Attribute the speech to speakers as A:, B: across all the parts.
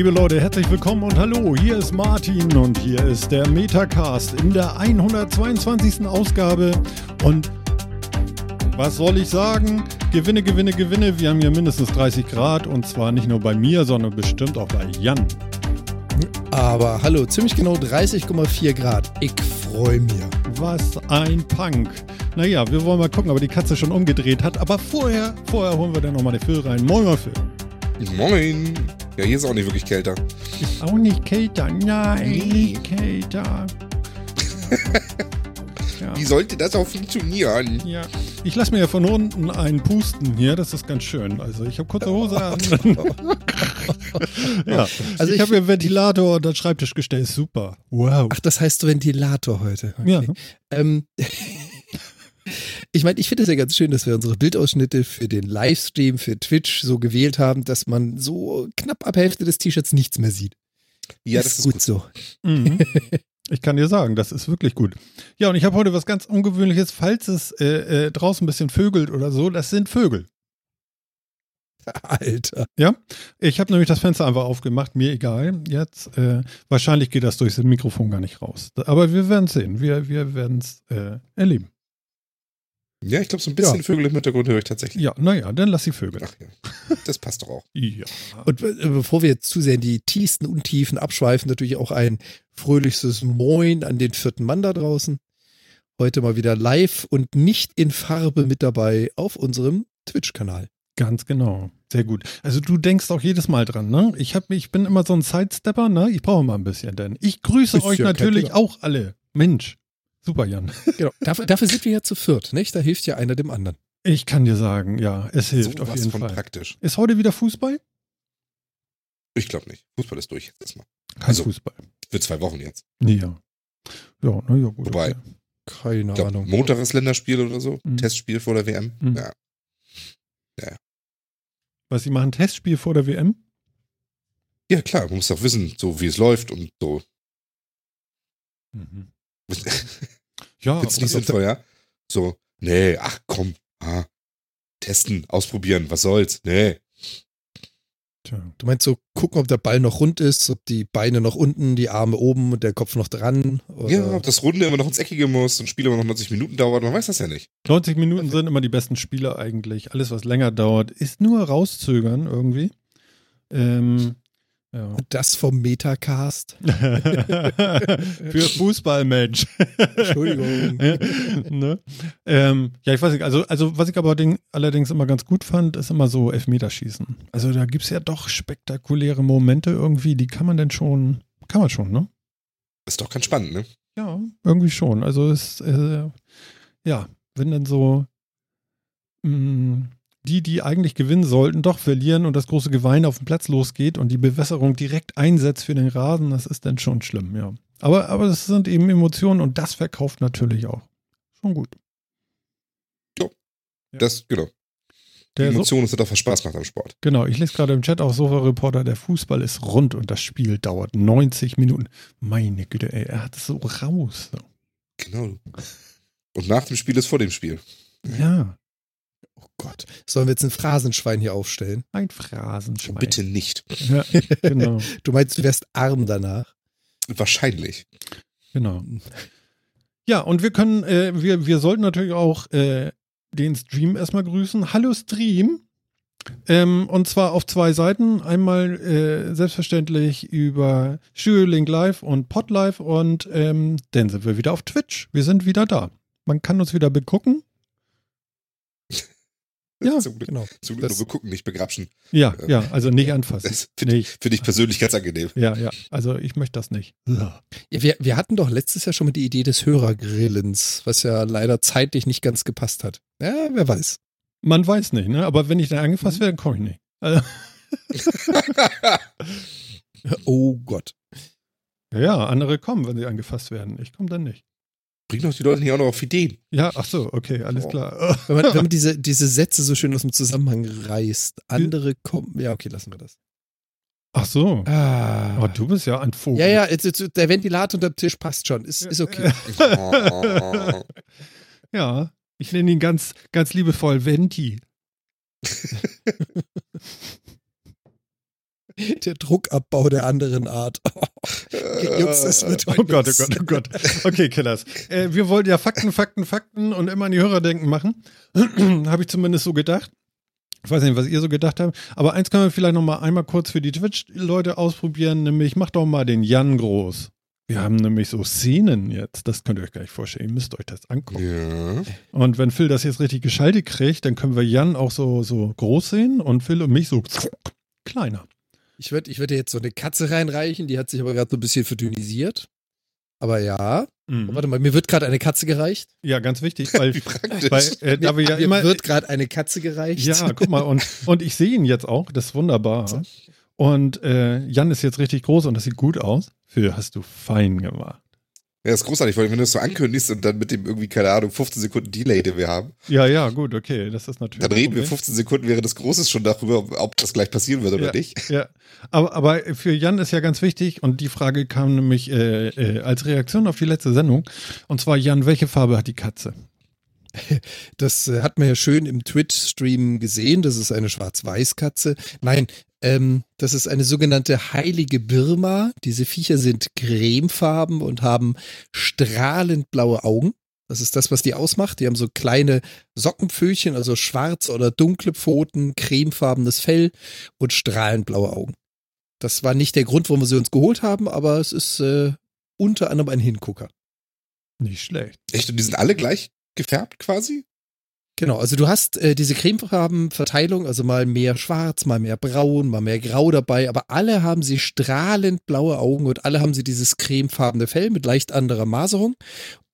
A: Liebe Leute, herzlich willkommen und hallo. Hier ist Martin und hier ist der Metacast in der 122. Ausgabe. Und was soll ich sagen? Gewinne, gewinne, gewinne. Wir haben hier mindestens 30 Grad und zwar nicht nur bei mir, sondern bestimmt auch bei Jan.
B: Aber hallo, ziemlich genau 30,4 Grad. Ich freue mich.
A: Was ein Punk. Naja, wir wollen mal gucken, ob die Katze schon umgedreht hat. Aber vorher, vorher holen wir dann nochmal den Phil rein. Moin mal Phil.
C: Moin. Ja, hier ist auch nicht wirklich kälter.
A: Ist auch nicht kälter. Nein,
C: Nee.
A: nicht kälter. ja.
C: Wie sollte das auch funktionieren?
A: Ja, ich lasse mir ja von unten einen pusten hier, das ist ganz schön. Also ich habe kurze Hose an. ja, also ich,
B: ich-
A: habe mir einen Ventilator und das Schreibtischgestell ist super. Wow.
B: Ach, das heißt Ventilator heute. Okay.
A: Ja,
B: Ähm, ich meine, ich finde es ja ganz schön, dass wir unsere Bildausschnitte für den Livestream, für Twitch so gewählt haben, dass man so knapp ab Hälfte des T-Shirts nichts mehr sieht.
C: Ja, das ist gut.
B: so.
A: mhm. ich kann dir sagen, das ist wirklich gut. Ja, und ich habe heute was ganz Ungewöhnliches, falls es äh, äh, draußen ein bisschen vögelt oder so, das sind Vögel.
B: Alter.
A: Ja, ich habe nämlich das Fenster einfach aufgemacht, mir egal. Jetzt, äh, wahrscheinlich geht das durch das Mikrofon gar nicht raus. Aber wir werden es sehen, wir, wir werden es äh, erleben.
C: Ja, ich glaube, so ein bisschen
A: Ja.
C: Vögel im Hintergrund höre ich tatsächlich.
A: Ja, naja, dann lass die Vögel.
C: Ach ja, das passt doch auch.
A: Ja.
B: Und äh, bevor wir jetzt zu sehr in die tiefsten Untiefen abschweifen, natürlich auch ein fröhliches Moin an den vierten Mann da draußen. Heute mal wieder live und nicht in Farbe mit dabei auf unserem Twitch-Kanal.
A: Ganz genau. Sehr gut. Also du denkst auch jedes Mal dran, ne? Ich, hab, ich bin immer so ein Sidestepper, ne? Ich brauche mal ein bisschen, denn ich grüße
B: Ist
A: euch
B: ja
A: natürlich auch alle. Mensch. Super, Jan.
B: Genau. Dafür, dafür sind wir ja zu viert, nicht? Da hilft ja einer dem anderen.
A: Ich kann dir sagen, ja, es hilft
C: so
A: auf
C: was
A: jeden
C: von
A: Fall.
C: praktisch.
A: Ist heute wieder Fußball?
C: Ich glaube nicht. Fußball ist durch jetzt erstmal.
A: Kein
C: Also-
A: Fußball.
C: Für zwei Wochen jetzt.
A: Ja. Ja, na ja, gut.
C: Wobei-
A: okay.
B: Keine
C: Ich glaube,
B: Ahnung.
C: Montag ist Länderspiel oder so.
A: Mhm.
C: Testspiel vor der WM.
A: Mhm.
C: Ja.
A: Was, Sie machen Testspiel vor der WM?
C: ja, klar. Man muss doch wissen, so wie es läuft und so.
A: Ja,
C: Wird's nicht
A: aber-
C: sinnvoll, ja? So, nee, ach komm. Ah, testen, ausprobieren, was soll's? Nee.
A: Tja.
B: Du meinst so, gucken, ob der Ball noch rund ist, ob die Beine noch unten, die Arme oben und der Kopf noch dran. Oder?
C: Ja, ob das Runde immer noch ins Eckige muss und Spiel immer noch 90 Minuten dauert, man weiß das ja nicht.
A: 90 Minuten sind immer die besten Spiele eigentlich. Alles, was länger dauert, ist nur rauszögern irgendwie. Ähm, ja.
B: Und das vom Metacast.
A: Für Fußballmensch.
B: Entschuldigung.
A: ne? ähm, ja, ich weiß nicht, also, also was ich aber ding, allerdings immer ganz gut fand, ist immer so Elfmeterschießen. Also da gibt es ja doch spektakuläre Momente irgendwie, die kann man denn schon, kann man schon, ne?
C: Ist doch ganz spannend, ne?
A: Ja, irgendwie schon. Also es, äh, ja, wenn dann so mh, die, die eigentlich gewinnen sollten, doch verlieren und das große Gewein auf dem Platz losgeht und die Bewässerung direkt einsetzt für den Rasen, das ist dann schon schlimm, ja. Aber, aber das sind eben Emotionen und das verkauft natürlich auch. Schon gut. Ja.
C: Das, genau. Die
A: Der so,
C: Emotionen sind doch, was Spaß macht am Sport.
A: genau, ich lese gerade im Chat auch Sofa-Reporter, der Fußball ist rund und das Spiel dauert 90 Minuten. Meine Güte, ey, er hat es so raus.
C: Genau. Und nach dem Spiel ist vor dem Spiel.
A: Ja,
B: Oh Gott. Sollen wir jetzt ein Phrasenschwein hier aufstellen?
A: ein Phrasenschwein.
C: Bitte nicht.
A: Ja, genau.
B: Du meinst, du wärst arm danach?
C: Wahrscheinlich.
A: Genau. Ja, und wir können, äh, wir, wir sollten natürlich auch äh, den Stream erstmal grüßen. Hallo Stream. Ähm, und zwar auf zwei Seiten. Einmal äh, selbstverständlich über Studiolink Live und Podlive und ähm, dann sind wir wieder auf Twitch. Wir sind wieder da. Man kann uns wieder begucken. Ja,
C: zum Glück,
B: Genau.
C: zum Glück
B: Das-
C: nur begucken, nicht begrapschen.
A: Ja, ja, also nicht anfassen.
C: Das finde ich, find ich persönlich ganz angenehm.
A: Ja, ja, also ich möchte das nicht.
B: Ja, wir, wir hatten doch letztes Jahr schon mal die Idee des Hörergrillens, was ja leider zeitlich nicht ganz gepasst hat. Ja, wer weiß.
A: Man weiß nicht, ne? Aber wenn ich dann angefasst werde, komme ich nicht. Also,
B: Oh Gott.
A: Ja, ja, andere kommen, wenn sie angefasst werden. Ich komme dann nicht.
C: Bring doch die Leute nicht auch noch auf Ideen.
A: Ja, ach so, okay, alles
C: Oh.
A: klar.
B: Wenn man, wenn man diese, diese Sätze so schön aus dem Zusammenhang reißt. Andere kommen. Ja, okay, lassen wir das.
A: Ach so.
B: Ah.
A: Oh, du bist ja ein Vogel.
B: ja, ja, jetzt, jetzt, der Ventilator unter dem Tisch passt schon. Ist, ist okay.
A: Ja, ich nenne ihn ganz, ganz liebevoll Venti.
B: Der Druckabbau der anderen Art. Jungs, das wird
A: Oh Gott, oh Gott, oh Gott. Okay, Killers. Äh, wir wollten ja Fakten, Fakten, Fakten und immer an die Hörer denken machen. Habe ich zumindest so gedacht. Ich weiß nicht, was ihr so gedacht habt. Aber eins können wir vielleicht noch mal einmal kurz für die Twitch-Leute ausprobieren. Nämlich, macht doch mal den Jan groß. Wir haben nämlich so Szenen jetzt. Das könnt ihr euch gar nicht vorstellen. Ihr müsst euch das angucken.
C: Ja.
A: Und wenn Phil das jetzt richtig geschaltet kriegt, dann können wir Jan auch so, so groß sehen und Phil und mich so kleiner.
B: Ich würde ich würd dir jetzt so eine Katze reinreichen, die hat sich aber gerade so ein bisschen verdünnisiert. Aber ja,
A: Mhm.
B: warte mal, mir wird gerade eine Katze gereicht.
A: Ja, ganz wichtig, weil, weil äh, da wir ja
B: mir
A: immer.
B: wird gerade eine Katze gereicht.
A: Ja, guck mal, und, und ich sehe ihn jetzt auch, das ist wunderbar. Und äh, Jan ist jetzt richtig groß und das sieht gut aus. Phil, hast du fein gemacht.
C: Ja, ist großartig, weil wenn du das so ankündigst und dann mit dem irgendwie, keine Ahnung, 15 Sekunden Delay, den wir haben,
A: Ja, ja, gut, okay, das ist natürlich.
C: dann reden wir
A: okay.
C: 15 Sekunden während des Großes schon darüber, ob das gleich passieren wird oder
A: Ja.
C: nicht.
A: Ja, aber, aber für Jan ist ja ganz wichtig und die Frage kam nämlich äh, äh, als Reaktion auf die letzte Sendung. Und zwar, Jan, welche Farbe hat die Katze?
B: Das äh, hat man ja schön im Twitch-Stream gesehen. Das ist eine Schwarz-Weiß-Katze. Nein, ähm, das ist eine sogenannte heilige Birma. Diese Viecher sind cremefarben und haben strahlend blaue Augen. Das ist das, was die ausmacht. Die haben so kleine Sockenpfötchen, also schwarz oder dunkle Pfoten, cremefarbenes Fell und strahlend blaue Augen. Das war nicht der Grund, warum wir sie uns geholt haben, aber es ist äh, unter anderem ein Hingucker.
A: Nicht schlecht.
C: Echt? Und die sind alle gleich gefärbt quasi?
B: Genau, also du hast äh, diese Cremefarbenverteilung, also mal mehr schwarz, mal mehr braun, mal mehr grau dabei, aber alle haben sie strahlend blaue Augen und alle haben sie dieses cremefarbene Fell mit leicht anderer Maserung.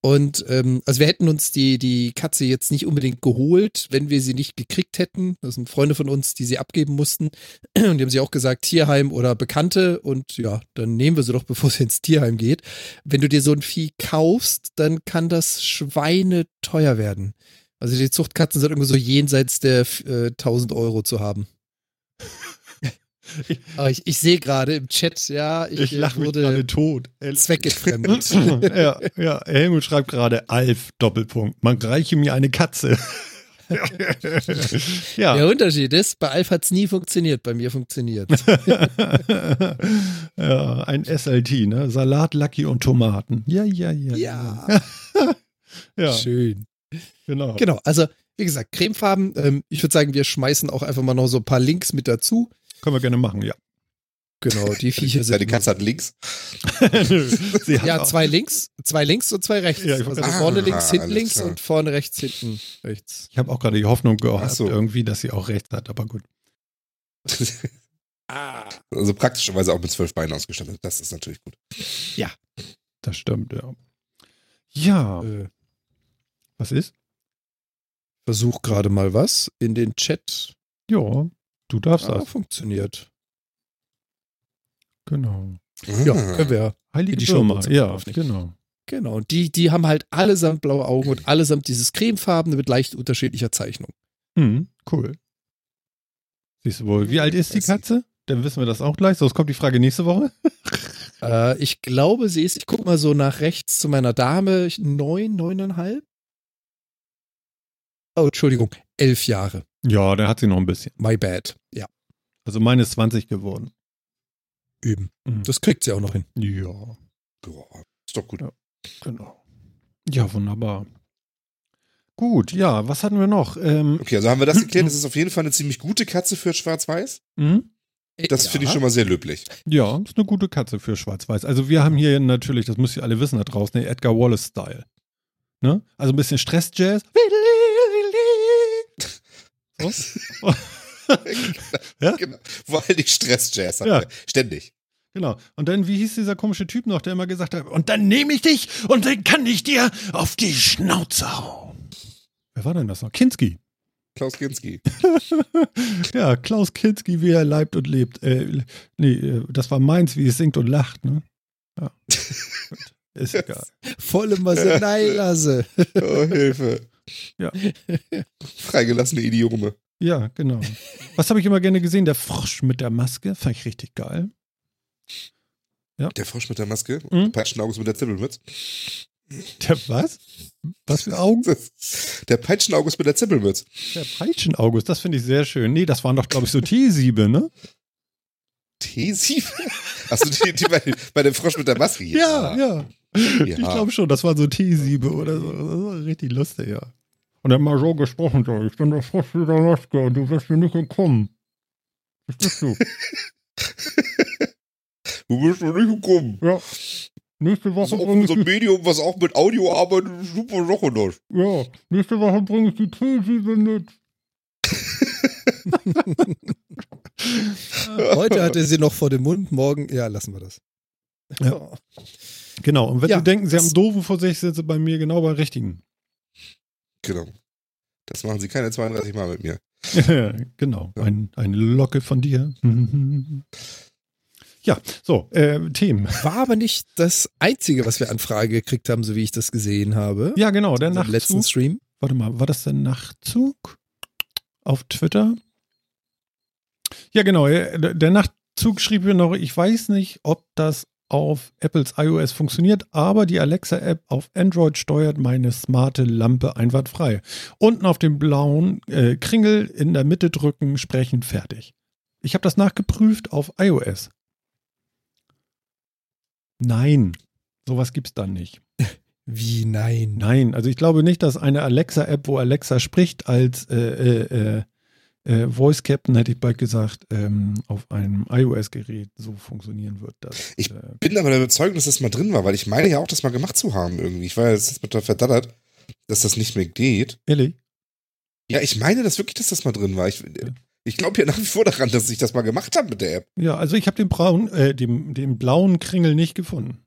B: Und ähm, also wir hätten uns die, die Katze jetzt nicht unbedingt geholt, wenn wir sie nicht gekriegt hätten. Das sind Freunde von uns, die sie abgeben mussten. Und die haben sie auch gesagt, Tierheim oder Bekannte. Und ja, dann nehmen wir sie doch, bevor sie ins Tierheim geht. Wenn du dir so ein Vieh kaufst, dann kann das Schweine teuer werden. Also die Zuchtkatzen sind irgendwie so jenseits der äh, 1000 Euro zu haben. Aber ich, ich sehe gerade im Chat, ja, ich,
A: Ich lache mich
B: wurde
A: gerade tot.
B: zweckentfremdet.
A: ja, ja, Helmut schreibt gerade Alf, Doppelpunkt. Man reiche mir eine Katze. ja.
B: Der Unterschied ist, bei Alf hat es nie funktioniert, bei mir funktioniert.
A: ja, ein SLT, ne? Salat, Lucky und Tomaten. Ja, ja, ja.
B: ja,
A: ja
B: schön.
A: Genau.
B: Genau, also wie gesagt, Cremefarben. Ähm, ich würde sagen, wir schmeißen auch einfach mal noch so ein paar Links mit dazu.
A: Können wir gerne machen, ja.
B: Genau, die Viecher sind.
C: Seine Katze hat links.
A: Sie hat
B: Ja,
A: auch-
B: zwei links, zwei links und zwei rechts.
A: Ja,
B: also vorne
C: sagen.
B: links,
C: Ah,
B: hinten links
C: klar.
B: und vorne rechts, hinten rechts.
A: Ich habe auch gerade die Hoffnung gehabt,
C: so.
A: irgendwie, dass sie auch rechts hat, aber gut.
B: Ah.
C: Also praktischerweise auch mit zwölf Beinen ausgestattet. Das ist natürlich gut.
A: Das stimmt, ja. Ja,
B: Äh,
A: was ist?
B: versuch gerade mal was in den Chat.
A: Ja, du darfst
B: Ah,
A: das.
B: funktioniert.
A: Genau.
B: Ja,
C: Ah.
B: können wir.
A: Heilige
B: die
A: Firma, ja, genau.
B: Genau. Und die, die haben halt allesamt blaue Augen und allesamt dieses cremefarbene mit leicht unterschiedlicher Zeichnung.
A: Hm, cool. Siehst du wohl, wie alt ist die Katze? Dann wissen wir das auch gleich. Sonst kommt die Frage nächste Woche.
B: Äh, ich glaube, sie ist, ich guck mal so nach rechts zu meiner Dame, neun, neuneinhalb? Oh, Entschuldigung, elf Jahre.
A: Ja, da hat sie noch ein bisschen.
B: My bad. Ja,
A: Also meine ist 20 geworden.
B: üben.
A: Mhm.
B: Das kriegt sie auch noch hin.
A: Ja,
C: Ja, ist doch gut.
A: Ja. genau. Ja, wunderbar. Gut, ja, was hatten wir noch? Ähm,
C: Okay, also haben wir das geklärt. Das ist auf jeden Fall eine ziemlich gute Katze für Schwarz-Weiß.
A: hm?
C: Das
B: Ja.
C: finde ich schon mal sehr löblich.
A: Ja, ist eine gute Katze für Schwarz-Weiß. Also wir haben hier natürlich, das müsst ihr alle wissen da draußen, den Edgar Wallace-Style. Ne? Also ein bisschen Stress-Jazz. So? Ja?
C: Genau. Vor allem die Stress-Jazz. hat
A: Ja.
C: Ständig.
A: Genau. Und dann, wie hieß dieser komische Typ noch, der immer gesagt hat, und dann nehme ich dich und dann kann ich dir auf die Schnauze hauen. Wer war denn das noch? Kinski.
C: Klaus Kinski.
A: ja, Klaus Kinski, wie er leibt und lebt. Äh, nee, äh, das war meins, wie es singt und lacht, ne? Ja. Ist egal.
B: Volle Masenei-Lasse.
C: Oh, Hilfe.
A: Ja.
C: Freigelassene Idiome.
A: Ja, genau. Was habe ich immer gerne gesehen? Der Frosch mit der Maske. Fand ich richtig geil.
C: Der Frosch mit der Maske.
A: Mhm.
C: Peitschenaugus mit der Zippelmütze.
A: Der was? Was für Augen?
C: Der Peitschenaugus mit der Zippelmütze.
A: Der Peitschen-August, das finde ich sehr schön. Nee, das waren doch, glaube ich, so T-Siebe, ne?
C: T-Siebe? Achso, die, die bei, bei dem Frosch mit der Maske hier.
A: Ja, ja. Ich
C: Ja.
A: glaube schon, das waren so T-Siebe oder so. Das war richtig lustig, ja. Und er hat mal so gesprochen, so, ich bin der Frosch mit der Maske und du wirst mir nicht entkommen. Verstehst du?
C: Du bist doch nicht gekommen.
A: Ja. Nächste
C: Das
A: Woche
C: ist auch
A: ich
C: so Medium, was auch mit Audio arbeitet, super Sache das.
A: ja, nächste Woche bringe ich die T-Siebe mit.
B: Heute hat er sie noch vor dem Mund, morgen, ja, lassen wir das.
A: Ja. Genau, und wenn
B: Ja,
A: Sie denken, Sie haben einen doofen vor sich, sind Sie bei mir genau bei richtigen.
C: Genau. Das machen sie keine 32 Mal mit mir.
A: genau, ein, eine Locke von dir. ja, so, äh, Themen.
B: War aber nicht das Einzige, was wir Anfrage gekriegt haben, so wie ich das gesehen habe.
A: Ja, genau, der
B: In unserem letzten
A: Nachtzug.
B: Stream.
A: Warte mal, war das der Nachtzug auf Twitter? Ja, genau. äh, Der Nachtzug schrieb mir noch, ich weiß nicht, ob das auf Apples iOS funktioniert, aber die Alexa-App auf Android steuert meine smarte Lampe einwandfrei. Unten auf dem blauen äh, Kringel in der Mitte drücken, sprechen, fertig. Ich habe das nachgeprüft auf iOS. Nein, sowas gibt's dann nicht.
B: Wie nein?
A: Nein, also ich glaube nicht, dass eine Alexa-App, wo Alexa spricht, als äh, äh, äh, äh, Voice Captain, hätte ich bald gesagt, ähm, auf einem iOS-Gerät so funktionieren wird. Dass,
C: Ich-
A: äh,
C: Bin aber der Überzeugung, dass das mal drin war, weil ich meine ja auch, das mal gemacht zu haben irgendwie. Ich war ja jetzt total verdattert, dass das nicht mehr geht.
A: ehrlich?
C: Ja, ich meine das wirklich, dass das mal drin war. Ich, ich glaube ja nach wie vor daran, dass ich das mal gemacht habe mit der App.
A: Ja, also ich habe den braun, äh, den, den blauen Kringel nicht gefunden.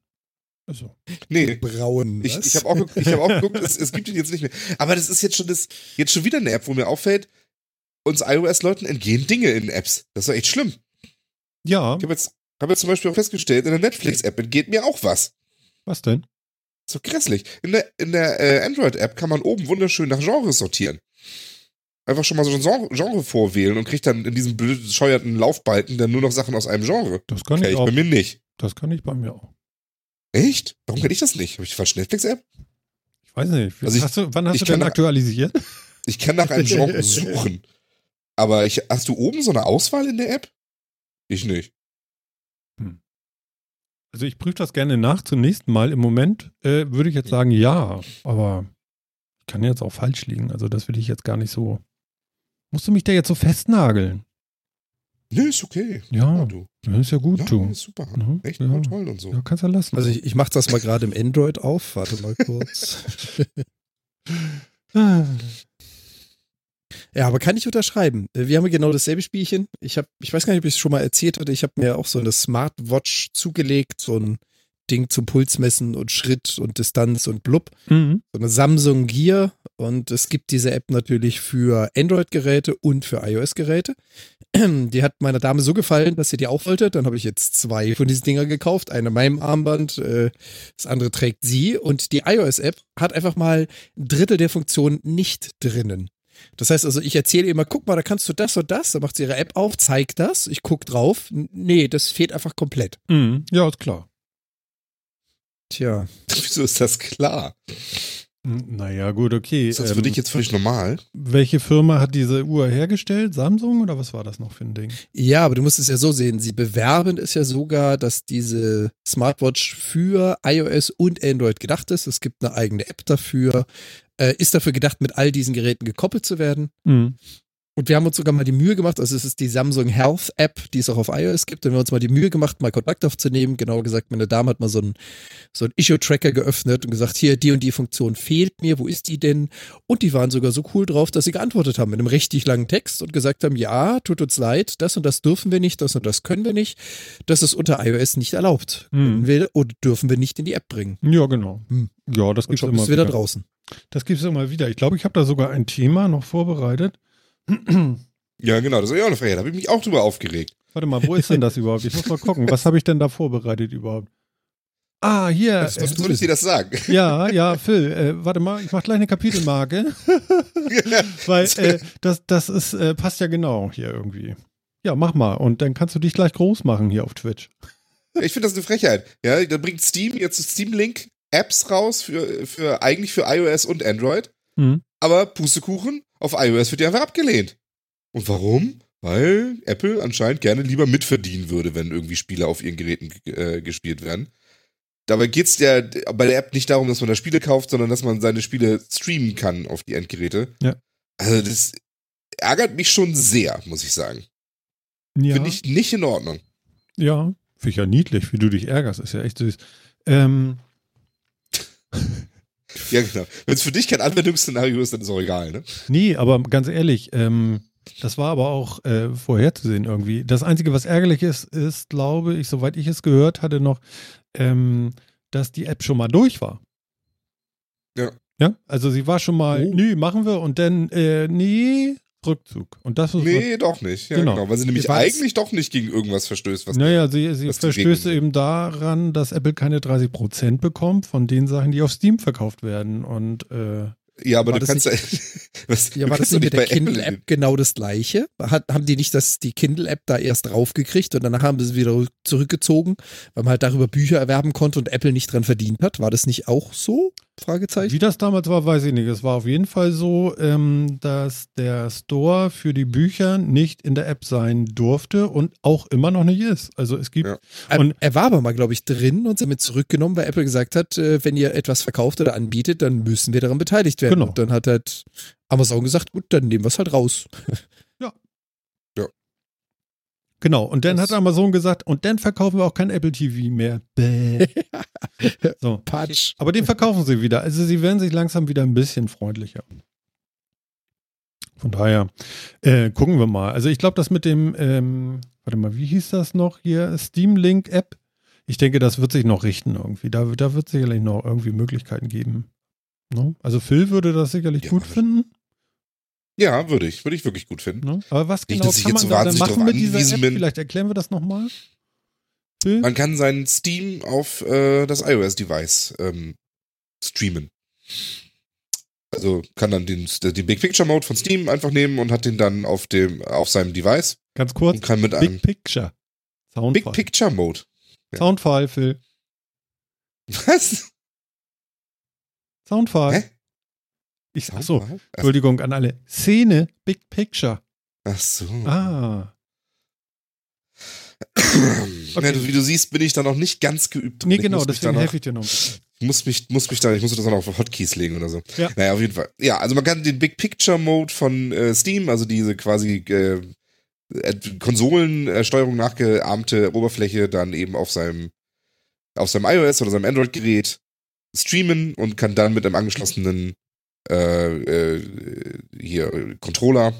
A: Also,
C: Nee.
B: Braun.
C: Ich,
B: was?
C: ich habe auch, ich hab auch geguckt, es, es gibt ihn jetzt nicht mehr. Aber das ist jetzt schon das, jetzt schon wieder eine App, wo mir auffällt, uns iOS-Leuten entgehen Dinge in Apps. Das ist doch echt schlimm.
A: ja,
C: Ich habe jetzt, hab jetzt zum Beispiel auch festgestellt, in der Netflix-App entgeht mir auch was.
A: was denn?
C: So grässlich. In der, in der äh, Android-App kann man oben wunderschön nach Genres sortieren. Einfach schon mal so ein Genre, Genre vorwählen und kriegt dann in diesem bescheuerten Laufbalken dann nur noch Sachen aus einem Genre.
A: Das kann
C: Okay,
A: ich
C: ich
A: auch.
C: bei mir nicht.
A: Das kann ich bei mir auch.
C: Echt? Warum kann ich das nicht? Habe ich die falsche Netflix-App?
A: Ich weiß nicht.
C: Also ich-
A: hast du, wann hast
C: ich
A: du denn aktualisiert?
C: Ich kann nach einem Genre suchen. Aber ich, hast du oben so eine Auswahl in der App? Ich nicht.
A: Also ich prüfe das gerne nach zum nächsten Mal. Im Moment äh, würde ich jetzt sagen ja, aber kann jetzt auch falsch liegen. Also das will ich jetzt gar nicht so. Musst du mich da jetzt so festnageln?
C: Nö, ist okay.
A: Ja,
C: du.
A: das ist ja gut,
C: Ja,
A: du.
C: ist super.
A: Mhm,
C: Echt
A: ja.
C: toll und so.
A: Ja, kannst du lassen.
B: Also ich, ich mache das mal gerade im Android auf. Warte mal kurz. Ja, aber kann ich unterschreiben. Äh, Wir haben ja genau dasselbe Spielchen. Ich habe, ich weiß gar nicht, ob ich es schon mal erzählt hatte. Ich habe mir auch so eine Smartwatch zugelegt, so ein Ding zum Pulsmessen und Schritt und Distanz und blub.
A: mhm.
B: So eine Samsung Gear und es gibt diese App natürlich für Android-Geräte und für iOS-Geräte. Die hat meiner Dame so gefallen, dass sie die auch wollte. Dann habe ich jetzt zwei von diesen Dinger gekauft. Eine in meinem Armband, äh, das andere trägt sie. Und die iOS-App hat einfach mal ein Drittel der Funktionen nicht drinnen. Das heißt also, ich erzähle ihr immer, guck mal, da kannst du das und das. Dann macht sie ihre App auf, zeigt das. Ich guck drauf. Nee, das fehlt einfach komplett.
A: Mhm. Ja, ist klar.
B: Tja.
C: Wieso ist das klar?
A: Hm, Naja, gut, okay.
C: Ist das
A: Ähm,
C: für dich jetzt völlig normal?
A: welche Firma hat diese Uhr hergestellt? Samsung oder was war das noch für ein Ding?
B: Ja, aber du musst es ja so sehen. Sie bewerben es ja sogar, dass diese Smartwatch für iOS und Android gedacht ist. Es gibt eine eigene App dafür. Äh, ist dafür gedacht, mit all diesen Geräten gekoppelt zu werden.
A: Mhm.
B: Und wir haben uns sogar mal die Mühe gemacht, also es ist die Samsung Health App, die es auch auf iOS gibt. Und wir haben uns mal die Mühe gemacht, mal Kontakt aufzunehmen. Genauer gesagt, meine Dame hat mal so einen so einen Issue-Tracker geöffnet und gesagt, hier, die und die Funktion fehlt mir, wo ist die denn? Und die waren sogar so cool drauf, dass sie geantwortet haben mit einem richtig langen Text und gesagt haben, ja, tut uns leid, das und das dürfen wir nicht, das und das können wir nicht. Das ist unter iOS nicht erlaubt.
A: Hm.
B: Wir oder dürfen wir nicht in die App bringen.
A: Ja, genau.
B: Hm.
A: Ja, das
B: schon
A: immer
B: bist du wieder
A: wieder.
B: draußen.
A: Das gibt's immer wieder. Ich glaube, ich habe da sogar ein Thema noch vorbereitet.
C: Ja, genau, das ist ja auch eine Frage. Da habe ich mich auch drüber aufgeregt.
A: Warte mal, wo ist denn das überhaupt? Ich muss mal gucken. Was habe ich denn da vorbereitet überhaupt? Ah, hier.
B: Das- das
A: äh,
C: Soll ich dir das sagen?
A: ja, ja, Phil, äh, warte mal, ich mache gleich eine Kapitelmarke, weil äh, das, das ist, äh, passt ja genau hier irgendwie. Ja, mach mal und dann kannst du dich gleich groß machen hier auf Twitch.
C: Ich finde das eine Frechheit. Ja, da bringt Steam jetzt Steam Link Apps raus für, für eigentlich für iOS und Android,
A: Hm.
C: aber Pustekuchen auf iOS wird ja einfach abgelehnt. Und warum? Weil Apple anscheinend gerne lieber mitverdienen würde, wenn irgendwie Spiele auf ihren Geräten äh, gespielt werden. Dabei geht's ja bei der App nicht darum, dass man da Spiele kauft, sondern dass man seine Spiele streamen kann auf die Endgeräte.
A: Ja.
C: Also das ärgert mich schon sehr, muss ich sagen.
A: Ja,
C: Finde ich nicht in Ordnung.
A: ja finde ich ja niedlich, wie du dich ärgerst. Ist ja echt süß. Ähm,
C: Ja, genau. Wenn es für dich kein Anwendungsszenario ist, dann ist auch egal, ne?
A: Nee, aber ganz ehrlich, ähm, das war aber auch äh, vorherzusehen irgendwie. Das Einzige, was ärgerlich ist, ist, glaube ich, soweit ich es gehört hatte, noch, ähm, dass die App schon mal durch war.
C: Ja.
A: Ja, also sie war schon mal,
B: Oh.
A: nö, machen wir und dann, äh, nee, Rückzug. Und das ist
C: Nee, doch nicht. Ja,
A: Genau.
C: genau. Weil sie nämlich eigentlich doch nicht gegen irgendwas verstößt, was
A: Naja, sie, sie verstößt eben daran, dass Apple keine 30% bekommt von den Sachen, die auf Steam verkauft werden. Und äh,
C: Ja, aber
B: War
C: du
B: das
C: kannst ja. Was,
B: Ja,
C: du
B: war das nicht mit der Kindle-App genau das gleiche? Hat, haben die nicht das, die Kindle-App da erst draufgekriegt und danach haben sie sie wieder zurückgezogen, weil man halt darüber Bücher erwerben konnte und Apple nicht dran verdient hat? War das nicht auch so? Fragezeichen.
A: Wie das damals war, weiß ich nicht. Es war auf jeden Fall so, ähm, dass der Store für die Bücher nicht in der App sein durfte und auch immer noch nicht ist. Also es gibt,
C: Ja.
B: Er,
A: und-
B: er war aber mal, glaube ich, drin und damit zurückgenommen, weil Apple gesagt hat, äh, wenn ihr etwas verkauft oder anbietet, dann müssen wir daran beteiligt werden.
A: Genau.
B: Und dann hat halt Amazon gesagt, gut, dann nehmen wir es halt raus.
A: genau. Und dann
B: Das-
A: hat Amazon gesagt, und dann verkaufen wir auch kein Apple TV mehr. Bäh. so.
B: Patsch.
A: Aber den verkaufen sie wieder. Also sie werden sich langsam wieder ein bisschen freundlicher. Von daher äh, gucken wir mal. Also ich glaube, das mit dem, ähm, warte mal, wie hieß das noch hier? Steam Link App. Ich denke, das wird sich noch richten irgendwie. Da, da wird sicherlich noch irgendwie Möglichkeiten geben. Ne? Also Phil würde das sicherlich
C: Ja,
A: gut finden.
C: Ja, würde ich. Würde ich wirklich gut finden.
A: Ne? Aber was
C: Nicht,
A: genau
C: ich
A: kann man
C: so
A: da denn
C: wahnsinnig
A: machen mit dieser App?
C: bin.
A: Vielleicht erklären wir das nochmal. Phil?
C: Man kann seinen Steam auf äh, das iOS-Device ähm, streamen. Also kann dann den, den Big Picture Mode von Steam einfach nehmen und hat den dann auf dem auf seinem Device
A: Ganz kurz.
C: und kann mit einem
A: Big Picture.
C: Big
A: Soundfile.
C: Picture Mode. Ja.
A: Soundfile, Phil.
C: Was?
A: Soundfile.
C: Hä?
A: Ich, achso,
C: Ach,
A: Entschuldigung an alle. Szene, Big Picture.
C: ach so.
A: Ah.
C: Ja, du, wie du siehst, bin ich da noch nicht ganz geübt.
A: Nee, genau, deswegen helfe ich dir noch.
C: Ich muss mich, muss mich da, ich muss das dann auf Hotkeys legen oder so.
A: Ja.
C: Naja, auf jeden Fall. Ja, also man kann den Big Picture Mode von äh, Steam, also diese quasi äh, Konsolensteuerung nachgeahmte Oberfläche dann eben auf seinem, auf seinem iOS oder seinem Android-Gerät streamen und kann dann mit einem angeschlossenen äh, äh, hier Controller.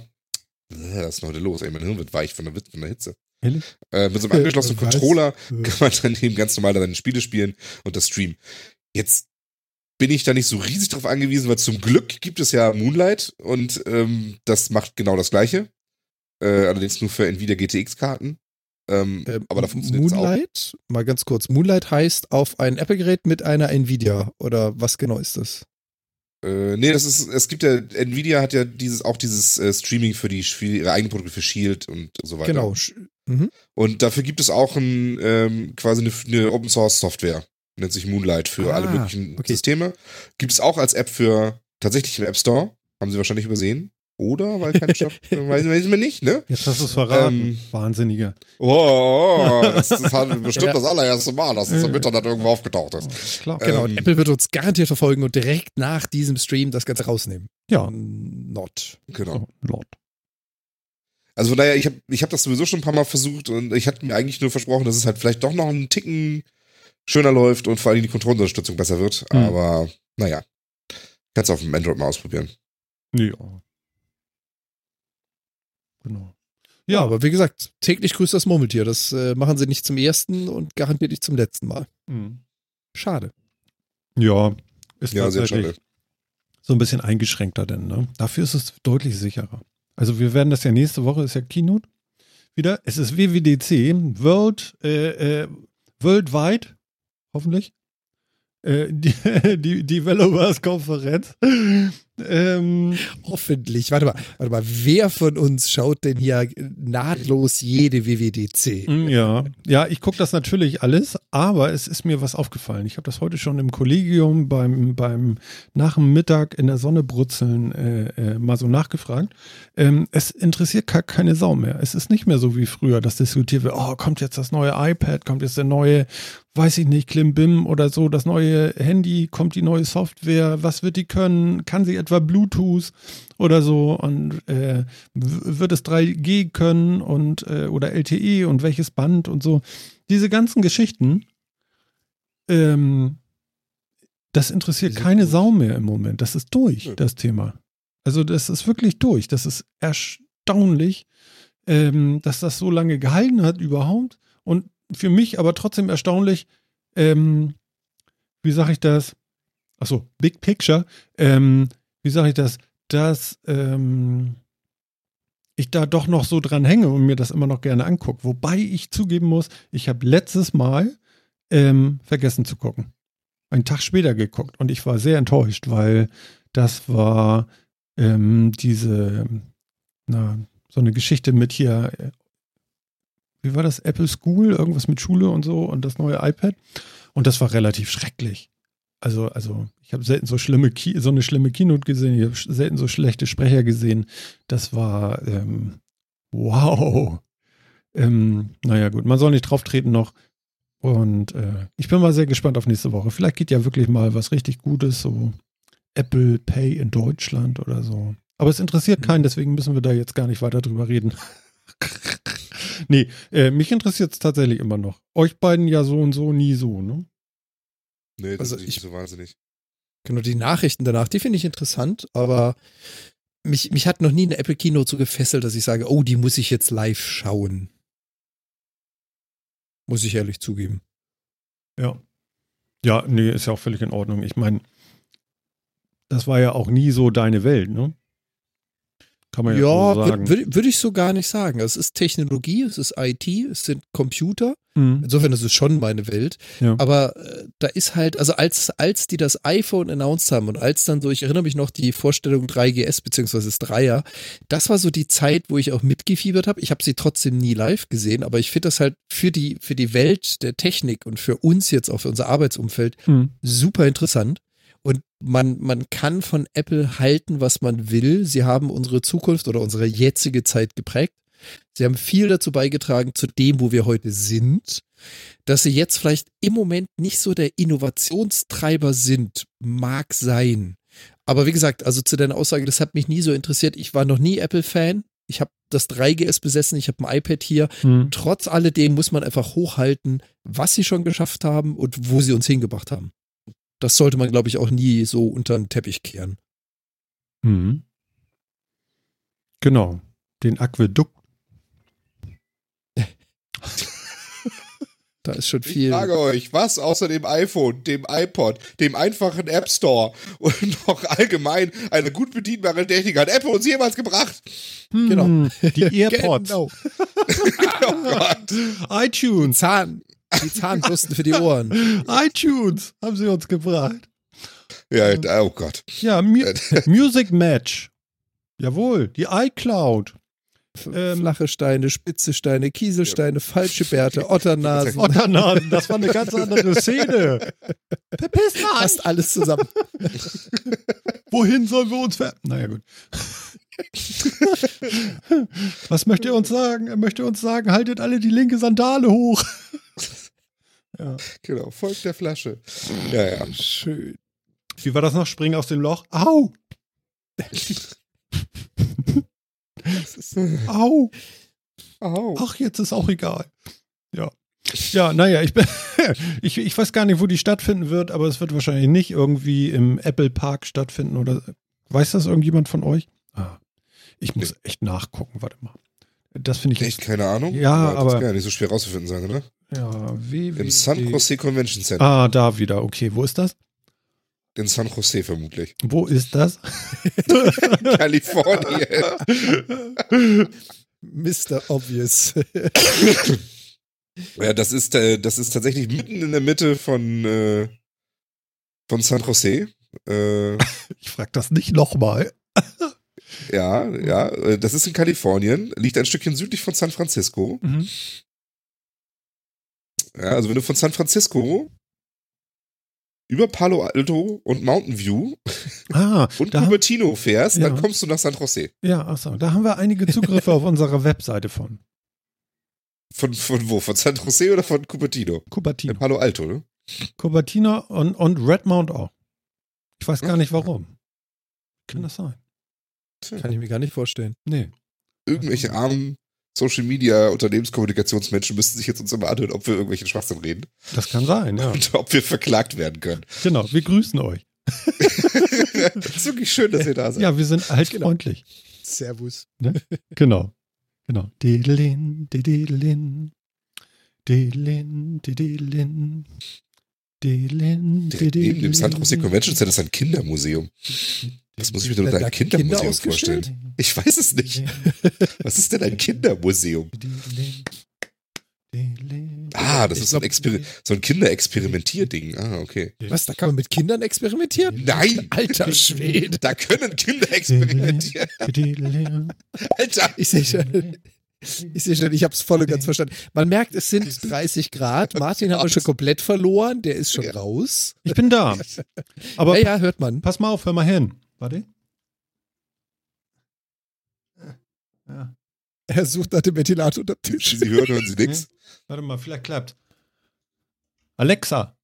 C: Äh, Was ist denn heute los? Ey, mein Hirn wird weich von der, von der Hitze.
A: Ehrlich?
C: Äh, mit so einem angeschlossenen
B: Was?
C: Controller kann man dann eben ganz normal seine Spiele spielen und das streamen. Jetzt bin ich da nicht so riesig drauf angewiesen, weil zum Glück gibt es ja Moonlight und ähm, das macht genau das gleiche. Äh, allerdings nur für Nvidia GTX-Karten. Ähm,
B: Ähm,
C: aber da funktioniert es auch.
B: Moonlight, mal ganz kurz. Moonlight heißt auf ein Apple-Gerät mit einer Nvidia oder was genau ist das?
C: Äh, nee, das ist, es gibt ja, Nvidia hat ja dieses, auch dieses äh, Streaming für die für ihre eigenen Produkte für Shield und so weiter.
B: Genau. Mhm.
C: Und dafür gibt es auch ein, ähm, quasi eine, eine Open Source Software. Nennt sich Moonlight für
B: Ah,
C: alle möglichen
B: okay.
C: Systeme. Gibt es auch als App für tatsächlich im App Store. Haben sie wahrscheinlich übersehen. Oder? Weil kein Shop, weiß, weiß man nicht, ne?
A: Jetzt hast du es verraten.
C: Ähm,
A: Wahnsinniger.
C: Oh, oh, oh, das ist halt bestimmt
B: Ja.
C: das allererste Mal, dass es im Internet irgendwo aufgetaucht ist.
A: Klar.
B: Genau,
C: Ähm,
B: und Apple wird uns garantiert verfolgen und direkt nach diesem Stream das Ganze rausnehmen.
A: Ja.
B: Not.
C: Genau.
A: Oh, Lord.
C: Also von daher, ich habe ich hab das sowieso schon ein paar Mal versucht und ich hatte mir eigentlich nur versprochen, dass es halt vielleicht doch noch einen Ticken schöner läuft und vor allem die Kontrollunterstützung besser wird.
A: Hm.
C: Aber naja, kannst du auf dem Android mal ausprobieren.
A: Ja. Genau.
B: Ja,
A: Ja,
B: aber wie gesagt, täglich grüßt das Murmeltier. Das äh, machen sie nicht zum ersten und garantiert nicht zum letzten Mal.
A: Mhm.
B: Schade.
A: Ja, ist
C: Ja, sehr
A: tatsächlich
C: schade.
A: so ein bisschen eingeschränkter denn, ne? Dafür ist es deutlich sicherer. Also wir werden das ja nächste Woche, ist ja Keynote wieder. Es ist WWDC, World, äh, äh, Worldwide, hoffentlich. Äh, die, die Developers Konferenz. Ähm,
B: Hoffentlich. Warte mal, warte mal, wer von uns schaut denn hier nahtlos jede WWDC?
A: Mm, Ja, ja, ich gucke das natürlich alles, aber es ist mir was aufgefallen. Ich habe das heute schon im Kollegium beim, beim nach dem Mittag in der Sonne brutzeln äh, äh, mal so nachgefragt. Ähm, es interessiert ke- keine Sau mehr. Es ist nicht mehr so wie früher, dass diskutiert wird, oh, kommt jetzt das neue iPad, kommt jetzt der neue, weiß ich nicht, Klimbim oder so, das neue Handy, kommt die neue Software, was wird die können, kann sie etwa Bluetooth oder so und äh, wird es 3G können und äh, oder LTE und welches Band und so. Diese ganzen Geschichten, ähm, das interessiert keine
C: durch.
A: Sau mehr im Moment. Das ist durch,
C: Nö.
A: das Thema. Also das ist wirklich durch. Das ist erstaunlich, ähm, dass das so lange gehalten hat überhaupt. Und für mich aber trotzdem erstaunlich, ähm, wie sage ich das? Achso, Big Picture. Ähm, wie sage ich das? Dass ähm, ich da doch noch so dran hänge und mir das immer noch gerne angucke. Wobei ich zugeben muss, ich habe letztes Mal ähm, vergessen zu gucken. Einen Tag später geguckt und ich war sehr enttäuscht, weil das war ähm, diese, na, so eine Geschichte mit hier, äh, wie war das? Apple School, irgendwas mit Schule und so und das neue iPad. Und das war relativ schrecklich. Also, also ich habe selten so schlimme Ki so eine schlimme Keynote gesehen, ich habe selten so schlechte Sprecher gesehen. Das war ähm, wow. Ähm, naja, gut, man soll nicht drauf treten noch. Und äh, ich bin mal sehr gespannt auf nächste Woche. Vielleicht geht ja wirklich mal was richtig Gutes, so Apple Pay in Deutschland oder so. Aber es interessiert keinen, deswegen müssen wir da jetzt gar nicht weiter drüber reden. nee, äh, mich interessiert es tatsächlich immer noch. Euch beiden ja so und so, nie so, ne?
C: Nee, das
B: Also
C: ist nicht
B: ich-
C: so wahnsinnig.
B: Genau, die Nachrichten danach, die finde ich interessant, aber mich, mich hat noch nie eine Apple Keynote so gefesselt, dass ich sage, oh, die muss ich jetzt live schauen. Muss ich ehrlich zugeben.
A: Ja. Ja, nee, ist ja auch völlig in Ordnung. Ich meine, das war ja auch nie so deine Welt, ne? Kann man ja,
B: Ja,
A: so sagen.
B: würde würd ich so gar nicht sagen. Es ist Technologie, es ist IT, es sind Computer.
A: Mhm.
B: Insofern ist es schon meine Welt.
A: Ja.
B: Aber äh, da ist halt, also als, als die das iPhone announced haben und als dann so, ich erinnere mich noch, die Vorstellung 3GS beziehungsweise das Dreier, das war so die Zeit, wo ich auch mitgefiebert habe. Ich habe sie trotzdem nie live gesehen, aber ich finde das halt für die, für die Welt der Technik und für uns jetzt auch für unser Arbeitsumfeld
A: Mhm.
B: super interessant. Man, man kann von Apple halten, was man will. Sie haben unsere Zukunft oder unsere jetzige Zeit geprägt. Sie haben viel dazu beigetragen zu dem, wo wir heute sind. Dass sie jetzt vielleicht im Moment nicht so der Innovationstreiber sind, mag sein. Aber wie gesagt, also zu deiner Aussage, das hat mich nie so interessiert. Ich war noch nie Apple-Fan. Ich habe das 3GS besessen, ich habe ein iPad hier.
A: Mhm.
B: Trotz alledem muss man einfach hochhalten, was sie schon geschafft haben und wo sie uns hingebracht haben. Das sollte man, glaube ich, auch nie so unter den Teppich kehren.
A: Mhm. Genau. Den Aquädukt.
B: Da ist schon
C: Ich
B: viel.
C: frage euch, was außer dem iPhone, dem iPod, dem einfachen App Store und noch allgemein eine gut bedienbare Technik hat Apple uns jemals gebracht?
B: Genau.
A: Hm, Die AirPods.
B: Genau.
C: Oh Gott.
A: iTunes.
B: Zahn, die Zahnbürsten für die Ohren.
A: iTunes haben sie uns gebracht.
C: Ja, oh Gott.
A: Ja, Mu Music Match. Jawohl, die iCloud. Ähm,
B: Flache Steine, spitze Steine, Kieselsteine, falsche Bärte, Otternasen.
A: Otternasen, das war eine ganz andere Szene. Verpiss dich!
B: Passt alles zusammen.
A: Wohin sollen wir uns ver... Naja, gut. Was möchte er uns sagen? Er möchte uns sagen, haltet alle die linke Sandale hoch. ja.
C: Genau, folgt der Flasche. Ja, ja.
B: Schön.
A: Wie war das noch? Springen aus dem Loch? Au! Au!
C: Au.
A: Ach, jetzt ist auch egal. Ja. Ja, naja, ich, bin, ich, ich weiß gar nicht, wo die stattfinden wird, aber es wird wahrscheinlich nicht irgendwie im Apple Park stattfinden oder. Weiß das irgendjemand von euch? Ah, ich muss echt nachgucken, warte mal. Das finde ich
C: Echt, keine Ahnung?
A: Ja,
C: das
A: aber-
C: kann ja nicht so schwer rauszufinden sein, oder?
A: Ja, wie.
C: Im San Jose Convention Center.
A: Ah, da wieder. Okay, wo ist das?
C: In San Jose vermutlich.
A: Wo ist das?
C: Kalifornien.
B: Mr. Obvious.
C: ja, das ist, äh, das ist tatsächlich mitten in der Mitte von, äh, von San Jose. Äh,
A: Ich frage das nicht nochmal.
C: Ja, ja, äh, das ist in Kalifornien, liegt ein Stückchen südlich von San Francisco.
A: Mhm.
C: Ja, also wenn du von San Francisco über Palo Alto und Mountain View
A: Ah,
C: und Cupertino fährst,
A: Ja.
C: dann kommst du nach San Jose.
A: ja, achso, da haben wir einige Zugriffe auf unserer Webseite von
C: Von, von wo? Von San Jose oder von Cupertino? In
A: Cupertino.
C: Palo Alto, ne?
A: Cupertino und, und Redmount auch. Ich weiß gar nicht warum. Kann das sein?
B: Kann ich mir gar nicht vorstellen.
A: Nee.
C: Irgendwelche armen Social Media Unternehmenskommunikationsmenschen müssten sich jetzt uns immer anhören, ob wir irgendwelchen Schwachsinn reden
A: Das kann sein, ja.
C: und ob wir verklagt werden können.
A: Genau, wir grüßen euch.
C: das ist wirklich schön, dass ihr da seid.
A: Ja, wir sind altfreundlich.
B: Servus.
A: Genau. Genau. Didelin, didelin. Didelin, didelin. Didelin,
C: Direkt neben dem San Jose
A: didelin.
C: Convention Center ist ein Kindermuseum. Was muss ich mir denn unter
B: Kinder
C: Kindermuseum
B: ausgestellt?
C: vorstellen? Ich weiß es nicht. Was ist denn ein Kindermuseum? Ah, das ist so ein, Exper so ein Kinderexperimentierding. Ah, okay.
B: Was, da kann man mit Kindern experimentieren?
C: Nein!
B: Alter Schwede.
C: Da können Kinder experimentieren. Alter!
B: Ich sehe schon. Ich sehe schon, ich habe es voll und ganz verstanden. Man merkt, es sind 30 Grad. Martin haben wir schon komplett verloren. Der ist schon
C: Ja.
B: raus.
A: Ich bin da. Aber
B: ja, ja, hört man.
A: pass mal auf, hör mal hin. Warte. Ja.
B: Er sucht nach dem Ventilator unter dem Tisch.
C: Sie hören, hören Sie nichts.
A: Warte mal, vielleicht klappt. Alexa,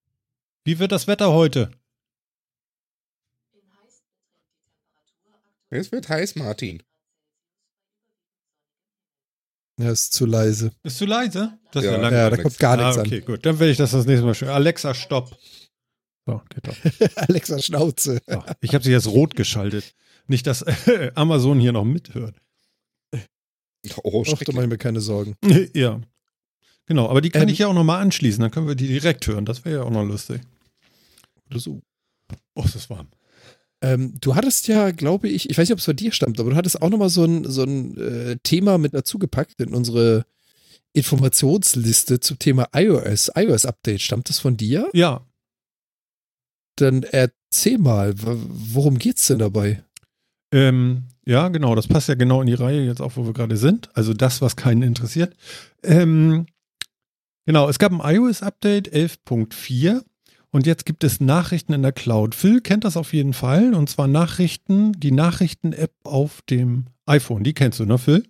A: wie wird das Wetter heute?
C: Es wird heiß, Martin.
B: Er ist zu leise.
A: Ist zu leise? Das ist
C: Ja.
A: ja,
B: Ja,
A: langweilig.
B: da kommt gar
A: ah,
B: nichts
A: okay, gut. Dann werde ich das das nächste Mal schön. Alexa, stopp. So, geht doch.
B: Alexa Schnauze.
A: So, ich habe sie jetzt rot geschaltet. Nicht, dass Amazon hier noch mithört.
C: Oh,
B: mache ich mir keine Sorgen.
A: ja. Genau, aber die kann
B: Ähm,
A: ich ja auch nochmal anschließen. Dann können wir die direkt hören. Das wäre ja auch noch lustig.
B: Oder so.
A: Oh, es ist warm.
B: Ähm, du hattest ja, glaube ich, ich weiß nicht, ob es von dir stammt, aber du hattest auch nochmal so ein, so ein äh, Thema mit dazu gepackt in unsere Informationsliste zum Thema iOS, iOS-Update. Stammt das von dir?
A: Ja,
B: Dann erzähl mal, worum geht's denn dabei?
A: Ähm, ja, genau, das passt ja genau in die Reihe jetzt auch, wo wir gerade sind. Also das, was keinen interessiert. Ähm, genau, es gab ein iOS-Update 11.4 und jetzt gibt es Nachrichten in der Cloud. Phil kennt das auf jeden Fall und zwar Nachrichten, die Nachrichten-App auf dem iPhone. Die kennst du, ne, Phil?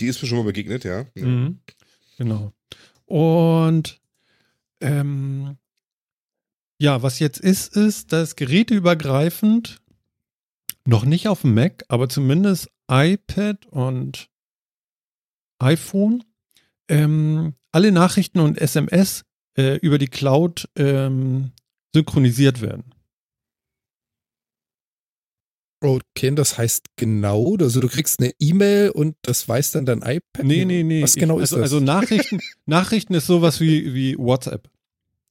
C: Die ist mir schon mal begegnet, ja.
A: Mhm. Genau. Und ähm, ja, was jetzt ist, ist, dass geräteübergreifend noch nicht auf dem Mac, aber zumindest iPad und iPhone ähm, alle Nachrichten und SMS äh, über die Cloud ähm, synchronisiert werden.
B: Okay, das heißt genau, also du kriegst eine E-Mail und das weiß dann dein iPad?
A: Nee, nee, nee.
B: Was genau
A: ich,
B: ist
A: also,
B: das?
A: Also Nachrichten, Nachrichten ist sowas wie, wie WhatsApp.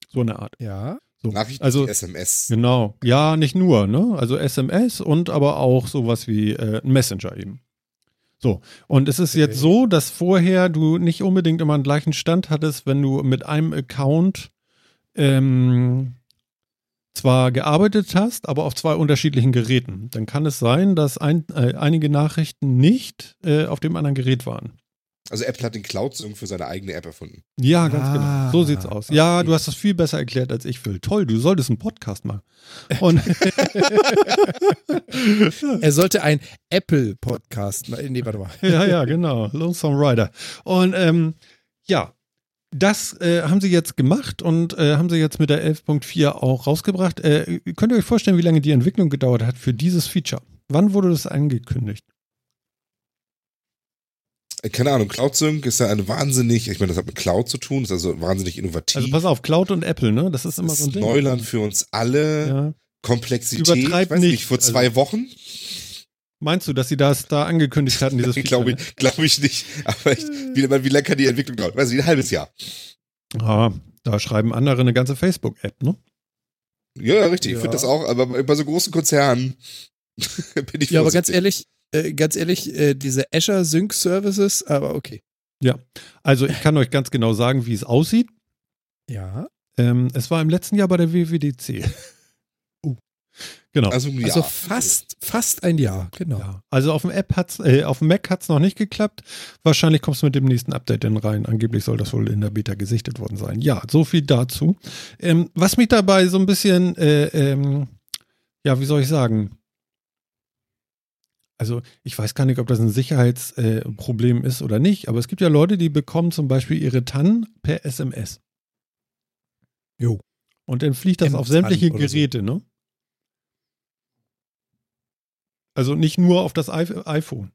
A: So eine Art.
B: ja.
A: So.
C: Nachrichten,
A: also,
C: SMS.
A: Genau. Ja, nicht nur, ne? Also SMS und aber auch sowas wie äh, ein Messenger eben. So. Und es ist
B: Okay.
A: jetzt so, dass vorher du nicht unbedingt immer einen gleichen Stand hattest, wenn du mit einem Account ähm, zwar gearbeitet hast, aber auf zwei unterschiedlichen Geräten. Dann kann es sein, dass ein, äh, einige Nachrichten nicht äh, auf dem anderen Gerät waren.
C: Also Apple hat den Cloud-Sync für seine eigene App erfunden.
A: Ja, ganz
B: Ah,
A: genau. So sieht's aus. Ja, du hast das viel besser erklärt als ich, Phil. Toll, du solltest einen Podcast machen. Und
B: Er sollte ein Apple-Podcast. machen. Nee, warte mal.
A: ja, ja, genau. Lonesome Rider. Und ähm, ja, das äh, haben sie jetzt gemacht und äh, haben sie jetzt mit der 11.4 auch rausgebracht. Äh, könnt ihr euch vorstellen, wie lange die Entwicklung gedauert hat für dieses Feature? Wann wurde das angekündigt?
C: Äh, Keine Ahnung, Cloud-Sync ist ja eine wahnsinnig, ich meine, das hat mit Cloud zu tun, ist also wahnsinnig innovativ.
A: Also pass auf, Cloud und Apple, ne? Das ist immer
C: das
A: so ein
C: ist
A: Ding.
C: Neuland für uns alle.
A: Ja.
C: Komplexität,
A: Übertreib
C: ich weiß
A: nicht,
C: nicht, vor
A: also-
C: zwei Wochen?
A: Meinst du, dass sie das da angekündigt hatten, dieses?
C: Glaube ich, glaub ich nicht. Aber ich, wie, wie lange kann die Entwicklung dauern? Weiß ich, ein halbes Jahr.
A: Ah, da schreiben andere eine ganze Facebook-App, ne?
C: Ja, richtig. Ich
B: Ja.
C: finde das auch, aber bei so großen Konzernen bin ich
B: Ja, aber ganz
C: vorsichtig.
B: ehrlich, äh, ganz ehrlich, äh, diese Azure Sync Services, aber okay.
A: Also ich kann euch ganz genau sagen, wie es aussieht.
B: Ja.
A: Ähm, es war im letzten Jahr bei der WWDC. Genau.
C: Also, ja.
B: Also fast, fast ein Jahr, genau.
A: Ja. Also auf dem App hat's, äh, auf dem Mac hat's noch nicht geklappt. Wahrscheinlich kommst du mit dem nächsten Update dann rein. Angeblich soll das wohl in der Beta gesichtet worden sein. Ja, so viel dazu. Ähm, was mich dabei so ein bisschen, äh, ähm, ja, wie soll ich sagen? Also ich weiß gar nicht, ob das ein Sicherheitsproblem ist oder nicht, aber es gibt ja Leute, die bekommen zum Beispiel ihre TAN per SMS.
B: Jo.
A: Und dann fliegt das auf sämtliche
B: oder so.
A: Geräte, ne? Also nicht nur auf das I- iPhone.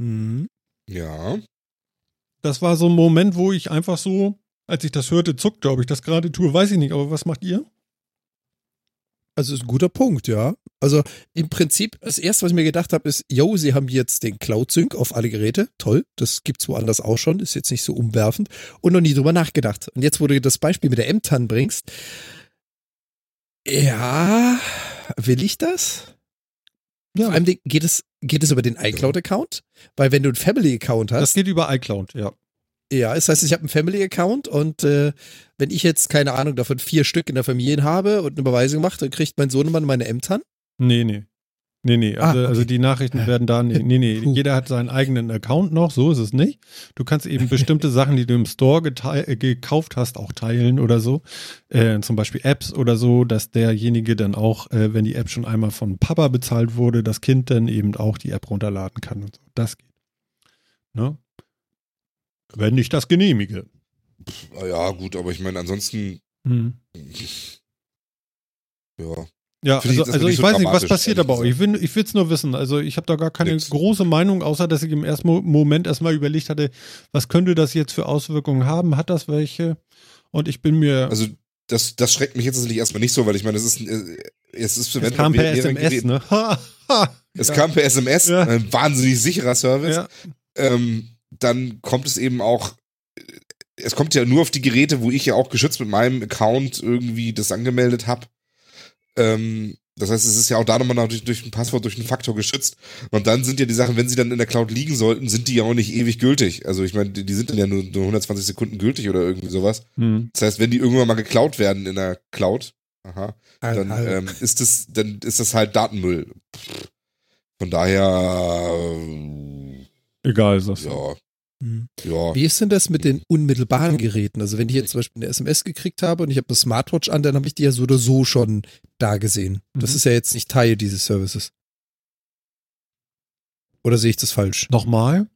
B: Mhm.
C: ja.
A: Das war so ein Moment, wo ich einfach so, als ich das hörte, zuckte, ob ich das gerade tue, weiß ich nicht. Aber was macht ihr?
B: Also ist ein guter Punkt, ja. Also im Prinzip, das erste, was ich mir gedacht habe, ist, yo, sie haben jetzt den Cloud-Sync auf alle Geräte. Toll, das gibt's woanders auch schon, ist jetzt nicht so umwerfend und noch nie drüber nachgedacht. Und jetzt, wo du das Beispiel mit der M-TAN bringst, ja, will ich das?
A: Ja,
B: Vor allem geht es, geht es über den iCloud-Account? Weil wenn du einen Family-Account
A: das
B: hast,
A: geht über iCloud, ja.
B: ja, das heißt, ich habe einen Family-Account und äh, wenn ich jetzt, keine Ahnung, davon vier Stück in der Familie habe und eine Überweisung mache, dann kriegt mein Sohnemann meine M-TAN.
A: Nee, nee. Nee, nee, also,
B: Ah, okay.
A: also die Nachrichten werden da, nee, nee, nee,
B: Puh.
A: jeder hat seinen eigenen Account noch, so ist es nicht. Du kannst eben bestimmte Sachen, die du im Store äh, gekauft hast, auch teilen oder so. Äh, zum Beispiel Apps oder so, dass derjenige dann auch, äh, wenn die App schon einmal von Papa bezahlt wurde, das Kind dann eben auch die App runterladen kann und so. Das geht. Ne? Wenn ich das genehmige.
C: Ah Ja, gut, aber ich meine, ansonsten,
A: Hm.
C: ja.
A: Ja, also, also ich
C: so
A: weiß nicht, was passiert da bei euch. Ich will ich will's nur wissen. Also ich habe da gar keine
C: Nix.
A: große Meinung, außer dass ich im ersten Mo- Moment erstmal überlegt hatte, was könnte das jetzt für Auswirkungen haben? Hat das welche? Und ich bin mir.
C: Also, das, das schreckt mich jetzt natürlich erstmal nicht so, weil ich meine, es ist, äh, es ist
A: es kam per SMS, ne? Ha, ha.
C: Es
A: Ja.
C: kam per SMS,
A: Ja.
C: ein wahnsinnig sicherer Service.
A: Ja.
C: Ähm, dann kommt es eben auch, es kommt ja nur auf die Geräte, wo ich ja auch geschützt mit meinem Account irgendwie das angemeldet habe. Ähm, das heißt, es ist ja auch da nochmal natürlich durch ein Passwort, durch einen Faktor geschützt. Und dann sind ja die Sachen, wenn sie dann in der Cloud liegen sollten, sind die ja auch nicht ewig gültig. Also ich meine, die, die sind dann ja nur, nur 120 Sekunden gültig oder irgendwie sowas.
A: Hm.
C: Das heißt, wenn die irgendwann mal geklaut werden in der Cloud, aha, dann
B: Also,
C: ähm, ist das, dann ist das halt Datenmüll. Von daher, äh,
A: Egal ist das.
C: ja,
B: hm.
C: ja.
B: Wie ist denn das mit den unmittelbaren Geräten? Also wenn ich jetzt zum Beispiel eine SMS gekriegt habe und ich habe eine Smartwatch an, dann habe ich die ja so oder so schon da gesehen. Das
A: Mhm.
B: ist ja jetzt nicht Teil dieses Services. Oder sehe ich das falsch?
A: Nochmal,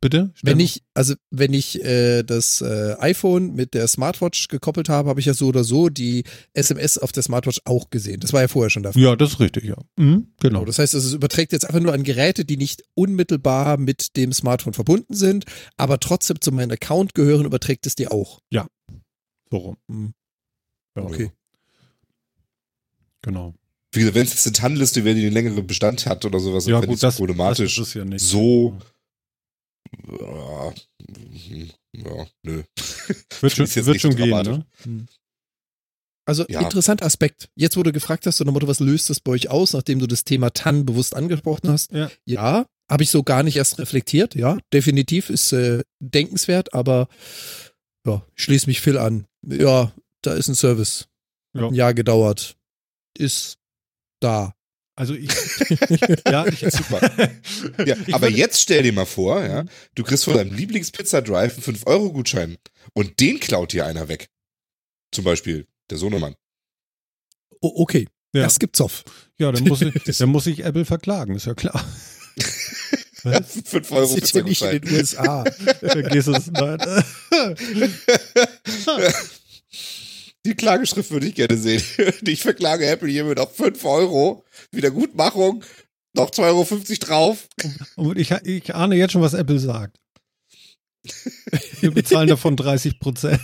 A: bitte?
B: Wenn ich, also wenn ich äh, das äh, iPhone mit der Smartwatch gekoppelt habe, habe ich ja so oder so die SMS auf der Smartwatch auch gesehen. Das war ja vorher schon dafür.
A: Ja, das ist richtig, ja. Mhm, genau.
B: Das heißt, es überträgt jetzt einfach nur an Geräte, die nicht unmittelbar mit dem Smartphone verbunden sind, aber trotzdem zu meinem Account gehören, überträgt es dir auch.
A: So rum.
B: Hm.
A: Ja,
B: Okay.
A: Genau.
C: Wie gesagt, wenn es jetzt eine TAN-Liste wäre, die einen längeren Bestand hat oder sowas,
A: Ja,
C: fände
A: gut, das,
C: problematisch.
A: das ist ja nicht.
C: so, ja, ja, nö.
A: Wird schon, wird schon gehen, ne?
B: Also
C: Ja.
B: interessanter Aspekt. Jetzt, wo du gefragt hast, so Motto, was löst das bei euch aus, nachdem du das Thema TAN bewusst angesprochen hast?
A: Ja.
B: Ja, habe ich so gar nicht erst reflektiert. Ja, definitiv ist äh, denkenswert, aber ja, ich schließe mich Phil an. Ja, da ist ein Service.
A: Ja.
B: ein Jahr gedauert. Ist da.
A: Also ich. ja, ich,
C: Super. Ja,
A: Ich
C: aber jetzt stell dir mal vor, ja,
A: Mhm.
C: du kriegst von deinem Lieblings-Pizza-Drive einen 5-Euro-Gutschein und den klaut dir einer weg. Zum Beispiel der Sohnemann.
B: Oh, okay,
A: Ja.
B: das gibt's auf.
A: Ja, dann muss, ich, dann muss ich Apple verklagen, ist ja klar. Was?
C: 5 Euro
B: Das ist ja nicht in den USA.
A: Du es nein.
C: Die Klageschrift würde ich gerne sehen. Ich verklage Apple hiermit auf 5 Euro. Wiedergutmachung. Noch 2,50 Euro drauf.
A: Und ich, ich ahne jetzt schon, was Apple sagt. Wir bezahlen davon 30 Prozent.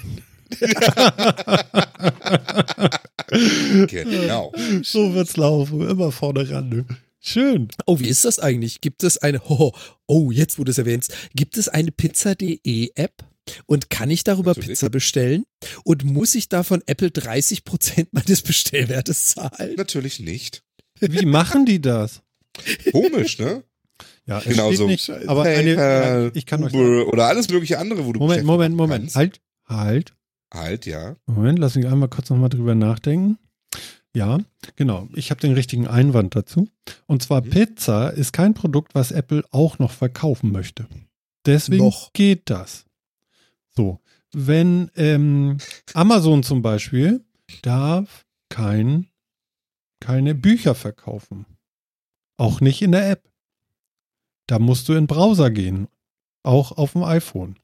C: Genau.
A: So wird's laufen, immer vorne ran. Ne? Schön.
B: Oh, wie ist das eigentlich? Gibt es eine, oh, oh jetzt wo du es erwähnst, gibt es eine Pizza.de App? Und kann ich darüber
C: Natürlich.
B: Pizza bestellen? Und muss ich davon Apple 30% meines Bestellwertes zahlen?
C: Natürlich nicht.
A: Wie machen die das?
C: Komisch, ne?
A: Ja, es
C: Genau
A: steht
C: so.
A: nicht, aber eine,
C: PayPal,
A: ich kann.
C: Uber oder alles mögliche andere, wo du
A: Moment, Moment, Moment.
C: kannst.
A: Halt, halt.
C: Halt, ja.
A: Moment, lass mich einmal kurz nochmal drüber nachdenken. Ja, genau. Ich habe den richtigen Einwand dazu. Und zwar
C: Mhm.
A: Pizza ist kein Produkt, was Apple auch noch verkaufen möchte. Deswegen
B: Noch.
A: geht das. So, wenn ähm, Amazon zum Beispiel darf kein, keine Bücher verkaufen. Auch nicht in der App. Da musst du in den Browser gehen. Auch auf dem iPhone.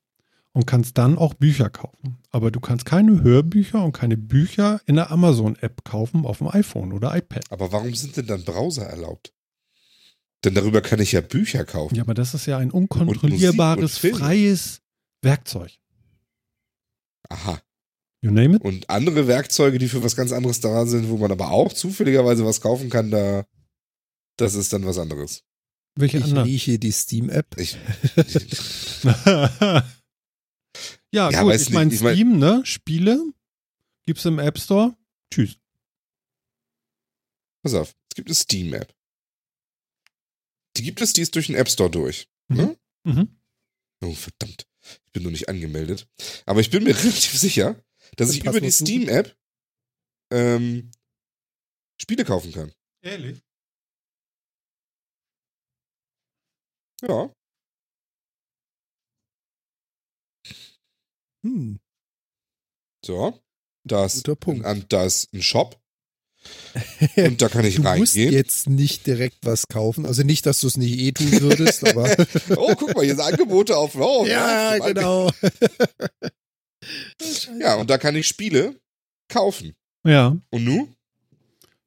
A: Und kannst dann auch Bücher kaufen. Aber du kannst keine Hörbücher und keine Bücher in der Amazon-App kaufen auf dem iPhone oder iPad.
C: Aber warum sind denn dann Browser erlaubt? Denn darüber kann ich ja Bücher kaufen.
A: Ja, aber das ist ja ein
C: Musik und
A: unkontrollierbares,
C: Film.
A: freies Werkzeug.
C: Aha.
A: You name it?
C: Und andere Werkzeuge, die für was ganz anderes da sind, wo man aber auch zufälligerweise was kaufen kann, da, das ist dann was anderes.
A: Welche
B: Ich
A: anderen?
B: rieche die Steam-App.
C: Ich,
A: ja,
C: Ja,
A: gut, ich meine
C: nicht, ich mein-
A: Steam, ne? Spiele gibt's im App Store. Tschüss.
C: pass auf, es gibt eine Steam-App. Die gibt es, die ist durch den App Store durch. Ne?
A: Mhm.
C: Oh, verdammt. Ich bin nur nicht angemeldet. Aber ich bin mir relativ sicher, dass ich über die. Steam-App ähm, Spiele kaufen kann.
A: Ehrlich?
C: Ja.
B: Hm,
C: So. Da ist,
B: guter Punkt.
C: ein, da ist ein Shop. Und da kann ich
B: du musst
C: reingehen.
B: jetzt nicht direkt was kaufen. Also nicht, dass du es nicht eh tun würdest, aber.
C: Oh, guck mal, hier sind Angebote auf. Oh,
B: ja, genau.
C: Ja, und da kann ich Spiele kaufen.
A: Ja.
C: Und nu?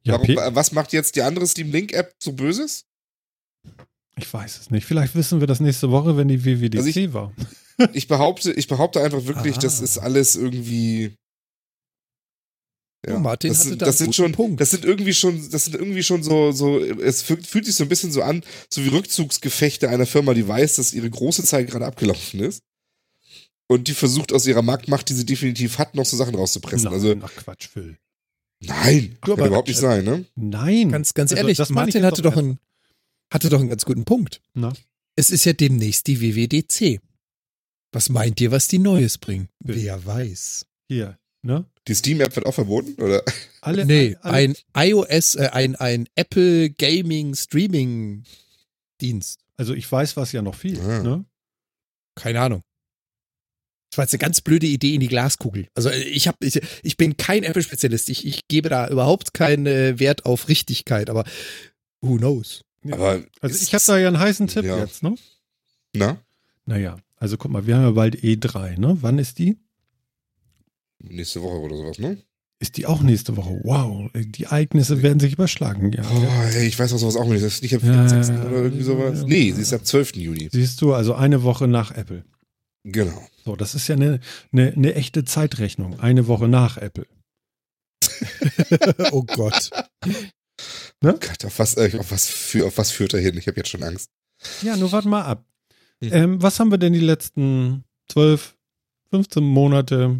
A: Ja,
C: Warum, was macht jetzt die andere Steam Link App so Böses?
A: ich weiß es nicht. Vielleicht wissen wir das nächste Woche, wenn die WWDC
C: Also ich-
A: war.
C: Ich behaupte, ich behaupte einfach wirklich,
B: Ah.
C: das ist alles irgendwie.
B: Oh, Martin
C: das,
B: hatte
C: das
B: einen
C: sind
B: guten
C: schon,
B: Punkt.
C: das sind irgendwie schon, das sind irgendwie schon so, so, es fühlt, fühlt sich so ein bisschen so an, so wie Rückzugsgefechte einer Firma, die weiß, dass ihre große Zeit gerade abgelaufen ist. Und die versucht aus ihrer Marktmacht, die sie definitiv hat, noch so Sachen rauszupressen.
A: Nein,
C: also,
A: ach Quatsch, Phil.
C: nein,
B: Du,
C: kann
B: aber-
C: überhaupt nicht sein, ne?
A: Nein.
B: Ganz, ganz
A: Also,
B: ehrlich,
A: ich
B: Martin hatte doch, einen, hatte doch einen ganz guten Punkt.
A: Na?
B: Es ist ja demnächst die WWDC. Was meint ihr, was die Neues bringen?
A: Ja.
B: Wer weiß.
A: Hier, ne?
C: Die Steam-App wird auch verboten, oder?
A: Alle,
B: nee,
A: alle,
B: ein iOS, äh, ein, ein Apple Gaming Streaming Dienst.
A: Also ich weiß, was ja noch fehlt.
C: Ah.
A: Ne?
B: Keine Ahnung. Das war jetzt eine ganz blöde Idee in die Glaskugel. Also ich habe, ich, ich bin kein Apple-Spezialist. Ich, ich gebe da überhaupt keinen äh, Wert auf Richtigkeit, aber who knows?
A: Ja.
C: Aber
A: Also ich habe da ja einen heißen Tipp
C: Ja.
A: jetzt, ne?
C: Na?
A: Naja, also guck mal, wir haben ja bald E3, ne? Wann ist die?
C: Nächste Woche oder sowas, ne?
A: Ist die auch nächste Woche? Wow, die Ereignisse werden sich überschlagen. Ja.
C: Oh, hey, ich weiß auch sowas auch nicht. Das ist nicht
A: Ja,
C: 24.
A: ja,
C: oder irgendwie sowas. Nee, sie ist am 12. Juni.
A: Siehst du, also eine Woche nach Apple.
C: Genau.
A: So, das ist ja eine, eine, eine echte Zeitrechnung. Eine Woche nach Apple.
B: oh Gott.
C: Gott, auf was, äh, auf was, für, auf was führt er hin? Ich habe jetzt schon Angst.
A: Ja, nur warte mal ab.
C: Hm.
A: Ähm, was haben wir denn die letzten 12, 15 Monate,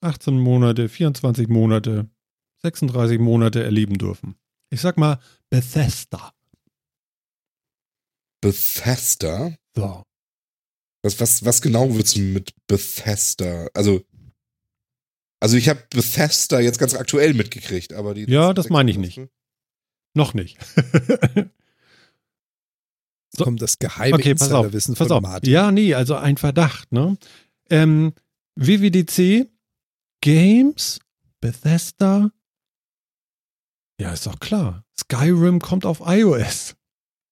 A: 18 Monate, 24 Monate, 36 Monate erleben dürfen? Ich sag mal Bethesda.
C: Bethesda?
A: So.
C: Was, was, was genau willst du mit Bethesda? Also, also ich habe Bethesda jetzt ganz aktuell mitgekriegt, aber die.
A: Ja, das meine ich nicht. Noch nicht. So.
B: Kommt das geheime
A: okay, pass auf.
B: Insiderwissen
A: Pass
B: von
A: auf.
B: Martin.
A: Ja, nee, also ein Verdacht, ne? Ähm, WWDC, Games, Bethesda. Ja, ist doch klar. Skyrim kommt auf iOS.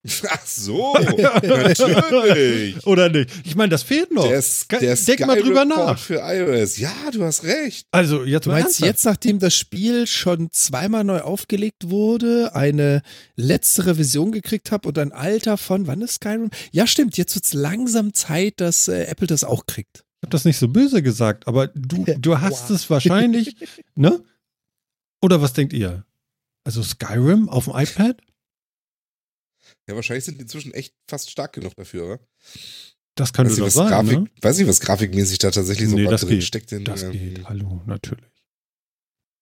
C: Ach so, natürlich.
A: Oder nicht? Ich meine, das fehlt noch.
C: Der, der
A: denk mal drüber nach.
C: für iOS. Ja, du hast recht.
A: Also, jetzt
B: Du meinst
A: ernsthaft.
B: jetzt, nachdem das Spiel schon zweimal neu aufgelegt wurde, eine letzte Revision gekriegt hat und ein Alter von, wann ist Skyrim? Ja, stimmt, jetzt wird's langsam Zeit, dass äh, Apple das auch kriegt.
A: Ich habe das nicht so böse gesagt, aber du, du hast
B: Wow.
A: es wahrscheinlich, ne? Oder was denkt ihr? Also Skyrim auf dem iPad?
C: Ja, wahrscheinlich sind die inzwischen echt fast stark genug dafür, oder?
A: Das könnte
C: weiß, nicht,
A: doch
C: was
A: sein,
C: Grafik,
A: ne?
C: weiß nicht, was grafikmäßig da tatsächlich so
A: Nee, das
C: drin
A: geht.
C: steckt. In,
A: Das
C: ähm,
A: geht, hallo, natürlich.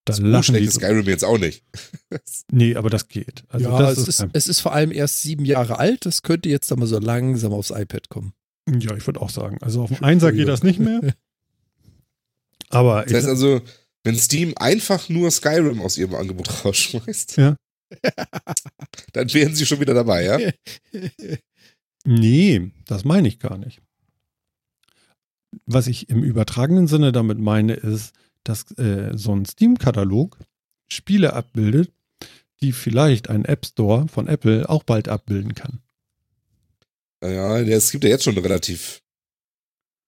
A: Da
C: So
A: lachen
C: schlecht ist. Skyrim jetzt auch nicht.
A: Nee, aber das geht. Also
B: ja,
A: das
B: es
A: ist,
B: es ist vor allem erst sieben Jahre alt, das könnte jetzt aber so langsam aufs iPad kommen.
A: Ja, ich würde auch sagen. Also auf dem Einser geht das nicht mehr. Aber
C: Das heißt also, wenn Steam einfach nur Skyrim aus ihrem Angebot rausschmeißt,
A: Ja.
C: dann wären sie schon wieder dabei, ja?
A: Nee, das meine ich gar nicht. Was ich im übertragenen Sinne damit meine, ist, dass äh, so ein Steam-Katalog Spiele abbildet, die vielleicht ein App Store von Apple auch bald abbilden kann.
C: Ja, es gibt ja jetzt schon relativ,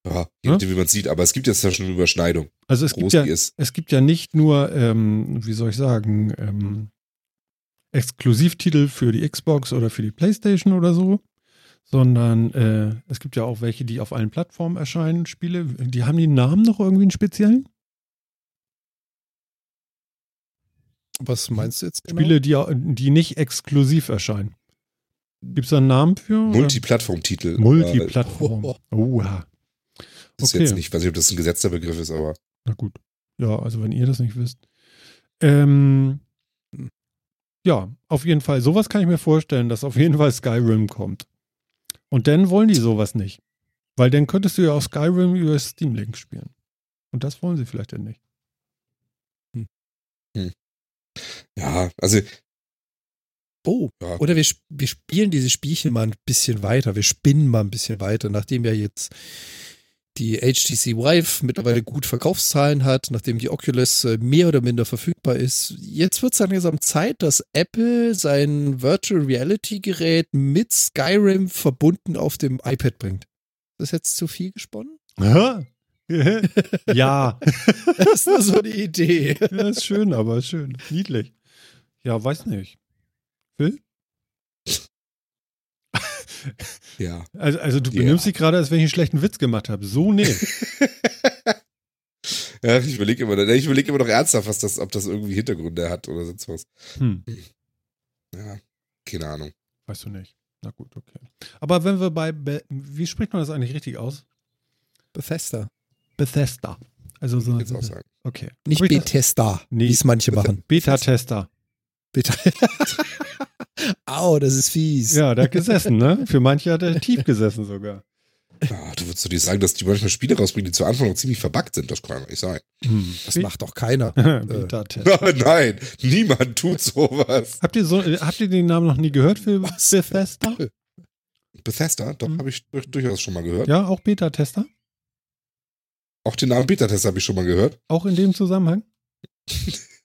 C: ja, nachdem, wie man sieht, aber es gibt jetzt ja schon eine Überschneidung,
A: Also es
C: groß
A: gibt ja, es gibt ja nicht nur, ähm, wie soll ich sagen, ähm, Exklusivtitel für die Xbox oder für die PlayStation oder so, sondern äh, es gibt ja auch welche, die auf allen Plattformen erscheinen, Spiele. Die haben die Namen noch irgendwie einen speziellen?
B: Was meinst du jetzt genau?
A: Spiele, die, die nicht exklusiv erscheinen. Gibt es da einen Namen für?
C: Multiplattform-Titel.
A: Multiplattform.
B: Oh.
A: Oha.
C: Äh, ist
A: okay.
C: jetzt nicht, ich weiß nicht, ob das ein gesetzter Begriff ist, aber
A: Na gut. Ja, also wenn ihr das nicht wisst. Ähm, ja, auf jeden Fall. Sowas kann ich mir vorstellen, dass auf jeden Fall Skyrim kommt. Und dann wollen die sowas nicht. Weil dann könntest du ja auch Skyrim über Steam Link spielen. Und das wollen sie vielleicht dann nicht.
C: ja, also
B: Oh,
C: Ja.
B: oder wir, wir spielen diese Spielchen mal ein bisschen weiter. Wir spinnen mal ein bisschen weiter, nachdem ja jetzt die HTC Vive mittlerweile gut Verkaufszahlen hat, nachdem die Oculus äh, mehr oder minder verfügbar ist. Jetzt wird es langsam Zeit, dass Apple sein Virtual Reality Gerät mit Skyrim verbunden auf dem iPad bringt. Ist das jetzt zu viel gesponnen?
A: ja.
B: Das ist nur so eine Idee.
A: Ja, ist schön, aber schön. Niedlich. Ja, weiß nicht. Phil?
C: ja.
A: Also, also du
C: Ja.
A: benimmst dich gerade, als wenn ich einen schlechten Witz gemacht habe. So, nee.
C: Ja, ich überlege immer, ich überlege immer noch ernsthaft, was das, ob das irgendwie Hintergründe hat oder sonst was.
A: Hm,
C: Ja, keine Ahnung.
A: weißt du nicht. Na gut, okay. Aber wenn wir bei, Be wie spricht man das eigentlich richtig aus?
B: Bethesda.
A: Bethesda. Also so.
C: Jetzt auch sagen.
A: Okay.
B: Nicht Bethesda,
A: Nee.
B: wie es manche machen.
A: Beta-Tester.
B: Bitte. Au, das ist fies.
A: Ja, der hat gesessen, ne? Für manche hat er tief gesessen sogar.
C: Ah, du würdest doch nicht sagen, dass die manchmal Spiele rausbringen, die zu Anfang noch ziemlich verbuggt sind. Das kann doch nicht sein.
A: Hm.
B: Das macht doch keiner.
A: Beta-Tester.
C: Nein, niemand tut sowas.
A: Habt ihr so, äh, habt ihr den Namen noch nie gehört für
B: Was?
A: Bethesda?
C: Bethesda, doch,
A: Mhm.
C: habe ich durch- durchaus schon mal gehört.
A: Ja, auch Beta-Tester?
C: Auch den Namen Beta-Test habe ich schon mal gehört.
A: Auch in dem Zusammenhang?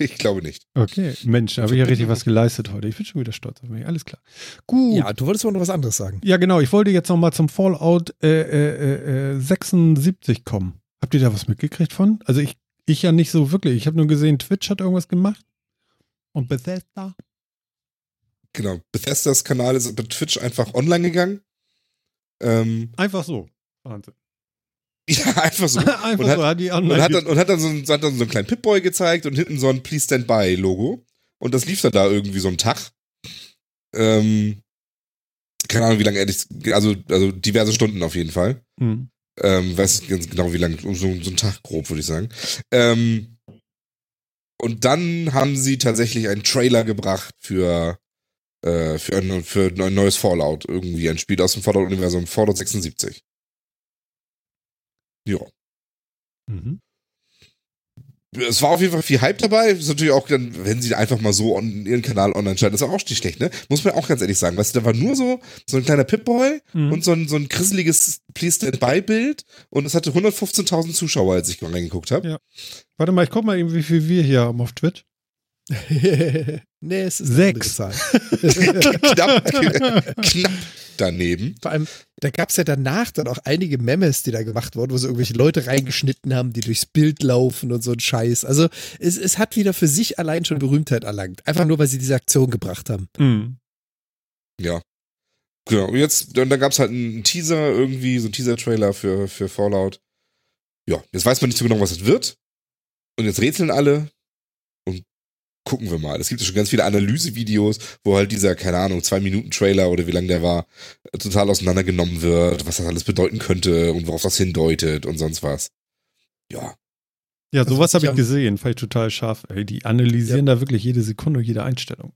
C: Ich glaube nicht.
A: Okay, Mensch, da habe ich ja richtig was geleistet heute. Ich bin schon wieder stolz auf mich. Alles klar. Gut.
B: Ja, du wolltest aber noch was anderes sagen.
A: Ja, genau. Ich wollte jetzt noch mal zum Fallout äh, äh, äh, 76 kommen. Habt ihr da was mitgekriegt von? Also ich, ich ja nicht so wirklich. Ich habe nur gesehen, Twitch hat irgendwas gemacht. Und Bethesda?
C: Genau. Bethesdas Kanal ist bei Twitch einfach online gegangen. Ähm,
A: Einfach so. Wahnsinn.
C: ja, einfach so.
A: Einfach
C: Und hat-
A: so. Hat die
C: Und hat dann, und hat dann, so, einen, hat dann so einen kleinen Pip-Boy gezeigt und hinten so ein Please Stand By Logo. Und das lief dann da irgendwie so einen Tag. Ähm, keine Ahnung, wie lange ehrlich, also, also diverse Stunden auf jeden Fall.
A: Hm.
C: Ähm, weiß ganz genau, wie lange, so, so einen Tag grob, würde ich sagen. Ähm, und dann haben sie tatsächlich einen Trailer gebracht für, äh, für, ein, für ein neues Fallout. Irgendwie ein Spiel aus dem Fallout-Universum, Fallout 76. Ja.
A: Mhm.
C: es war auf jeden Fall viel Hype dabei. Ist natürlich auch dann, wenn sie einfach mal so on, ihren Kanal online schalten, ist auch nicht schlecht, ne? Muss man auch ganz ehrlich sagen. Weißt du, da war nur so, so ein kleiner Pip-Boy
A: Mhm.
C: und so ein, so ein grisseliges Please Stand By-Bild und es hatte 115.000 Zuschauer, als ich mal reingeguckt habe.
A: Ja. Warte mal, ich guck mal eben, wie viel wir hier haben auf Twitch.
B: nee, es ist
A: Sechs.
C: knapp, knapp daneben.
B: Vor allem, da gab es ja danach dann auch einige Memes, die da gemacht wurden, wo so irgendwelche Leute reingeschnitten haben, die durchs Bild laufen und so ein Scheiß. Also es, es hat wieder für sich allein schon Berühmtheit erlangt. Einfach nur, weil sie diese Aktion gebracht haben.
A: Mhm.
C: Ja. Genau. Und jetzt, dann, dann gab es halt einen Teaser irgendwie, so einen Teaser-Trailer für, für Fallout. Ja, jetzt weiß man nicht so genau, was es wird. Und jetzt rätseln alle gucken wir mal. Es gibt ja schon ganz viele Analysevideos, wo halt dieser, keine Ahnung, zwei Minuten Trailer oder wie lang der war, total auseinandergenommen wird, was das alles bedeuten könnte und worauf das hindeutet und sonst was. Ja.
A: Ja,
B: Also,
A: sowas
B: was
A: habe
B: ich
A: gesehen. Fand ich total scharf. Ey, die analysieren da wirklich jede Sekunde, jede Einstellung.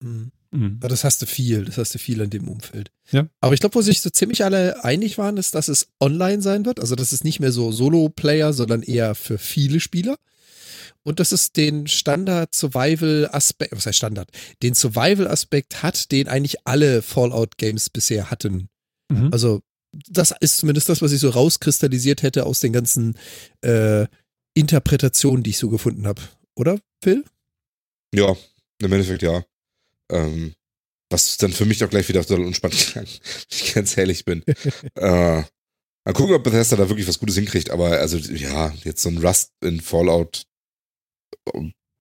B: Mhm.
A: Mhm.
B: Ja, das hast du viel, das hast du viel in dem Umfeld.
A: Ja.
B: Aber ich glaube, wo sich so ziemlich alle einig waren, ist, dass es online sein wird. Also, dass es nicht mehr so Solo-Player, sondern eher für viele Spieler. Und dass es den Standard-Survival-Aspekt, was heißt Standard? Den Survival-Aspekt hat, den eigentlich alle Fallout-Games bisher hatten.
A: Mhm.
B: Also, das ist zumindest das, was ich so rauskristallisiert hätte aus den ganzen äh, Interpretationen, die ich so gefunden habe. Oder, Phil?
C: Ja, im Endeffekt ja. Ähm, was dann für mich auch gleich wieder so unspannend klang, wenn ich ganz ehrlich bin. äh, mal gucken, ob Bethesda da wirklich was Gutes hinkriegt, aber also ja, jetzt so ein Rust in Fallout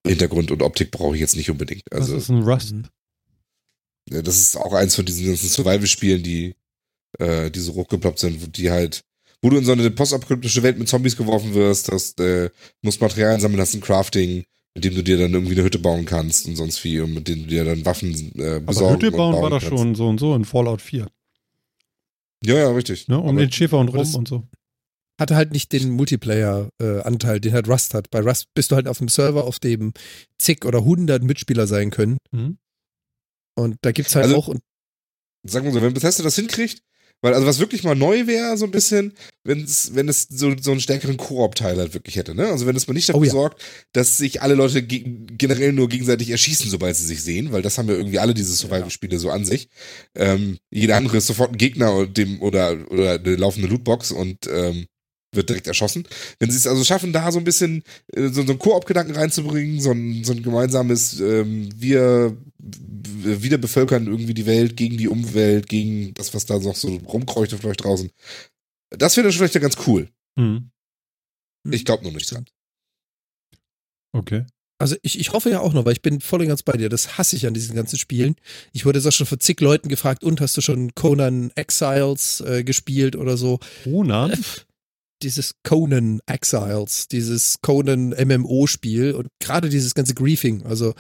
C: Hintergrund und Optik brauche ich jetzt nicht unbedingt. Also
A: Was ist ein Rust?
B: Mhm.
C: ja, das ist auch eins von diesen ganzen Survival-Spielen, die, äh, die so hochgeploppt sind, wo die halt, wo du in so eine postapokalyptische Welt mit Zombies geworfen wirst, das äh, musst Materialien sammeln, hast ein Crafting, mit dem du dir dann irgendwie eine Hütte bauen kannst und sonst wie und mit dem du dir dann Waffen äh,
A: Aber
C: besorgen
A: Hütte bauen
C: und
A: war doch
C: kannst.
A: schon so und so in Fallout 4.
C: Ja, ja, richtig.
A: Ne? Um
C: Aber-
A: den Schäfer und
B: aber
A: rum
B: das-
A: und so.
B: Hatte halt nicht den Multiplayer-Anteil, den halt Rust hat. Bei Rust bist du halt auf dem Server, auf dem zig oder hundert Mitspieler sein können.
A: Mhm.
B: Und da gibt's halt
C: Also-
B: auch, und
C: sagen wir so, wenn Bethesda das hinkriegt, weil also was wirklich mal neu wäre, so ein bisschen, wenn es, wenn es so, so einen stärkeren Koop-Teil halt wirklich hätte, ne? Also wenn es mal nicht dafür
B: Oh ja.
C: sorgt, dass sich alle Leute ge generell nur gegenseitig erschießen, sobald sie sich sehen, weil das haben ja irgendwie alle diese Survival-Spiele so an sich. Ähm, jeder andere ist sofort ein Gegner und dem, oder, oder eine laufende Lootbox und ähm, wird direkt erschossen. Wenn sie es also schaffen, da so ein bisschen äh, so, so einen Koop-Gedanken reinzubringen, so ein, so ein gemeinsames, ähm, wir wieder bevölkern irgendwie die Welt gegen die Umwelt, gegen das, was da noch so rumkreucht vielleicht draußen. Das wäre vielleicht ja ganz cool.
A: Mhm.
C: Ich glaube nur nicht dran.
A: Okay.
B: also ich, ich hoffe ja auch noch, weil ich bin voll und ganz bei dir. Das hasse ich an diesen ganzen Spielen. Ich wurde jetzt auch schon von zig Leuten gefragt, und hast du schon Conan Exiles äh, gespielt oder so?
A: Ronan?
B: Dieses Conan Exiles, dieses Conan MMO-Spiel und gerade dieses ganze Griefing, also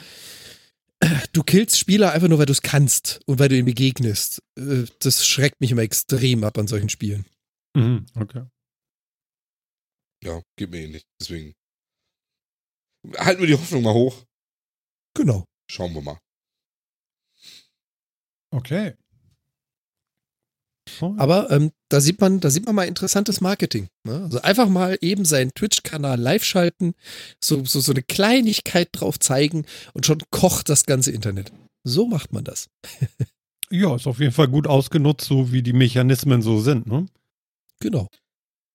B: du killst Spieler einfach nur, weil du es kannst und weil du ihnen begegnest. Äh, Das schreckt mich immer extrem ab an solchen Spielen.
A: Mhm. Okay.
C: Ja, geht mir eh nicht. Deswegen halten wir die Hoffnung mal hoch.
B: Genau.
C: Schauen wir mal.
A: Okay. Oh,
B: Aber ähm, da sieht man, da sieht man mal interessantes Marketing. Ne? Also einfach mal eben seinen Twitch-Kanal live schalten, so, so, so eine Kleinigkeit drauf zeigen und schon kocht das ganze Internet. So macht man das.
A: ja, ist auf jeden Fall gut ausgenutzt, so wie die Mechanismen so sind, ne?
B: Genau.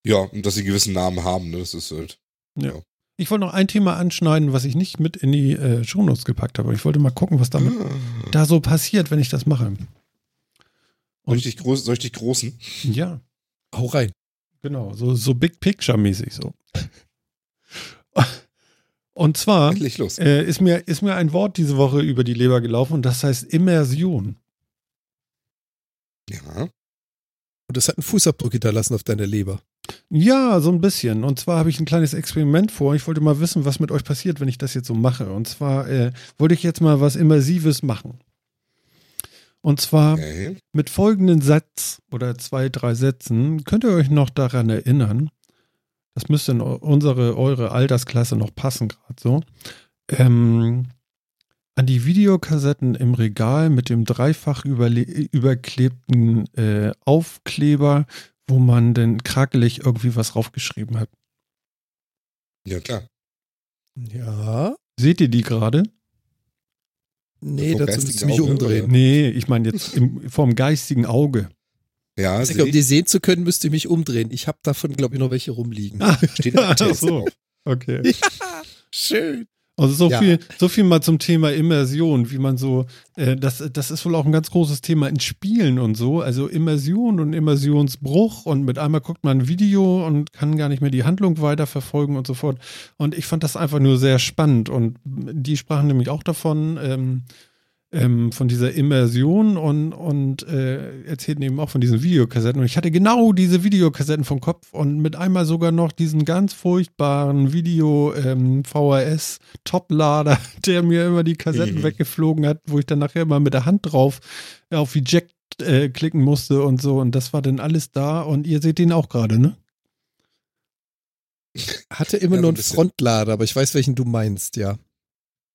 C: Ja, und dass sie gewissen Namen haben, ne? Das ist halt.
A: Ich wollte noch ein Thema anschneiden, was ich nicht mit in die äh, Shownotes gepackt habe. Ich wollte mal gucken, was damit
C: Ah.
A: da so passiert, wenn ich das mache.
C: Soll ich dich, groß, soll ich dich großen?
A: Ja,
B: Hau rein.
A: genau. So, so Big Picture-mäßig so. Und zwar äh, ist, mir, ist mir ein Wort diese Woche über die Leber gelaufen und das heißt Immersion.
C: Ja.
B: Und das hat einen Fußabdruck hinterlassen auf deiner Leber.
A: Ja, so ein bisschen. Und zwar habe ich ein kleines Experiment vor. Ich wollte mal wissen, was mit euch passiert, wenn ich das jetzt so mache. Und zwar äh, wollte ich jetzt mal was Immersives machen. Und zwar
C: Okay.
A: mit folgenden Satz oder zwei, drei Sätzen. Könnt ihr euch noch daran erinnern? Das müsste in unsere, eure Altersklasse noch passen, gerade so. Ähm, an die Videokassetten im Regal mit dem dreifach überklebten äh, Aufkleber, wo man denn krakelig irgendwie was raufgeschrieben hat.
C: Ja, klar.
B: Ja.
A: Seht ihr die gerade?
B: Nee,
C: Vom
B: dazu
C: geistigen
B: müsst ihr mich
C: Auge,
B: umdrehen.
C: oder?
A: Nee, ich meine jetzt im, vom geistigen Auge.
C: Ja, seh
B: um
C: ich.
B: die sehen zu können, müsst ihr mich umdrehen. Ich habe davon, glaube ich, noch welche rumliegen.
A: Ah,
C: Steht da
A: ach
C: Text
A: so. Okay.
B: Schön.
A: Also so
B: Ja.
A: viel, so viel mal zum Thema Immersion, wie man so, äh, das, das ist wohl auch ein ganz großes Thema in Spielen und so. Also Immersion und Immersionsbruch und mit einmal guckt man ein Video und kann gar nicht mehr die Handlung weiterverfolgen und so fort. Und ich fand das einfach nur sehr spannend und die sprachen nämlich auch davon, ähm, ähm, von dieser Immersion und, und äh, erzählten eben auch von diesen Videokassetten. Und ich hatte genau diese Videokassetten vom Kopf und mit einmal sogar noch diesen ganz furchtbaren Video ähm, VHS Toplader, der mir immer die Kassetten weggeflogen hat, wo ich dann nachher immer mit der Hand drauf äh, auf Eject äh, klicken musste und so. Und das war dann alles da und ihr seht den auch gerade, ne?
B: Hatte immer
C: Ja,
B: nur
C: ein
B: einen. Frontlader, aber ich weiß, welchen du meinst, ja.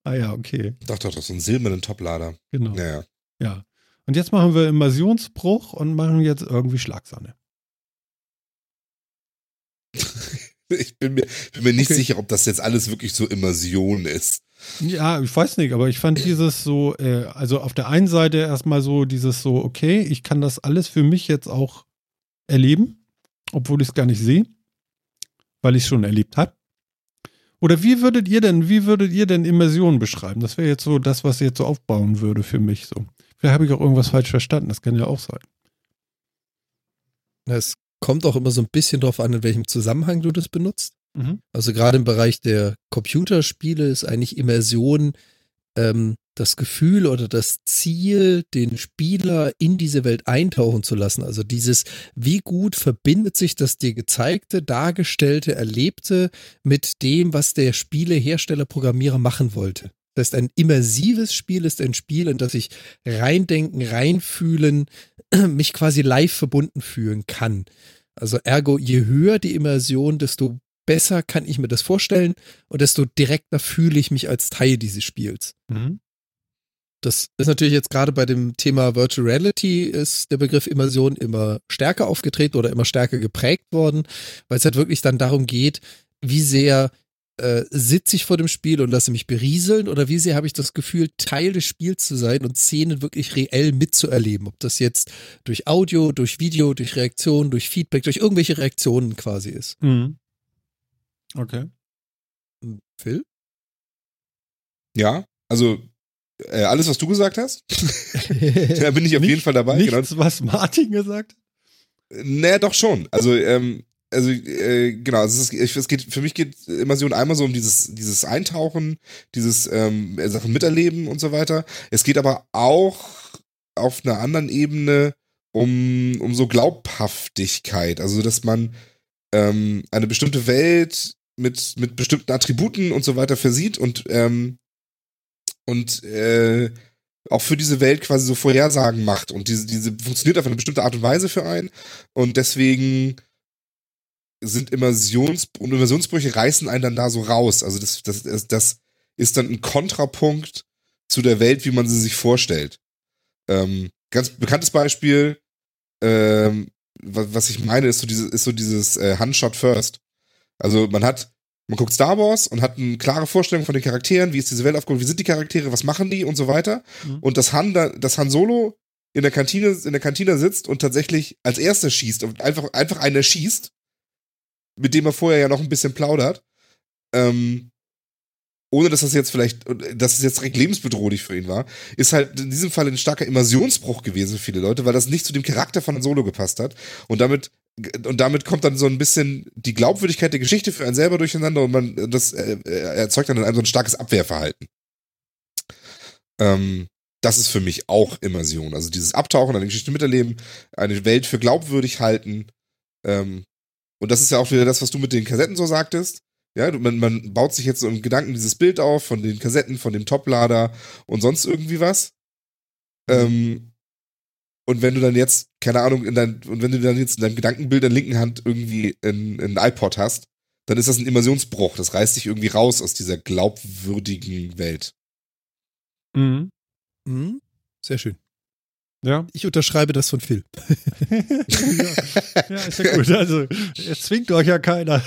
A: Ah ja, okay.
C: Ich dachte doch, das ist so ein silbernen Toplader.
A: Genau.
C: Naja.
A: Ja. Und jetzt machen wir Immersionsbruch und machen jetzt irgendwie Schlagsahne.
C: Ich bin mir, bin mir nicht
B: Okay.
C: sicher, ob das jetzt alles wirklich so Immersion ist.
A: Ja, ich weiß nicht, aber ich fand dieses so, äh, also auf der einen Seite erstmal so dieses so, okay, ich kann das alles für mich jetzt auch erleben, obwohl ich es gar nicht sehe, weil ich es schon erlebt habe. Oder wie würdet ihr denn, wie würdet ihr denn Immersion beschreiben? Das wäre jetzt so das, was jetzt so aufbauen würde für mich so. Vielleicht habe ich auch irgendwas falsch verstanden, das kann ja auch sein.
B: Es kommt auch immer so ein bisschen drauf an, in welchem Zusammenhang du das benutzt.
A: Mhm.
B: Also gerade im Bereich der Computerspiele ist eigentlich Immersion ähm, das Gefühl oder das Ziel, den Spieler in diese Welt eintauchen zu lassen. Also dieses, wie gut verbindet sich das dir gezeigte, dargestellte, erlebte mit dem, was der Spielehersteller, Programmierer machen wollte. Das heißt, ein immersives Spiel ist ein Spiel, in das ich reindenken, reinfühlen, mich quasi live verbunden fühlen kann. Also ergo, je höher die Immersion, desto besser kann ich mir das vorstellen und desto direkter fühle ich mich als Teil dieses Spiels.
A: Mhm.
B: Das ist natürlich jetzt gerade bei dem Thema Virtual Reality ist der Begriff Immersion immer stärker aufgetreten oder immer stärker geprägt worden, weil es halt wirklich dann darum geht, wie sehr äh, sitze ich vor dem Spiel und lasse mich berieseln oder wie sehr habe ich das Gefühl, Teil des Spiels zu sein und Szenen wirklich reell mitzuerleben. Ob das jetzt durch Audio, durch Video, durch Reaktion, durch Feedback, durch irgendwelche Reaktionen quasi ist.
A: Mhm. Okay.
B: Hm, Phil?
C: Ja, also äh, alles, was du gesagt hast, da bin ich auf
A: Nicht-
C: jeden Fall dabei.
A: Nichts,
C: Genau.
A: was Martin gesagt hat?
C: Naja, doch schon. Also, ähm, also äh, genau, also es, ist, ich- es geht für mich geht Immersion einmal so um dieses dieses Eintauchen, dieses ähm, Sachen miterleben und so weiter. Es geht aber auch auf einer anderen Ebene um um so Glaubhaftigkeit, also dass man ähm, eine bestimmte Welt mit mit bestimmten Attributen und so weiter versieht und ähm, und äh, auch für diese Welt quasi so Vorhersagen macht und diese diese funktioniert auf eine bestimmte Art und Weise für einen und deswegen sind Immersions und Immersionsbrüche reißen einen dann da so raus. Also das, das, das, ist dann ein Kontrapunkt zu der Welt, wie man sie sich vorstellt. Ähm, ganz bekanntes Beispiel, ähm, was, was ich meine, ist so dieses, ist so dieses äh, Handshot First. Also man hat, man guckt Star Wars und hat eine klare Vorstellung von den Charakteren, wie ist diese Welt aufgebaut, wie sind die Charaktere, was machen die und so weiter.
A: Mhm.
C: Und das Han, da, das Han Solo in der Kantine, in der Kantine sitzt und tatsächlich als erster schießt und einfach, einfach einen erschießt, mit dem er vorher ja noch ein bisschen plaudert. Ähm, ohne dass das jetzt vielleicht, dass es jetzt direkt lebensbedrohlich für ihn war, ist halt in diesem Fall ein starker Immersionsbruch gewesen für viele Leute, weil das nicht zu dem Charakter von Han Solo gepasst hat. Und damit, und damit kommt dann so ein bisschen die Glaubwürdigkeit der Geschichte für einen selber durcheinander und man, das äh, äh, erzeugt dann in einem so ein starkes Abwehrverhalten. Ähm, das ist für mich auch Immersion. Also dieses Abtauchen, eine Geschichte miterleben, eine Welt für glaubwürdig halten. Ähm, und das ist ja auch wieder das, was du mit den Kassetten so sagtest. Ja, man, man baut sich jetzt so im Gedanken dieses Bild auf von den Kassetten, von dem Toplader und sonst irgendwie was. Ähm, und wenn du dann jetzt, keine Ahnung, in dein, und wenn du dann jetzt in deinem Gedankenbild in der linken Hand irgendwie ein, iPod hast, dann ist das ein Immersionsbruch. Das reißt dich irgendwie raus aus dieser glaubwürdigen Welt.
A: Mhm.
B: Mhm. Sehr schön.
A: Ja.
B: Ich unterschreibe das von Phil.
A: ja. ja, ist ja gut. Also, es zwingt euch ja keiner.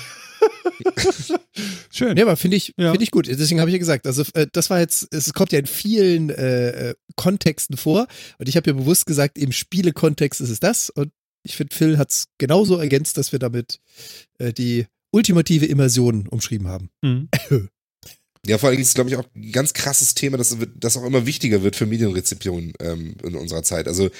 A: Schön.
B: Ja, aber finde ich,
A: Ja.
B: finde ich gut. Deswegen habe ich ja gesagt, also äh, das war jetzt, es kommt ja in vielen äh, Kontexten vor. Und ich habe ja bewusst gesagt, im Spielekontext ist es das. Und ich finde, Phil hat es genauso ergänzt, dass wir damit äh, die ultimative Immersion umschrieben haben.
A: Mhm.
C: Ja, vor allem ist es, glaube ich, auch ein ganz krasses Thema, das, das auch immer wichtiger wird für Medienrezeption ähm, in unserer Zeit. Also,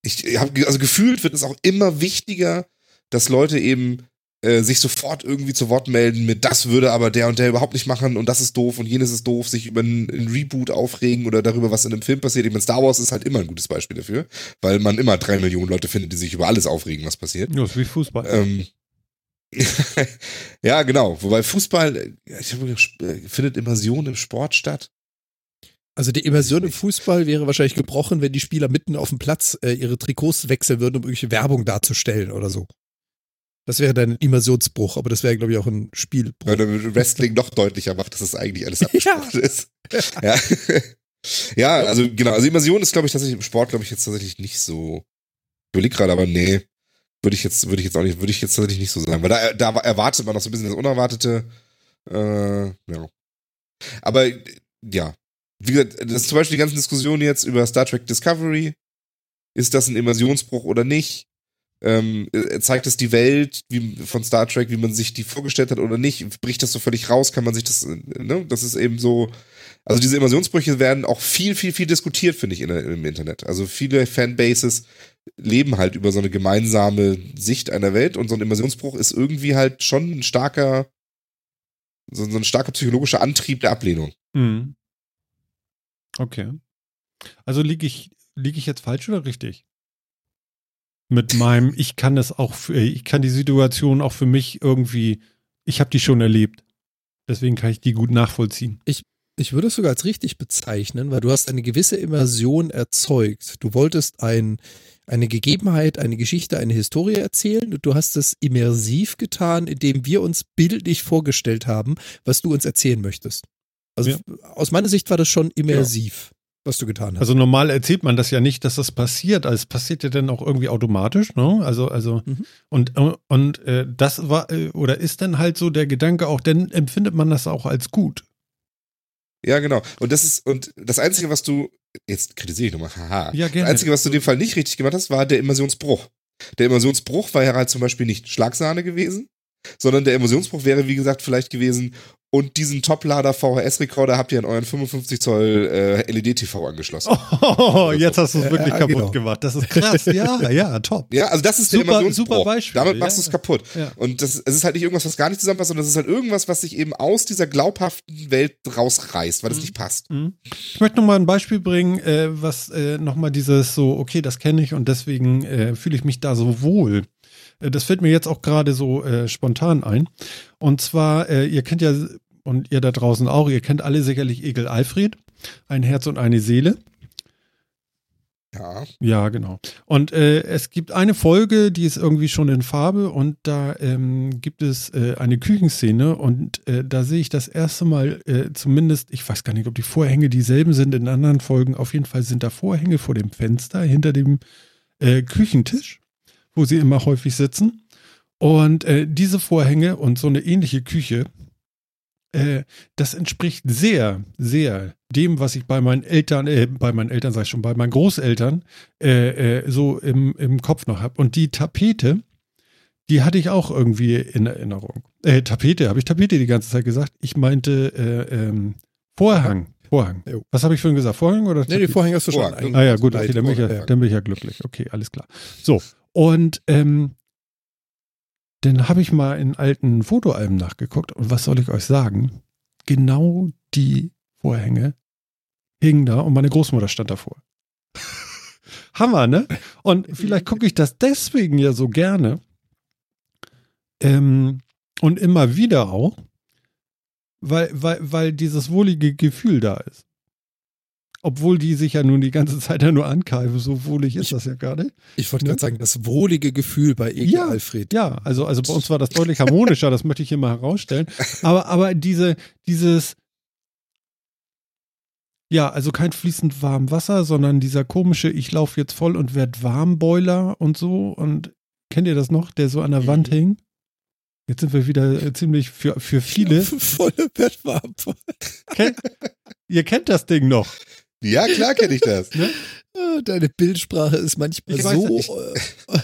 C: ich habe, also gefühlt wird es auch immer wichtiger, dass Leute eben äh, sich sofort irgendwie zu Wort melden mit, das würde aber der und der überhaupt nicht machen und das ist doof und jenes ist doof, sich über einen, einen Reboot aufregen oder darüber, was in einem Film passiert. Ich meine, Star Wars ist halt immer ein gutes Beispiel dafür, weil man immer drei Millionen Leute findet, die sich über alles aufregen, was passiert.
A: Ja, ist wie Fußball.
C: Ähm, ja, genau. Wobei Fußball, äh, ich habe äh, findet Immersion im Sport statt.
B: Also die Immersion im Fußball wäre wahrscheinlich gebrochen, wenn die Spieler mitten auf dem Platz äh, ihre Trikots wechseln würden, um irgendwelche Werbung darzustellen oder so. Das wäre dann ein Immersionsbruch, aber das wäre, glaube ich, auch ein Spielbruch.
C: Weil dann Wrestling noch deutlicher macht, dass es eigentlich alles abgesprochen ist. Ja. ja, also genau. Also Immersion ist, glaube ich, tatsächlich im Sport, glaube ich, jetzt tatsächlich nicht so. Ich überleg gerade, aber nee. Würde ich jetzt, würde ich jetzt auch nicht, würde ich jetzt tatsächlich nicht so sagen. Weil da, da erwartet man noch so ein bisschen das Unerwartete. Äh, ja. Aber ja. Wie gesagt, das ist zum Beispiel die ganzen Diskussionen jetzt über Star Trek Discovery. Ist das ein Immersionsbruch oder nicht? Ähm, äh, zeigt es die Welt wie, von Star Trek, wie man sich die vorgestellt hat oder nicht? Bricht das so völlig raus? Kann man sich das, ne? Das ist eben so. Also diese Immersionsbrüche werden auch viel, viel, viel diskutiert, finde ich, in, im Internet. Also viele Fanbases leben halt über so eine gemeinsame Sicht einer Welt und so ein Immersionsbruch ist irgendwie halt schon ein starker, so, so ein starker psychologischer Antrieb der Ablehnung.
A: Mhm. Okay. Also liege ich, liege ich jetzt falsch oder richtig? Mit meinem, ich kann es auch, für, ich kann die Situation auch für mich irgendwie, ich habe die schon erlebt. Deswegen kann ich die gut nachvollziehen.
B: Ich, ich würde es sogar als richtig bezeichnen, weil du hast eine gewisse Immersion erzeugt. Du wolltest ein, eine Gegebenheit, eine Geschichte, eine Historie erzählen und du hast es immersiv getan, indem wir uns bildlich vorgestellt haben, was du uns erzählen möchtest. Also
A: Ja.
B: aus meiner Sicht war das schon immersiv, was du getan hast.
A: Also normal erzählt man das ja nicht, dass das passiert. Also es passiert ja dann auch irgendwie automatisch, ne? Also, also,
B: Mhm.
A: und, und äh, das war, äh, oder ist dann halt so der Gedanke auch, dann empfindet man das auch als gut.
C: Ja, genau. Und das ist, und das Einzige, was du, jetzt kritisiere ich nochmal, haha.
A: Ja,
C: Das
A: gerne.
C: Einzige, was du in dem Fall nicht richtig gemacht hast, war der Immersionsbruch. Der Immersionsbruch war ja halt zum Beispiel nicht Schlagsahne gewesen, sondern der Immersionsbruch wäre, wie gesagt, vielleicht gewesen, und diesen Toplader VHS-Rekorder habt ihr an euren 55 Zoll äh, LED-TV angeschlossen.
A: Oh, jetzt hast du es wirklich
B: Ja,
A: kaputt
B: genau.
A: gemacht. Das ist krass. Ja, ja, top.
C: Ja, also das ist der
A: Super-
C: Immersionsbruch.
A: super Beispiel,
C: Damit
A: ja.
C: machst du es kaputt.
A: Ja.
C: Und das, es ist halt nicht irgendwas, was gar nicht zusammenpasst, sondern es ist halt irgendwas, was sich eben aus dieser glaubhaften Welt rausreißt, weil es
A: Mhm.
C: nicht passt.
A: Mhm. Ich möchte noch mal ein Beispiel bringen, äh, was äh, noch mal dieses so, okay, das kenne ich und deswegen äh, fühle ich mich da so wohl. Das fällt mir jetzt auch gerade so äh, spontan ein. Und zwar, äh, ihr kennt ja, und ihr da draußen auch, ihr kennt alle sicherlich Egel Alfred, ein Herz und eine Seele.
C: Ja.
A: Ja, genau. Und äh, es gibt eine Folge, die ist irgendwie schon in Farbe und da ähm, gibt es äh, eine Küchenszene und äh, da sehe ich das erste Mal äh, zumindest, ich weiß gar nicht, ob die Vorhänge dieselben sind in anderen Folgen, auf jeden Fall sind da Vorhänge vor dem Fenster hinter dem äh, Küchentisch, wo sie immer häufig sitzen. Und äh, diese Vorhänge und so eine ähnliche Küche, äh, das entspricht sehr, sehr dem, was ich bei meinen Eltern, äh, bei meinen Eltern sag ich schon, bei meinen Großeltern äh, äh, so im, im Kopf noch habe. Und die Tapete, die hatte ich auch irgendwie in Erinnerung. Äh, Tapete, habe ich Tapete die ganze Zeit gesagt? Ich meinte äh, ähm, Vorhang. Vorhang. Was habe ich vorhin gesagt? Vorhang oder
B: nee, die
A: Tapete?
B: Vorhänge hast du schon.
C: Vorhang.
A: Ah ja, gut, okay, dann bin, ich ja. dann bin ich ja glücklich. Okay, alles klar. So, und ähm, dann habe ich mal in alten Fotoalben nachgeguckt und was soll ich euch sagen? Genau die Vorhänge hingen da und meine Großmutter stand davor. Hammer, ne? Und vielleicht gucke ich das deswegen ja so gerne ähm, und immer wieder auch, weil, weil, weil dieses wohlige Gefühl da ist. Obwohl die sich ja nun die ganze Zeit ja nur ankeifen, so wohlig ist das ja gar nicht.
B: Ich wollte
A: Ne?
B: gerade sagen, das wohlige Gefühl bei Egel
A: Ja.
B: Alfred.
A: Ja, also, also bei uns war das deutlich harmonischer, das möchte ich hier mal herausstellen. Aber, aber diese, dieses, ja, also kein fließend warm Wasser, sondern dieser komische, ich laufe jetzt voll und werd warm Boiler und so. Und kennt ihr das noch, der so an der Wand hing? Jetzt sind wir wieder äh, ziemlich für, für viele.
B: Volle Bettwarm.
A: Kennt, ihr kennt das Ding noch.
C: Ja, klar kenne ich das.
B: Ah, Deine Bildsprache ist manchmal
A: Ich
B: so.
A: nicht.
B: äh,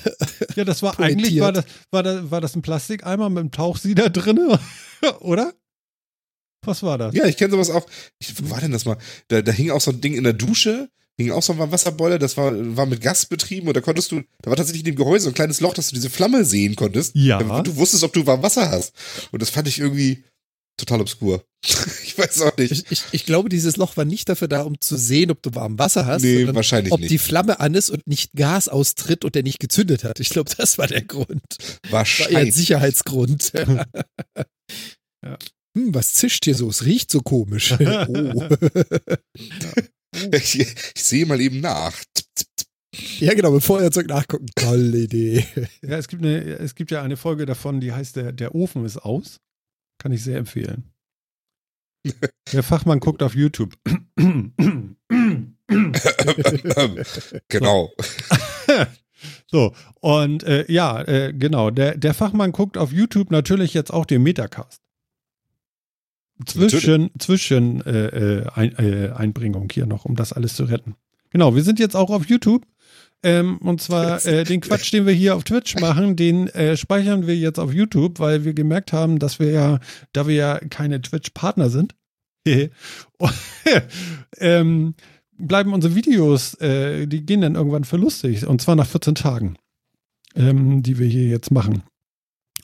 A: Ja, das war
B: Pointiert.
A: eigentlich, war das, war, das, war das ein Plastikeimer mit einem Tauchsieder drin, oder? Was war das?
C: Ja, ich kenne sowas auch. Ich, wo war denn das mal? Da, da hing auch so ein Ding in der Dusche, hing auch so ein Wasserboiler, das war, war mit Gas betrieben und da konntest du, da war tatsächlich in dem Gehäuse so ein kleines Loch, dass du diese Flamme sehen konntest.
A: Ja.
C: damit Du wusstest, ob du warm Wasser hast. Und das fand ich irgendwie total obskur. ich weiß auch nicht.
B: Ich, ich, ich glaube, dieses Loch war nicht dafür da, um zu sehen, ob du warm Wasser hast,
C: Nee,
B: sondern
C: wahrscheinlich
B: ob
C: nicht.
B: die Flamme an ist und nicht Gas austritt und der nicht gezündet hat. Ich glaube, das war der Grund. War eher ein
C: Wahrscheinlich.
B: Sicherheitsgrund.
A: Ja.
B: Hm, was zischt hier so? Es riecht so komisch. oh.
C: Ich, ich sehe mal eben nach.
B: Ja, genau, mit Feuerzeug nachgucken. Tolle Idee.
A: Ja, es gibt, eine, es gibt ja eine Folge davon, die heißt der, der Ofen ist aus. Kann ich sehr empfehlen. Der Fachmann guckt auf YouTube.
C: genau.
A: So, und äh, ja, äh, genau, der, der Fachmann guckt auf YouTube natürlich jetzt auch den Metacast. Zwischen, zwischen äh, äh, ein, äh, Einbringung hier noch, um das alles zu retten. Genau, wir sind jetzt auch auf YouTube. Ähm, und zwar äh, den Quatsch, den wir hier auf Twitch machen, den äh, speichern wir jetzt auf YouTube, weil wir gemerkt haben, dass wir ja, da wir ja keine Twitch-Partner sind, ähm, bleiben unsere Videos, äh, die gehen dann irgendwann verlustig. Und zwar nach 14 Tagen, ähm, die wir hier jetzt machen.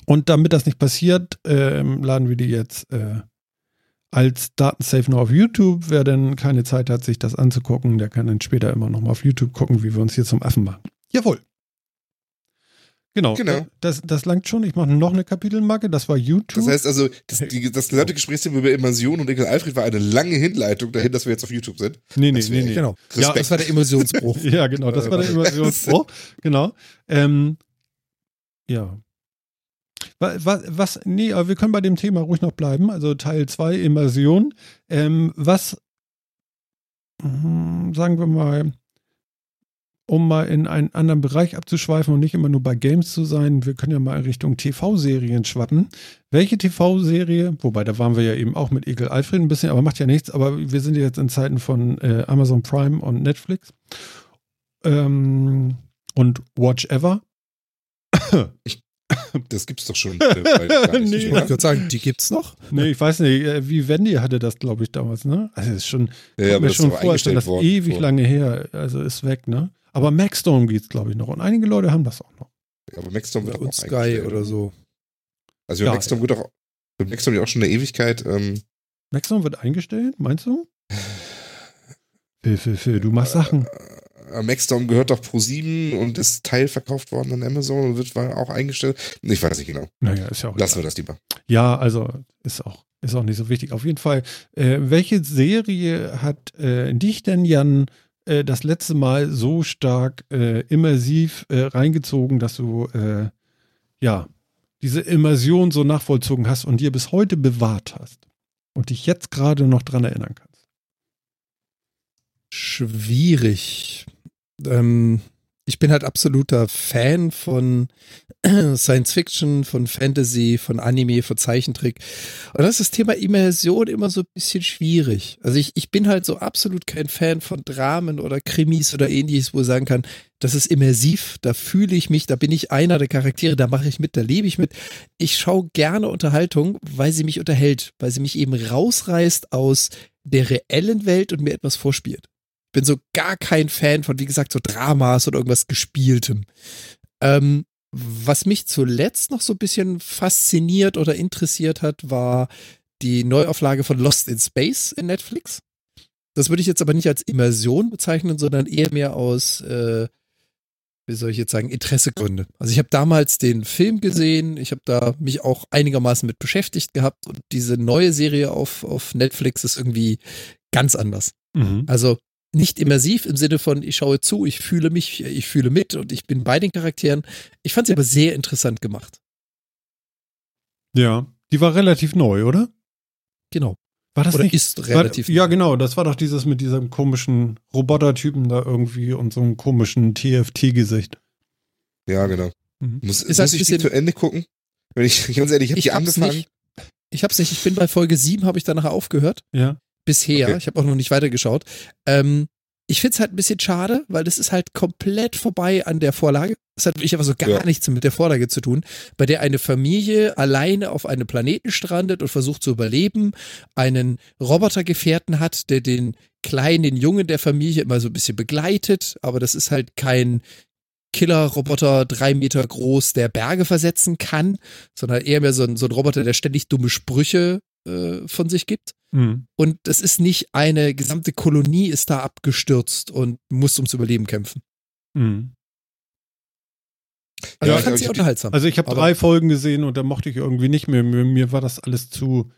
A: Und damit das nicht passiert, ähm, laden wir die jetzt äh, als Datensafe nur auf YouTube. Wer denn keine Zeit hat, sich das anzugucken, der kann dann später immer noch mal auf YouTube gucken, wie wir uns hier zum Affen machen. Jawohl. Genau.
C: Genau.
A: Das, das langt schon. Ich mache noch eine Kapitelmarke. Das war YouTube.
C: Das heißt also, das, die, das gesamte Gesprächsthema über Immersion und Ekel Alfred war eine lange Hinleitung dahin, dass wir jetzt auf YouTube sind.
A: nee, nee,
C: das
A: nee, nee.
B: Genau.
C: Respekt.
B: Ja, das war der Emulsionsbruch.
A: Ja, genau, das war der Immersionsbruch. Genau. Ähm, ja. Was, was, nee, aber wir können bei dem Thema ruhig noch bleiben. Also Teil 2, Immersion. Ähm, was, hm, sagen wir mal, um mal in einen anderen Bereich abzuschweifen und nicht immer nur bei Games zu sein, wir können ja mal in Richtung TV-Serien schwappen. Welche TV-Serie, wobei da waren wir ja eben auch mit Ekel Alfred ein bisschen, aber macht ja nichts, aber wir sind ja jetzt in Zeiten von äh, Amazon Prime und Netflix ähm, und Watch Ever.
C: Das gibt's doch schon. äh, nicht,
A: Nee.
B: Ich wollte gerade sagen, die gibt's noch.
A: Nee, ich weiß nicht, äh, wie Wendy hatte das, glaube ich, damals, ne? Also es ist schon,
C: Ja, ja,
A: mir
C: das ist
A: schon
C: doch
A: vor, als wäre
C: eingestellt
A: das
C: worden.
A: ewig
C: vor-
A: lange her, also ist weg, ne? Aber Maxstorm geht's, glaube ich, noch. Und einige Leute haben das auch noch.
C: Ja, aber Maxstorm wird auch
B: und Sky oder so.
C: Also
A: Ja.
C: ja, Maxstorm wird auch wird Maxstorm ja auch schon eine Ewigkeit. Ähm,
A: Maxstorm wird eingestellt, meinst du? Phil, Phil, Phil, du machst Sachen.
C: Äh, Maxstorm gehört doch Pro 7 und ist teilverkauft worden an Amazon und wird auch eingestellt. Ich weiß nicht genau.
A: Naja, ist ja auch
C: Lassen wir
A: egal.
C: das lieber.
A: Ja, also ist auch, ist auch nicht so wichtig. Auf jeden Fall, äh, welche Serie hat äh, dich denn, Jan, äh, das letzte Mal so stark äh, immersiv äh, reingezogen, dass du äh, ja diese Immersion so nachvollzogen hast und dir bis heute bewahrt hast und dich jetzt gerade noch dran erinnern kannst?
B: Schwierig. Ähm, ich bin halt absoluter Fan von Science Fiction, von Fantasy, von Anime, von Zeichentrick. Und das ist das Thema Immersion immer so ein bisschen schwierig. Also ich, ich bin halt so absolut kein Fan von Dramen oder Krimis oder ähnliches, wo ich sagen kann, das ist immersiv, da fühle ich mich, da bin ich einer der Charaktere, da mache ich mit, da lebe ich mit. Ich schaue gerne Unterhaltung, weil sie mich unterhält, weil sie mich eben rausreißt aus der reellen Welt und mir etwas vorspielt bin so gar kein Fan von, wie gesagt, so Dramas oder irgendwas Gespieltem. Ähm, was mich zuletzt noch so ein bisschen fasziniert oder interessiert hat, war die Neuauflage von Lost in Space in Netflix. Das würde ich jetzt aber nicht als Immersion bezeichnen, sondern eher mehr aus, äh, wie soll ich jetzt sagen, Interessegründe. Also ich habe damals den Film gesehen, ich habe da mich auch einigermaßen mit beschäftigt gehabt und diese neue Serie auf, auf Netflix ist irgendwie ganz anders.
A: Mhm.
B: Also nicht immersiv im Sinne von, ich schaue zu, ich fühle mich, ich fühle mit und ich bin bei den Charakteren. Ich fand sie aber sehr interessant gemacht.
A: Ja, die war relativ neu, oder?
B: Genau.
A: War das
B: Oder
A: nicht?
B: ist relativ.
A: War, ja, genau. Das war doch dieses mit diesem komischen Robotertypen da irgendwie und so einem komischen TFT-Gesicht.
C: Ja, genau.
A: Mhm.
C: Muss,
B: Ist
C: muss ich
B: ein
C: die
B: bisschen-
C: zu Ende gucken? Wenn ich ganz ehrlich, ich habe
B: Ich
C: die
B: hab's
C: angefangen.
B: nicht. Ich hab's nicht, ich bin bei Folge 7, habe ich dann nachher aufgehört.
A: Ja.
B: Bisher.
C: Okay.
B: Ich habe auch noch nicht weitergeschaut. Ähm, ich find's halt ein bisschen schade, weil das ist halt komplett vorbei an der Vorlage. Das hat wirklich einfach so gar
C: Ja.
B: nichts mit der Vorlage zu tun, bei der eine Familie alleine auf einem Planeten strandet und versucht zu überleben, einen Robotergefährten hat, der den kleinen Jungen der Familie immer so ein bisschen begleitet, aber das ist halt kein Killer-Roboter, drei Meter groß, der Berge versetzen kann, sondern eher mehr so ein, so ein Roboter, der ständig dumme Sprüche äh, von sich gibt.
A: Mhm.
B: Und es ist nicht eine gesamte Kolonie ist da abgestürzt und muss ums Überleben kämpfen.
A: Mhm.
B: Also
C: Ja,
B: ich fand
C: ich
B: sie unterhaltsam.
A: Also ich habe drei Folgen gesehen und da mochte ich irgendwie nicht mehr. Mir, mir war das alles zu,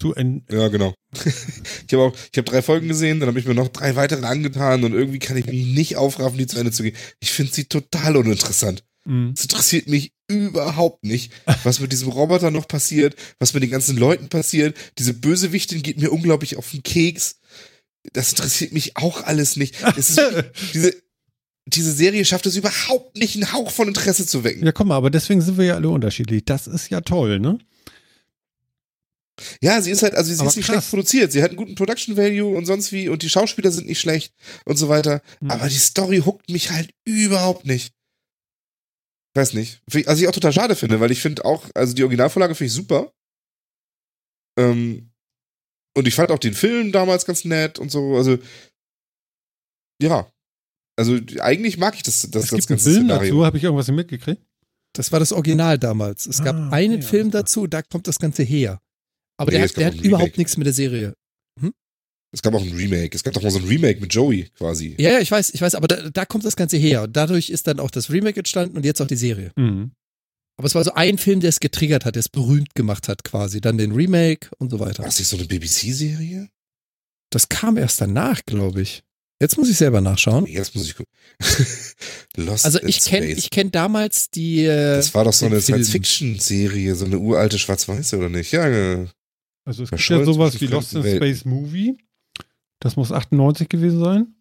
A: zu en
C: Ja, genau. ich habe auch, ich habe drei Folgen gesehen, dann habe ich mir noch drei weitere angetan und irgendwie kann ich mich nicht aufraffen, die zu Ende zu gehen. Ich finde sie total uninteressant.
A: Mhm.
C: Es interessiert mich überhaupt nicht, was mit diesem Roboter noch passiert, was mit den ganzen Leuten passiert. Diese Bösewichtin geht mir unglaublich auf den Keks. Das interessiert mich auch alles nicht. Wirklich, diese, diese Serie schafft es überhaupt nicht, einen Hauch von Interesse zu wecken.
A: Ja, komm mal, aber deswegen sind wir ja alle unterschiedlich. Das ist ja toll, ne?
C: Ja, sie ist halt, also sie
A: Aber
C: ist nicht
A: krass.
C: schlecht produziert. Sie hat einen guten Production Value und sonst wie und die Schauspieler sind nicht schlecht und so weiter.
A: Hm.
C: Aber die Story huckt mich halt überhaupt nicht. Weiß nicht. Also ich auch total schade finde, weil ich finde auch, also die Originalvorlage finde ich super. Ähm, und ich fand auch den Film damals ganz nett und so. Also ja. Also eigentlich mag ich das, das,
A: es
C: das
A: gibt einen
C: ganze
A: Film
C: Szenario.
A: dazu, habe ich irgendwas mitgekriegt?
B: Das war das Original damals. Es gab
A: Ah,
B: einen
A: okay,
B: Film dazu, da kommt das Ganze her. Aber
C: Nee,
B: der, hat,
C: gab
B: der hat überhaupt nichts mit der Serie.
C: Es gab auch ein Remake. Es gab doch mal so ein Remake mit Joey quasi.
B: Ja, ja, ich weiß, ich weiß, aber da, da kommt das Ganze her. Und dadurch ist dann auch das Remake entstanden und jetzt auch die Serie.
A: Mhm.
B: Aber es war so ein Film, der es getriggert hat, der es berühmt gemacht hat quasi. Dann den Remake und so weiter.
C: War das nicht so eine BBC-Serie?
B: Das kam erst danach, glaube ich. Jetzt muss ich selber nachschauen.
C: Jetzt muss ich gucken. Lost
B: Also
C: in
B: ich kenne ich kenn damals die. Äh,
C: Das war doch so eine. Science-Fiction-Serie, so eine uralte Schwarz-Weiße, oder nicht? Ja, äh,
A: Also es gibt ja sowas wie Lost in. Space Movie. Das muss 98 gewesen sein.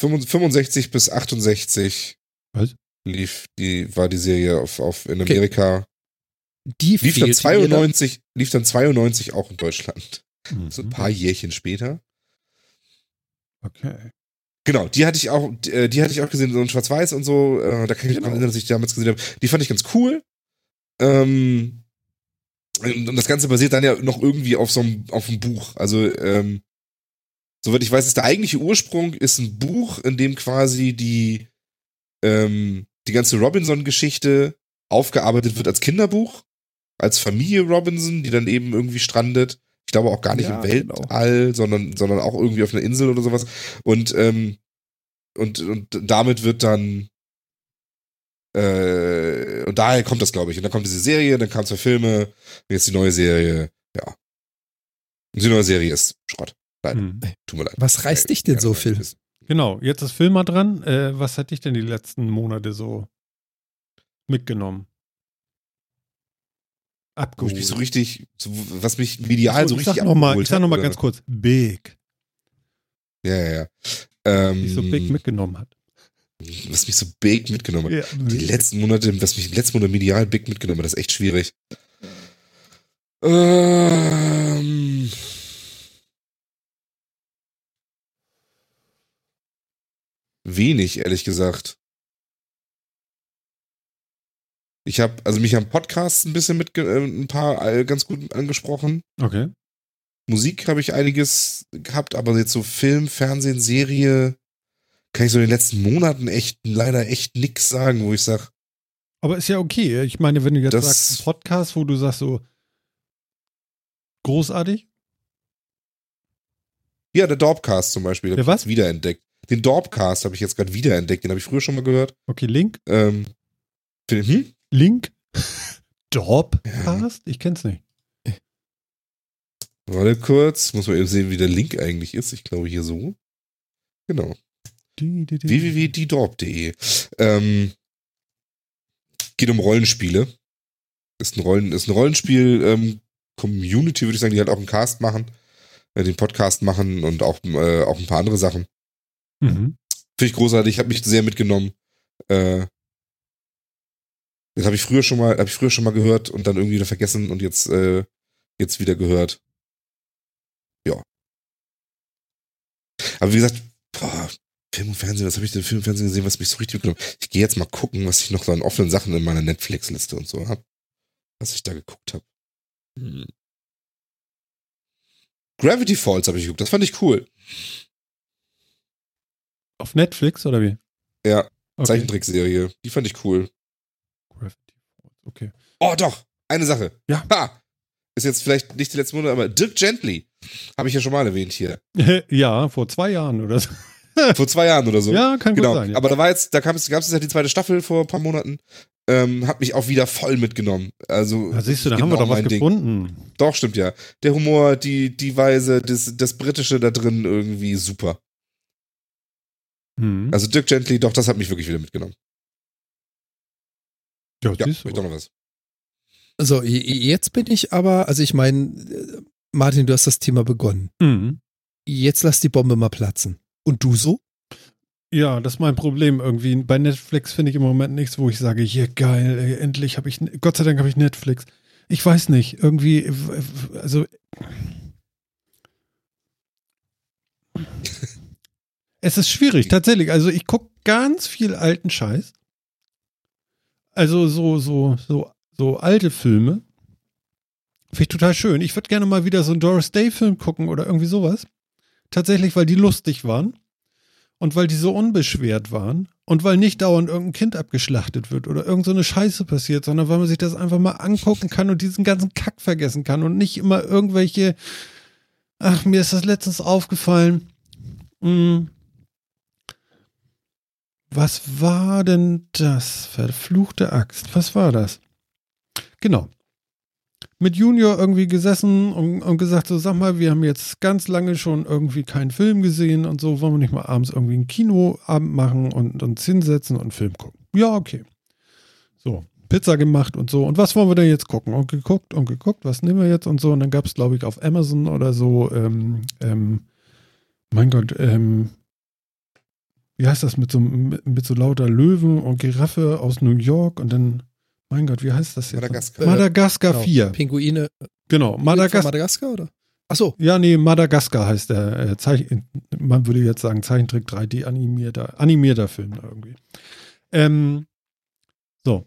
C: 65 bis 68
A: Was?
C: lief die, war die Serie auf, auf in
B: Okay.
C: Amerika.
B: die
C: Lief dann
B: fehlt mir
C: 92, lief dann 92 auch in Deutschland.
A: Mhm.
C: So ein paar Jährchen später.
A: Okay.
C: Genau, die hatte ich auch, die, äh, die hatte ich auch gesehen, so in Schwarz-Weiß und so. Äh, da kann ich mich
A: Genau.
C: daran erinnern, dass ich die damals gesehen habe. Die fand ich ganz cool. Ähm, und und das Ganze basiert dann ja noch irgendwie auf so einem, auf einem Buch. Also, ähm, soweit ich weiß, ist der eigentliche Ursprung ist ein Buch, in dem quasi die, ähm, die ganze Robinson-Geschichte aufgearbeitet wird als Kinderbuch, als Familie Robinson, die dann eben irgendwie strandet. Ich glaube auch gar nicht
B: Ja,
C: im
B: genau.
C: Weltall, sondern, sondern auch irgendwie auf einer Insel oder sowas. Und, ähm, und, und damit wird dann, äh, und daher kommt das, glaube ich. Und dann kommt diese Serie, dann kamen zwei Filme, jetzt die neue Serie, ja. Und die neue Serie ist Schrott.
A: Mhm.
C: Tut mir leid.
B: Was reißt dich denn so, Phil?
A: Genau, jetzt ist Phil mal dran. Äh, was hat dich denn die letzten Monate so mitgenommen? Abgeholt.
C: ich mich so richtig, so, was mich medial so
A: ich
C: richtig
A: sag noch mal, ich sag noch mal
C: hat,
A: ganz kurz. Big.
C: Ja, ja, ja. Ähm,
A: Die so Big mitgenommen hat.
C: was mich so big mitgenommen hat.
A: Ja.
C: Die letzten Monate, was mich die letzten Monate medial big mitgenommen hat, das ist echt schwierig. Ähm, wenig, ehrlich gesagt. Ich habe, also mich haben Podcasts ein bisschen mit, äh, ein paar äh, ganz gut angesprochen.
A: Okay.
C: Musik habe ich einiges gehabt, aber jetzt so Film, Fernsehen, Serie, kann ich so in den letzten Monaten echt, leider echt nix sagen, wo ich sage,
A: Aber ist ja okay. Ich meine, wenn du jetzt
C: Das-
A: sagst, ein Podcast, wo du sagst so großartig.
C: Ja, der Dorpcast zum Beispiel.
A: Der was?
C: wiederentdeckt. Den Dorpcast habe ich jetzt gerade wiederentdeckt. Den habe ich früher schon mal gehört.
A: Okay, Link.
C: Ähm, find- hm?
A: Link. Dropcast? Ich kenn's nicht.
C: Warte kurz. Muss man eben sehen, wie der Link eigentlich ist. Ich glaube hier so. Genau. Www.diedorp.de. Ähm, geht um Rollenspiele. Ist ein Rollen, ist ein Rollenspiel, ähm, Community, würde ich sagen, die halt auch einen Cast machen, äh, den Podcast machen und auch, äh, auch ein paar andere Sachen.
A: Mhm.
C: Finde ich großartig, habe mich sehr mitgenommen. Äh, das habe ich früher schon mal, habe ich früher schon mal gehört und dann irgendwie wieder vergessen und jetzt, äh, jetzt wieder gehört. Ja. Aber wie gesagt, boah, Film und Fernsehen, was habe ich denn Film und Fernsehen gesehen, was mich so richtig mitgenommen hat? Ich gehe jetzt mal gucken, was ich noch so an offenen Sachen in meiner Netflix-Liste und so habe. Was ich da geguckt habe. Hm. Gravity Falls habe ich geguckt, das fand ich cool.
A: Auf Netflix oder wie?
C: Ja,
A: Okay.
C: Zeichentrickserie. Die fand ich cool.
A: Gravity Okay.
C: Oh, doch. Eine Sache.
A: Ja.
C: Ha! Ist jetzt vielleicht nicht die letzten Monate, aber Dirk Gently. Habe ich ja schon mal erwähnt hier.
A: ja, vor zwei Jahren oder so.
C: Vor zwei Jahren oder so.
A: Ja, kann
C: genau.
A: gut sein. Ja.
C: Aber da war jetzt, da gab es, es ja die zweite Staffel vor ein paar Monaten. ähm, hat mich auch wieder voll mitgenommen. Also
A: Da siehst du, da haben wir
C: genau
A: doch was
C: Ding.
A: gefunden.
C: Doch, stimmt ja. Der Humor, die, die Weise, das, das Britische da drin irgendwie super.
A: Hm.
C: Also Dirk Gently, doch, das hat mich wirklich wieder mitgenommen.
A: Ja,
C: Ja,
A: du.
C: doch noch was.
B: So, j- jetzt bin ich aber, also ich meine, äh, Martin, du hast das Thema begonnen.
A: Mhm.
B: Jetzt lass die Bombe mal platzen. Und du so?
A: Ja, das ist mein Problem irgendwie. Bei Netflix finde ich im Moment nichts, wo ich sage, hier geil, ey, endlich habe ich, Gott sei Dank habe ich Netflix. Ich weiß nicht, irgendwie, also es ist schwierig, tatsächlich. Also ich gucke ganz viel alten Scheiß. Also so, so, so, so alte Filme. Finde ich total schön. Ich würde gerne mal wieder so einen Doris Day-Film gucken oder irgendwie sowas. Tatsächlich, weil die lustig waren. Und weil die so unbeschwert waren und weil nicht dauernd irgendein Kind abgeschlachtet wird oder irgend so eine Scheiße passiert, sondern weil man sich das einfach mal angucken kann und diesen ganzen Kack vergessen kann und nicht immer irgendwelche, ach, mir ist das letztens aufgefallen. Hm. Was war denn das? Verfluchte Axt. Was war das? Genau. Mit Junior irgendwie gesessen und, und gesagt, so sag mal, wir haben jetzt ganz lange schon irgendwie keinen Film gesehen und so, wollen wir nicht mal abends irgendwie einen Kinoabend machen und uns hinsetzen und einen Film gucken. Ja, okay. So, Pizza gemacht und so. Und was wollen wir denn jetzt gucken? Und geguckt und geguckt, was nehmen wir jetzt und so. Und dann gab es, glaube ich, auf Amazon oder so, ähm, ähm, mein Gott, ähm, wie heißt das mit so, mit, mit so lauter Löwen und Giraffe aus New York und dann, mein Gott, wie heißt das jetzt?
C: Madagaskar.
A: Madagaskar
B: Genau.
A: 4.
B: Pinguine.
A: Genau,
B: Madagaskar.
A: Madagaskar.
B: Oder? Ach so.
A: Ja, nee, Madagaskar heißt der äh, Zeichen, man würde jetzt sagen Zeichentrick 3D animierter, animierter Film da irgendwie. Ähm, so.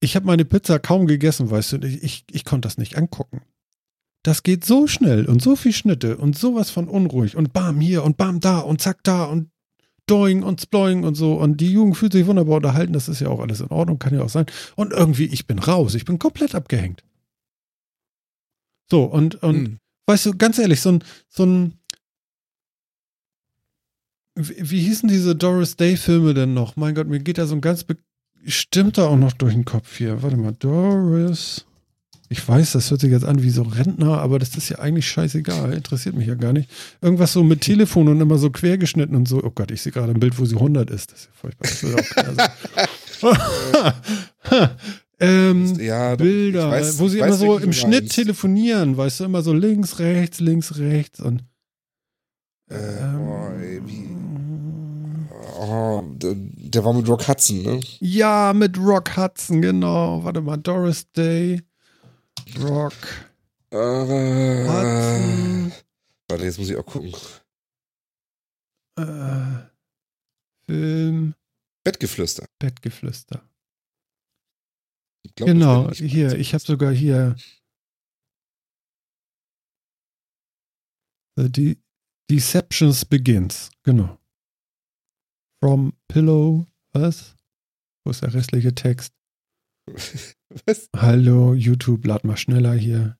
A: Ich habe meine Pizza kaum gegessen, weißt du, ich, ich, ich konnte das nicht angucken. Das geht so schnell und so viel Schnitte und sowas von unruhig und bam hier und bam da und zack da und doing und sploing und so und die Jugend fühlt sich wunderbar unterhalten, das ist ja auch alles in Ordnung, kann ja auch sein. Und irgendwie, ich bin raus, ich bin komplett abgehängt. So, und, und
B: Hm.
A: weißt du, ganz ehrlich, so ein, so ein, wie, wie hießen diese Doris Day-Filme denn noch? Mein Gott, mir geht da so ein ganz bestimmter auch noch durch den Kopf hier. Warte mal, Doris. Ich weiß, das hört sich jetzt an wie so Rentner, aber das ist ja eigentlich scheißegal, interessiert mich ja gar nicht. Irgendwas so mit Telefon und immer so quergeschnitten und so. Oh Gott, ich sehe gerade ein Bild, wo sie 100 ist. Das ist ja furchtbar. Das ähm,
C: Ja,
A: Bilder,
C: weiß-
A: wo sie immer
C: weiß,
A: so im Schnitt
C: meinst.
A: telefonieren, weißt du, immer so links, rechts, links, rechts und
C: Äh,
A: ähm,
C: boah, ey, wie, oh, der, der war mit Rock Hudson, ne?
A: ja, mit Rock Hudson, genau. Warte mal, Doris Day, Rock
C: Äh,
A: Hudson,
C: warte, jetzt muss ich auch gucken.
A: äh, Film,
C: Bettgeflüster.
A: Bettgeflüster.
C: Ich glaub,
A: Genau,
C: ich.
A: hier, ich habe sogar hier The De Deceptions Begins, genau. From Pillow, was? Wo ist der restliche Text?
C: Was?
A: Hallo, YouTube, lad mal schneller hier.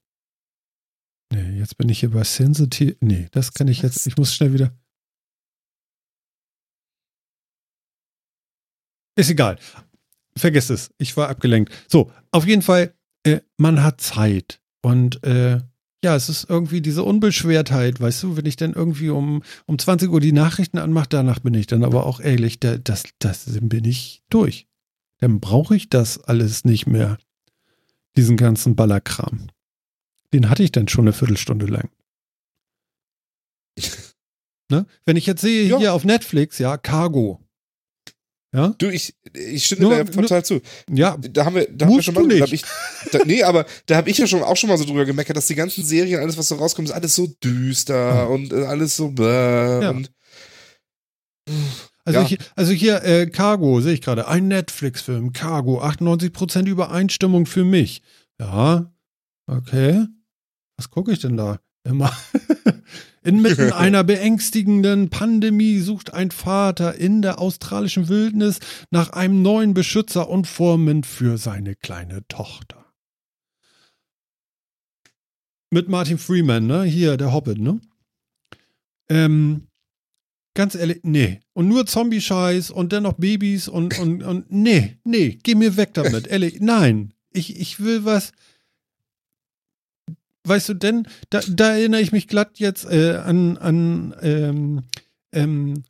A: Nee, jetzt bin ich hier bei Sensitive. Nee, das kann ich jetzt. Ich muss schnell wieder. Ist egal. Vergiss es. Ich war abgelenkt. So, auf jeden Fall, äh, man hat Zeit. Und äh, ja, es ist irgendwie diese Unbeschwertheit, weißt du, wenn ich dann irgendwie um, um 20 Uhr die Nachrichten anmache, danach bin ich dann aber auch ehrlich, da, das, das bin ich durch. Dann brauche ich das alles nicht mehr. Diesen ganzen Ballerkram. Den hatte ich dann schon eine Viertelstunde lang. Ne? Wenn ich jetzt sehe,
C: Ja.
A: hier auf Netflix, ja, Cargo. Ja,
C: Du, ich, ich stimme
A: Nur-
C: dir total zu.
A: ja,
C: Da haben wir, da haben wir schon mal,
A: nicht.
C: ich, da, nee, aber da habe ich ja schon auch schon mal so drüber gemeckert, dass die ganzen Serien, alles was so rauskommt, ist alles so düster und äh, alles so bläh
A: Ja.
C: und
A: Also,
C: Ja.
A: hier, also hier, äh, Cargo, sehe ich gerade. Ein Netflix-Film, Cargo, 98% Übereinstimmung für mich. Ja, okay. Was gucke ich denn da? Immer. Inmitten einer beängstigenden Pandemie sucht ein Vater in der australischen Wildnis nach einem neuen Beschützer und Vormund für seine kleine Tochter. Mit Martin Freeman, ne? Hier, der Hobbit, ne? Ähm, Ganz ehrlich, nee. Und nur Zombie-Scheiß und dann noch Babys und, und, und nee, nee, geh mir weg damit. ehrlich, nein. Ich, ich will was. Weißt du, denn da, da erinnere ich mich glatt jetzt äh, an, an ähm, ähm,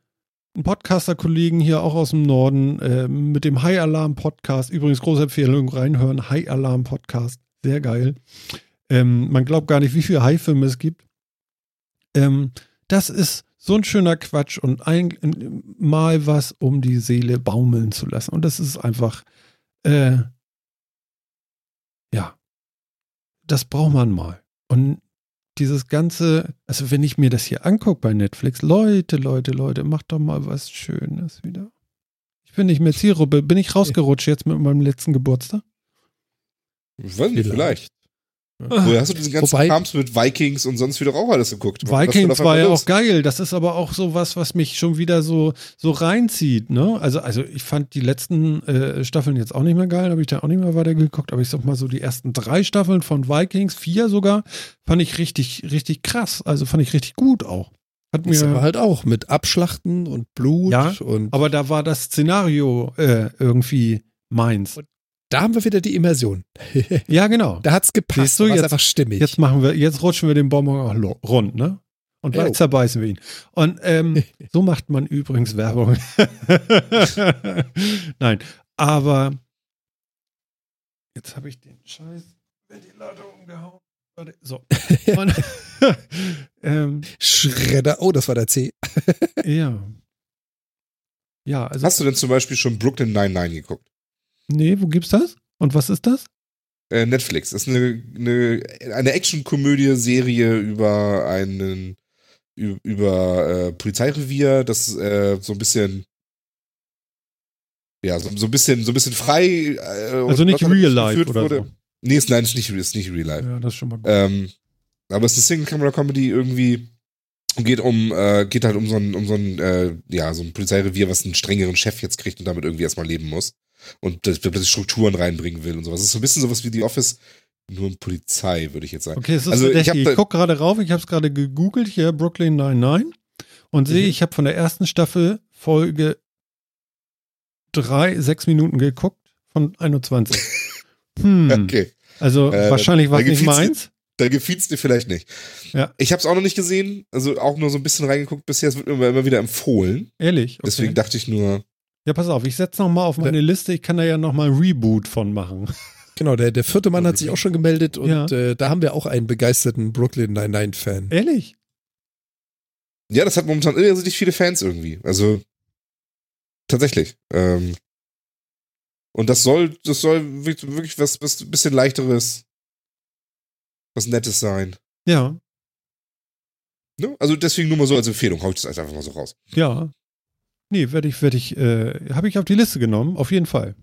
A: einen Podcaster-Kollegen hier auch aus dem Norden äh, mit dem High Alarm Podcast. Übrigens große Empfehlung, reinhören. High Alarm Podcast. Sehr geil. Ähm, man glaubt gar nicht, wie viele High-Filme es gibt. Ähm, das ist so ein schöner Quatsch und ein, mal was, um die Seele baumeln zu lassen. Und das ist einfach, äh, ja, das braucht man mal. Und dieses ganze, also wenn ich mir das hier angucke bei Netflix, Leute, Leute, Leute, macht doch mal was Schönes wieder. Ich bin nicht mehr Zielgruppe. Bin ich rausgerutscht jetzt mit meinem letzten Geburtstag?
C: Ich weiß nicht, vielleicht. Woher hast du diesen ganzen
B: Wobei-
C: Krams mit Vikings und sonst wieder auch alles geguckt?
A: Vikings war ja
C: los?
A: auch geil. Das ist aber auch so was, was mich schon wieder so, so reinzieht, ne? Also, also ich fand die letzten äh, Staffeln jetzt auch nicht mehr geil, habe ich da auch nicht mehr weitergeguckt, aber ich sag mal so die ersten drei Staffeln von Vikings, vier sogar, fand ich richtig, richtig krass. Also fand ich richtig gut auch. Hat
B: Ist aber
A: mir,
B: halt auch mit Abschlachten und Blut
A: Ja,
B: und
A: aber da war das Szenario äh, irgendwie meins.
B: Da haben wir wieder die Immersion.
A: Ja, genau.
B: Da hat's gepasst.
A: Siehst du,
B: da war's
A: jetzt-
B: einfach stimmig.
A: Jetzt machen wir, jetzt rutschen wir den Bonbon auch rund, ne? Und gleich
B: Jo.
A: zerbeißen wir ihn. Und ähm, so macht man übrigens Werbung. Nein, aber jetzt habe ich den Scheiß Ventilator umgehauen. Warte, So. Und, ähm,
B: Schredder. Oh, das war der C.
A: ja. Ja, also.
C: Hast du denn zum Beispiel schon Brooklyn 99 geguckt?
A: Nee, wo gibt's das? Und was ist das?
C: Äh, Netflix. Das ist eine, eine, eine Action-Komödie-Serie über einen über äh, Polizeirevier, das äh, so ein bisschen ja, so, so ein bisschen so ein bisschen frei äh,
A: Also nicht
C: was
A: real life oder
C: wurde.
A: so.
C: Nee, ist, nein, ist nicht, ist nicht real life.
A: Ja, das ist schon mal gut.
C: Ähm, aber es ist eine Single-Camera-Comedy irgendwie geht um, äh, geht halt um so ein, um so ein, äh, ja, so ein Polizeirevier, was einen strengeren Chef jetzt kriegt und damit irgendwie erstmal leben muss. Und das plötzlich Strukturen reinbringen will und sowas. Es ist so ein bisschen sowas wie die Office, nur in Polizei, würde ich jetzt sagen.
A: Okay, es ist
C: Also, ich hab
A: Ich, gucke gerade rauf, ich habe es gerade gegoogelt hier, Brooklyn 99 und sehe,
C: Mhm.
A: ich habe von der ersten Staffel Folge drei, sechs Minuten geguckt von 21. Hm,
C: Okay.
A: also
C: Äh,
A: wahrscheinlich war es nicht meins.
C: Da gefielt's dir vielleicht nicht.
A: Ja.
C: Ich habe es auch noch nicht gesehen, also auch nur so ein bisschen reingeguckt bisher. Es wird mir immer wieder empfohlen.
A: Ehrlich. Okay.
C: Deswegen dachte ich nur,
A: ja, pass auf, ich setze noch mal auf meine Liste. Ich kann da ja noch mal ein Reboot von machen.
B: Genau, der, der vierte Mann hat sich auch schon gemeldet und
A: Ja.
B: äh, da haben wir auch einen begeisterten Brooklyn Nine-Nine-Fan.
A: Ehrlich?
C: ja, das hat momentan irrsinnig viele Fans irgendwie. Also tatsächlich. Ähm, und das soll, das soll wirklich wirklich was, was ein bisschen leichteres, was Nettes sein.
A: Ja,
C: Ne? Also deswegen nur mal so als Empfehlung, hau ich das einfach mal so raus.
A: ja. Nee, werde ich, werde ich, äh, habe ich auf die Liste genommen, auf jeden Fall.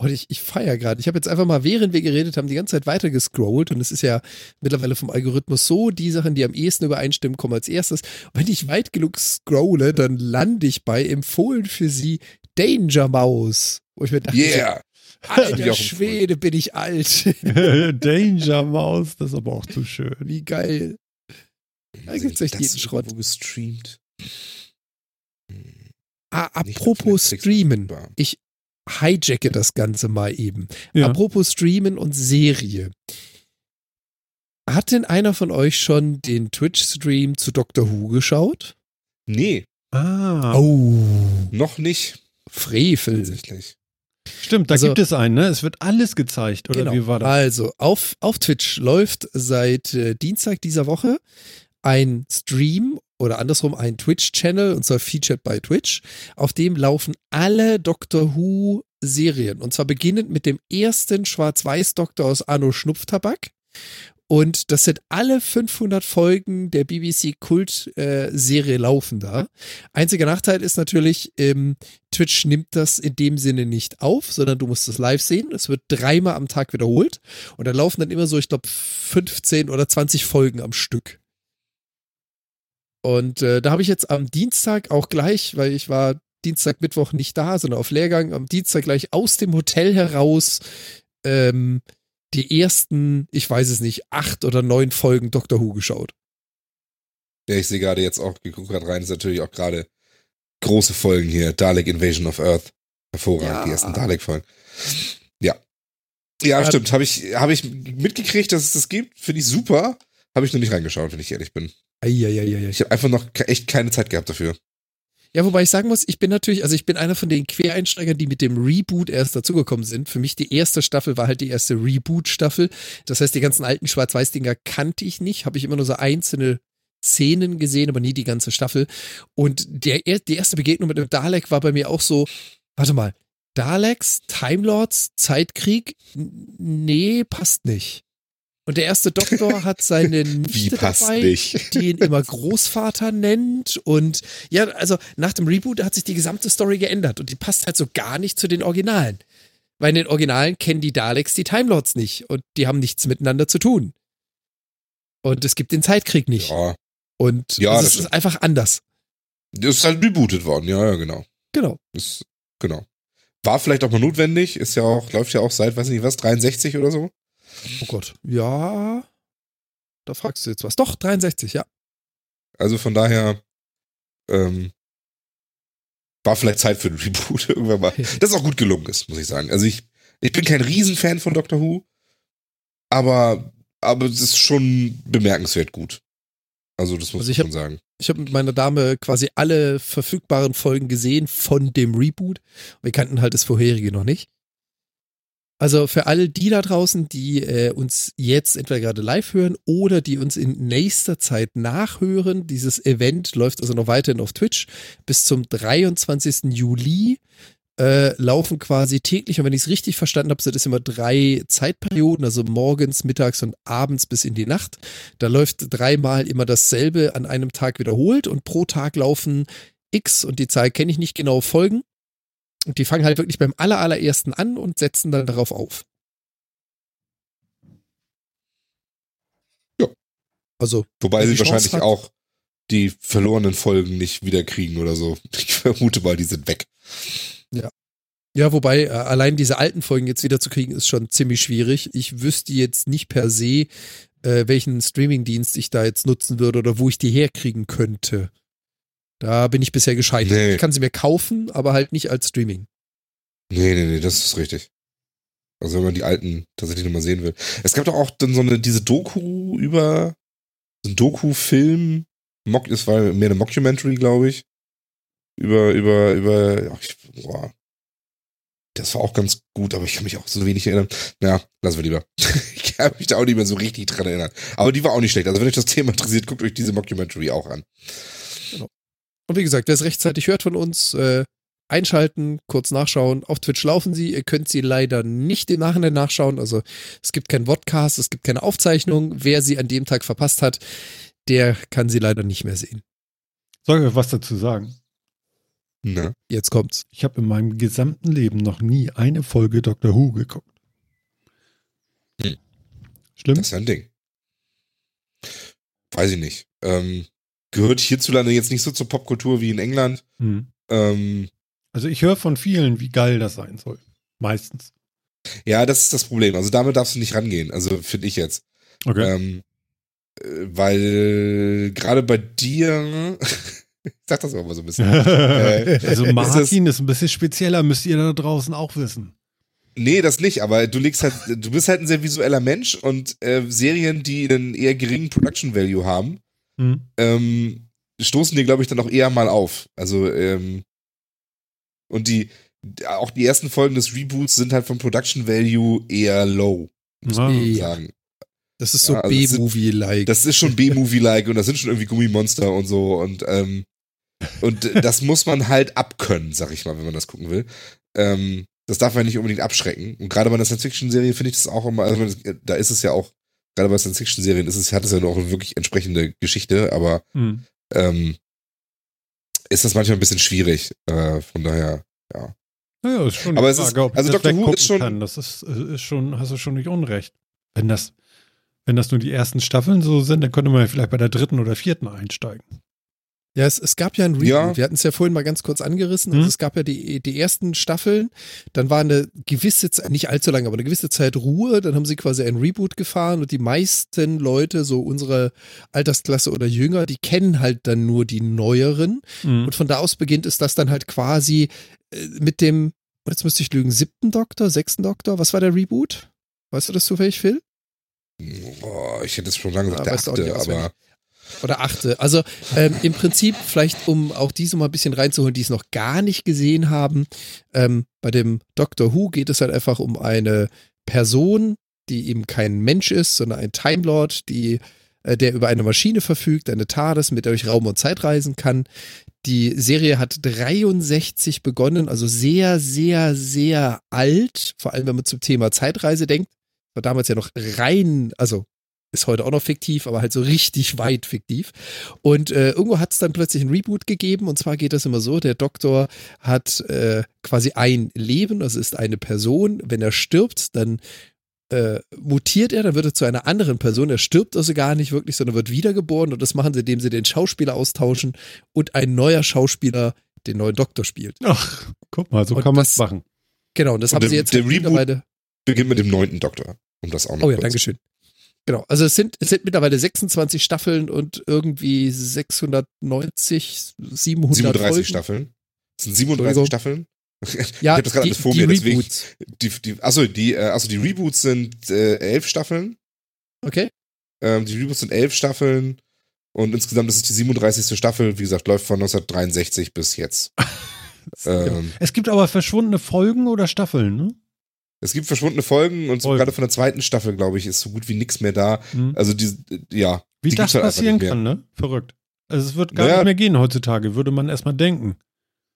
B: Und ich, ich feiere gerade. Ich habe jetzt einfach mal, während wir geredet haben, die ganze Zeit weiter gescrollt und es ist ja mittlerweile vom Algorithmus so, die Sachen, die am ehesten übereinstimmen, kommen als erstes. Und wenn ich weit genug scrolle, dann lande ich bei empfohlen für sie Danger Mouse. Wo ich mir dachte,
C: Yeah!
B: Alter Schwede, bin ich alt.
A: Danger Maus, das ist aber auch zu schön.
B: Wie geil. Da gibt's echt
C: Das
B: jeden Schrott.
C: gestreamt.
B: Ah, apropos Streamen. Ich hijacke das Ganze mal eben.
A: Ja.
B: Apropos Streamen und Serie. Hat denn einer von euch schon den Twitch-Stream zu Doctor Who geschaut?
C: Nee,
A: ah,
B: Oh.
C: noch nicht.
B: Frevel.
C: Tatsächlich.
A: stimmt, da
B: also-
A: gibt es einen, ne? Es wird alles gezeigt, oder
B: Genau.
A: wie war das?
B: Also, auf, auf Twitch läuft seit äh, Dienstag dieser Woche ein Stream oder andersrum ein Twitch-Channel, und zwar featured bei Twitch. Auf dem laufen alle Doctor Who-Serien. Und zwar beginnend mit dem ersten Schwarz-Weiß-Doktor aus Arno Schnupftabak. Und das sind alle 500 Folgen der BBC-Kult-Serie laufen da. Einziger Nachteil ist natürlich, ähm, Twitch nimmt das in dem Sinne nicht auf, sondern du musst es live sehen. Es wird dreimal am Tag wiederholt. Und da laufen dann immer so, ich glaube, 15 oder 20 Folgen am Stück. Und äh, da habe ich jetzt am Dienstag auch gleich, weil ich war Dienstag, Mittwoch nicht da, sondern auf Lehrgang, am Dienstag gleich aus dem Hotel heraus ähm, die ersten, ich weiß es nicht, acht oder neun Folgen Doctor Who geschaut.
C: Ja, ich sehe gerade jetzt auch, geguckt gerade rein, ist natürlich auch gerade große Folgen hier. Dalek Invasion of Earth. Hervorragend,
B: Ja.
C: die ersten Dalek-Folgen. Ja. Ja,
B: Ja.
C: stimmt. Habe ich, hab ich mitgekriegt, dass es das gibt. Finde ich super. Habe ich noch nicht reingeschaut, wenn ich ehrlich bin.
B: Eieieiei.
C: Ich habe einfach noch echt keine Zeit gehabt dafür.
B: Ja, wobei ich sagen muss, ich bin natürlich, also ich bin einer von den Quereinsteigern, die mit dem Reboot erst dazugekommen sind. Für mich die erste Staffel war halt die erste Reboot-Staffel. Das heißt, die ganzen alten Schwarz-Weiß-Dinger kannte ich nicht, habe ich immer nur so einzelne Szenen gesehen, aber nie die ganze Staffel. Und der, er- die erste Begegnung mit dem Dalek war bei mir auch so, warte mal, Daleks, Time Lords, Zeitkrieg? Nee, passt nicht. Und der erste Doktor hat seine Nichte
C: Wie passt
B: dabei,
C: nicht?
B: die ihn immer Großvater nennt. Und ja, also nach dem Reboot hat sich die gesamte Story geändert und die passt halt so gar nicht zu den Originalen. Weil in den Originalen kennen die Daleks die Time Lords nicht und die haben nichts miteinander zu tun. Und es gibt den Zeitkrieg nicht.
C: Ja.
B: Und
C: Ja,
B: also
C: das
B: ist einfach anders.
C: Das ist halt rebootet worden. Ja, ja, genau.
B: Genau.
C: Ist, genau. War vielleicht auch mal notwendig. Ist ja auch, läuft ja auch seit, weiß nicht was, 63 oder so.
B: Oh Gott. Ja. Da fragst du jetzt was. Doch, 63, ja.
C: Also von daher, ähm, war vielleicht Zeit für ein Reboot irgendwann mal. Das auch gut gelungen ist, muss ich sagen. Also ich, ich bin kein Riesenfan von Doctor Who, aber, aber es ist schon bemerkenswert gut. Also das muss
B: Also
C: ich
B: ich
C: schon sagen.
B: Ich habe mit meiner Dame quasi alle verfügbaren Folgen gesehen von dem Reboot. Wir kannten halt das vorherige noch nicht. Also für alle die da draußen, die äh, uns jetzt entweder gerade live hören oder die uns in nächster Zeit nachhören, dieses Event läuft also noch weiterhin auf Twitch. Bis zum 23. Juli äh, laufen quasi täglich, und wenn ich es richtig verstanden habe, sind es immer drei Zeitperioden, also morgens, mittags und abends bis in die Nacht. Da läuft dreimal immer dasselbe an einem Tag wiederholt und pro Tag laufen X und die Zahl kenne ich nicht genau Folgen. Und die fangen halt wirklich beim aller, allerersten an und setzen dann darauf auf.
C: Ja.
B: Also,
C: Wobei sie wahrscheinlich
B: hat-
C: auch die verlorenen Folgen nicht wiederkriegen oder so. Ich vermute mal, die sind weg.
B: ja, wobei äh, allein diese alten Folgen jetzt wieder zu kriegen, ist schon ziemlich schwierig. Ich wüsste jetzt nicht per se, äh, welchen Streamingdienst ich da jetzt nutzen würde oder wo ich die herkriegen könnte. Da bin ich bisher gescheitert.
C: Nee.
B: Ich kann sie mir kaufen, aber halt nicht als Streaming.
C: Nee, nee, nee, das ist richtig. Also wenn man die alten tatsächlich nochmal sehen will. Es gab doch auch dann so eine, diese Doku über, so ein Doku-Film, Mock, es war mehr eine Mockumentary, glaube ich. Über, über, über, ach, ich, boah. Das war auch ganz gut, aber ich kann mich auch so wenig erinnern. Na, lassen wir lieber. ich kann mich da auch nicht mehr so richtig dran erinnern. Aber die war auch nicht schlecht. Also wenn euch das Thema interessiert, guckt euch diese Mockumentary auch an.
B: Und wie gesagt, wer es rechtzeitig hört von uns, äh, einschalten, kurz nachschauen. Auf Twitch laufen sie. Ihr könnt sie leider nicht im Nachhinein nachschauen. Also es gibt keinen Podcast, es gibt keine Aufzeichnung. Wer sie an dem Tag verpasst hat, der kann sie leider nicht mehr sehen.
A: Soll ich was dazu sagen?
C: Na?
B: Jetzt kommt's.
A: Ich habe in meinem gesamten Leben noch nie eine Folge Doctor Who geguckt.
C: Hm.
A: Schlimm?
C: Das ist ein Ding. Weiß ich nicht. Ähm, gehört hierzulande jetzt nicht so zur Popkultur wie in England.
A: Hm.
C: Ähm,
A: Also ich höre von vielen, wie geil das sein soll. Meistens.
C: ja, das ist das Problem. Also damit darfst du nicht rangehen. Also finde ich jetzt.
A: Okay.
C: Ähm, äh, weil gerade bei dir, ich sag das auch mal so ein bisschen. äh,
A: also
C: ist
A: Martin ist ein bisschen spezieller, müsst ihr da draußen auch wissen.
C: Nee, das nicht, aber du legst halt, du bist halt ein sehr visueller Mensch und äh, Serien, die einen eher geringen Production Value haben,
A: Hm.
C: ähm, stoßen dir, glaube ich, dann auch eher mal auf. Also, ähm, und die, auch die ersten Folgen des Reboots sind halt vom Production Value eher low, muss
A: Ah.
C: man
B: Ja.
C: sagen.
B: Das ist so
C: Ja, also das
B: B-Movie-like.
C: Das ist schon B-Movie-like und das sind schon irgendwie Gummimonster und so und, ähm, und das muss man halt abkönnen, sag ich mal, wenn man das gucken will. Ähm, das darf man nicht unbedingt abschrecken. Und gerade bei einer Science-Fiction-Serie finde ich das auch immer, also da ist es ja auch, gerade bei Science-Fiction-Serien ist es, hat es ja noch eine wirklich entsprechende Geschichte, aber
A: Hm.
C: ähm, ist das manchmal ein bisschen schwierig. Äh, von daher, ja.
A: Naja, ist schon
C: Aber es ist-
A: ob ich
C: also Dr. Who ist schon-
A: Kann. Das ist, ist schon, hast du schon nicht unrecht. Wenn das, wenn das nur die ersten Staffeln so sind, dann könnte man vielleicht bei der dritten oder vierten einsteigen.
B: Ja, es, es gab ja ein Reboot.
C: Ja.
B: Wir hatten es ja vorhin mal ganz kurz angerissen. Also
A: Hm.
B: es gab ja die, die ersten Staffeln. Dann war eine gewisse Zeit, nicht allzu lange, aber eine gewisse Zeit Ruhe. Dann haben sie quasi ein Reboot gefahren und die meisten Leute, so unsere Altersklasse oder jünger, die kennen halt dann nur die neueren.
A: Mhm.
B: Und von da aus beginnt es das dann halt quasi äh, mit dem, und jetzt müsste ich lügen, siebten Doktor, sechsten Doktor. Was war der Reboot? Weißt du das zufällig, Phil?
C: Boah, ich hätte es schon lange gesagt,
B: Ah,
C: der achte,
B: auswendig.
C: aber
B: Oder achte. Also ähm, im Prinzip, vielleicht um auch diese mal ein bisschen reinzuholen, die es noch gar nicht gesehen haben, ähm, bei dem Doctor Who geht es halt einfach um eine Person, die eben kein Mensch ist, sondern ein Time Lord, die, äh, der über eine Maschine verfügt, eine TARDIS, mit der durch Raum und Zeit reisen kann. Die Serie hat 63 begonnen, also sehr, sehr, sehr alt, vor allem wenn man zum Thema Zeitreise denkt. War damals ja noch rein, also ist heute auch noch fiktiv, aber halt so richtig weit fiktiv. Und äh, irgendwo hat es dann plötzlich ein Reboot gegeben. Und zwar geht das immer so: Der Doktor hat äh, quasi ein Leben, also ist eine Person. Wenn er stirbt, dann äh, mutiert er, dann wird er zu einer anderen Person. Er stirbt also gar nicht wirklich, sondern wird wiedergeboren. Und das machen sie, indem sie den Schauspieler austauschen und ein neuer Schauspieler den neuen Doktor spielt.
A: Ach, guck mal, so
B: Und
A: kann man
B: das-
A: es machen.
B: Genau, und das
C: Und
B: haben
C: der-
B: sie jetzt
C: der
B: halt
C: Reboot- beginnt mit dem neunten Doktor. Um das auch noch
B: Oh ja,
C: kurz.
B: Dankeschön. Genau, also es sind, es sind mittlerweile 26 Staffeln und irgendwie 690, 700
C: 37
B: Folgen.
C: Staffeln. Das sind 37
B: Entschuldigung.
C: Staffeln.
B: Ja,
C: hab das gerade
B: die,
C: alles vor
B: die
C: mir, deswegen-
B: Reboots.
C: Die, die, achso, die, achso, die Reboots sind äh, elf Staffeln.
B: Okay.
C: Ähm, die Reboots sind elf Staffeln. Und insgesamt ist es die 37. Staffel. Wie gesagt, läuft von 1963 bis jetzt. ähm,
A: Es gibt aber verschwundene Folgen oder Staffeln, ne?
C: Es gibt verschwundene Folgen und so gerade von der zweiten Staffel, glaube ich, ist so gut wie nichts mehr da.
A: Hm.
C: Also die, ja.
A: Wie
C: die
A: das
C: halt
A: passieren kann, ne? Verrückt. Also es wird gar
C: Naja.
A: nicht mehr gehen heutzutage, würde man erstmal denken.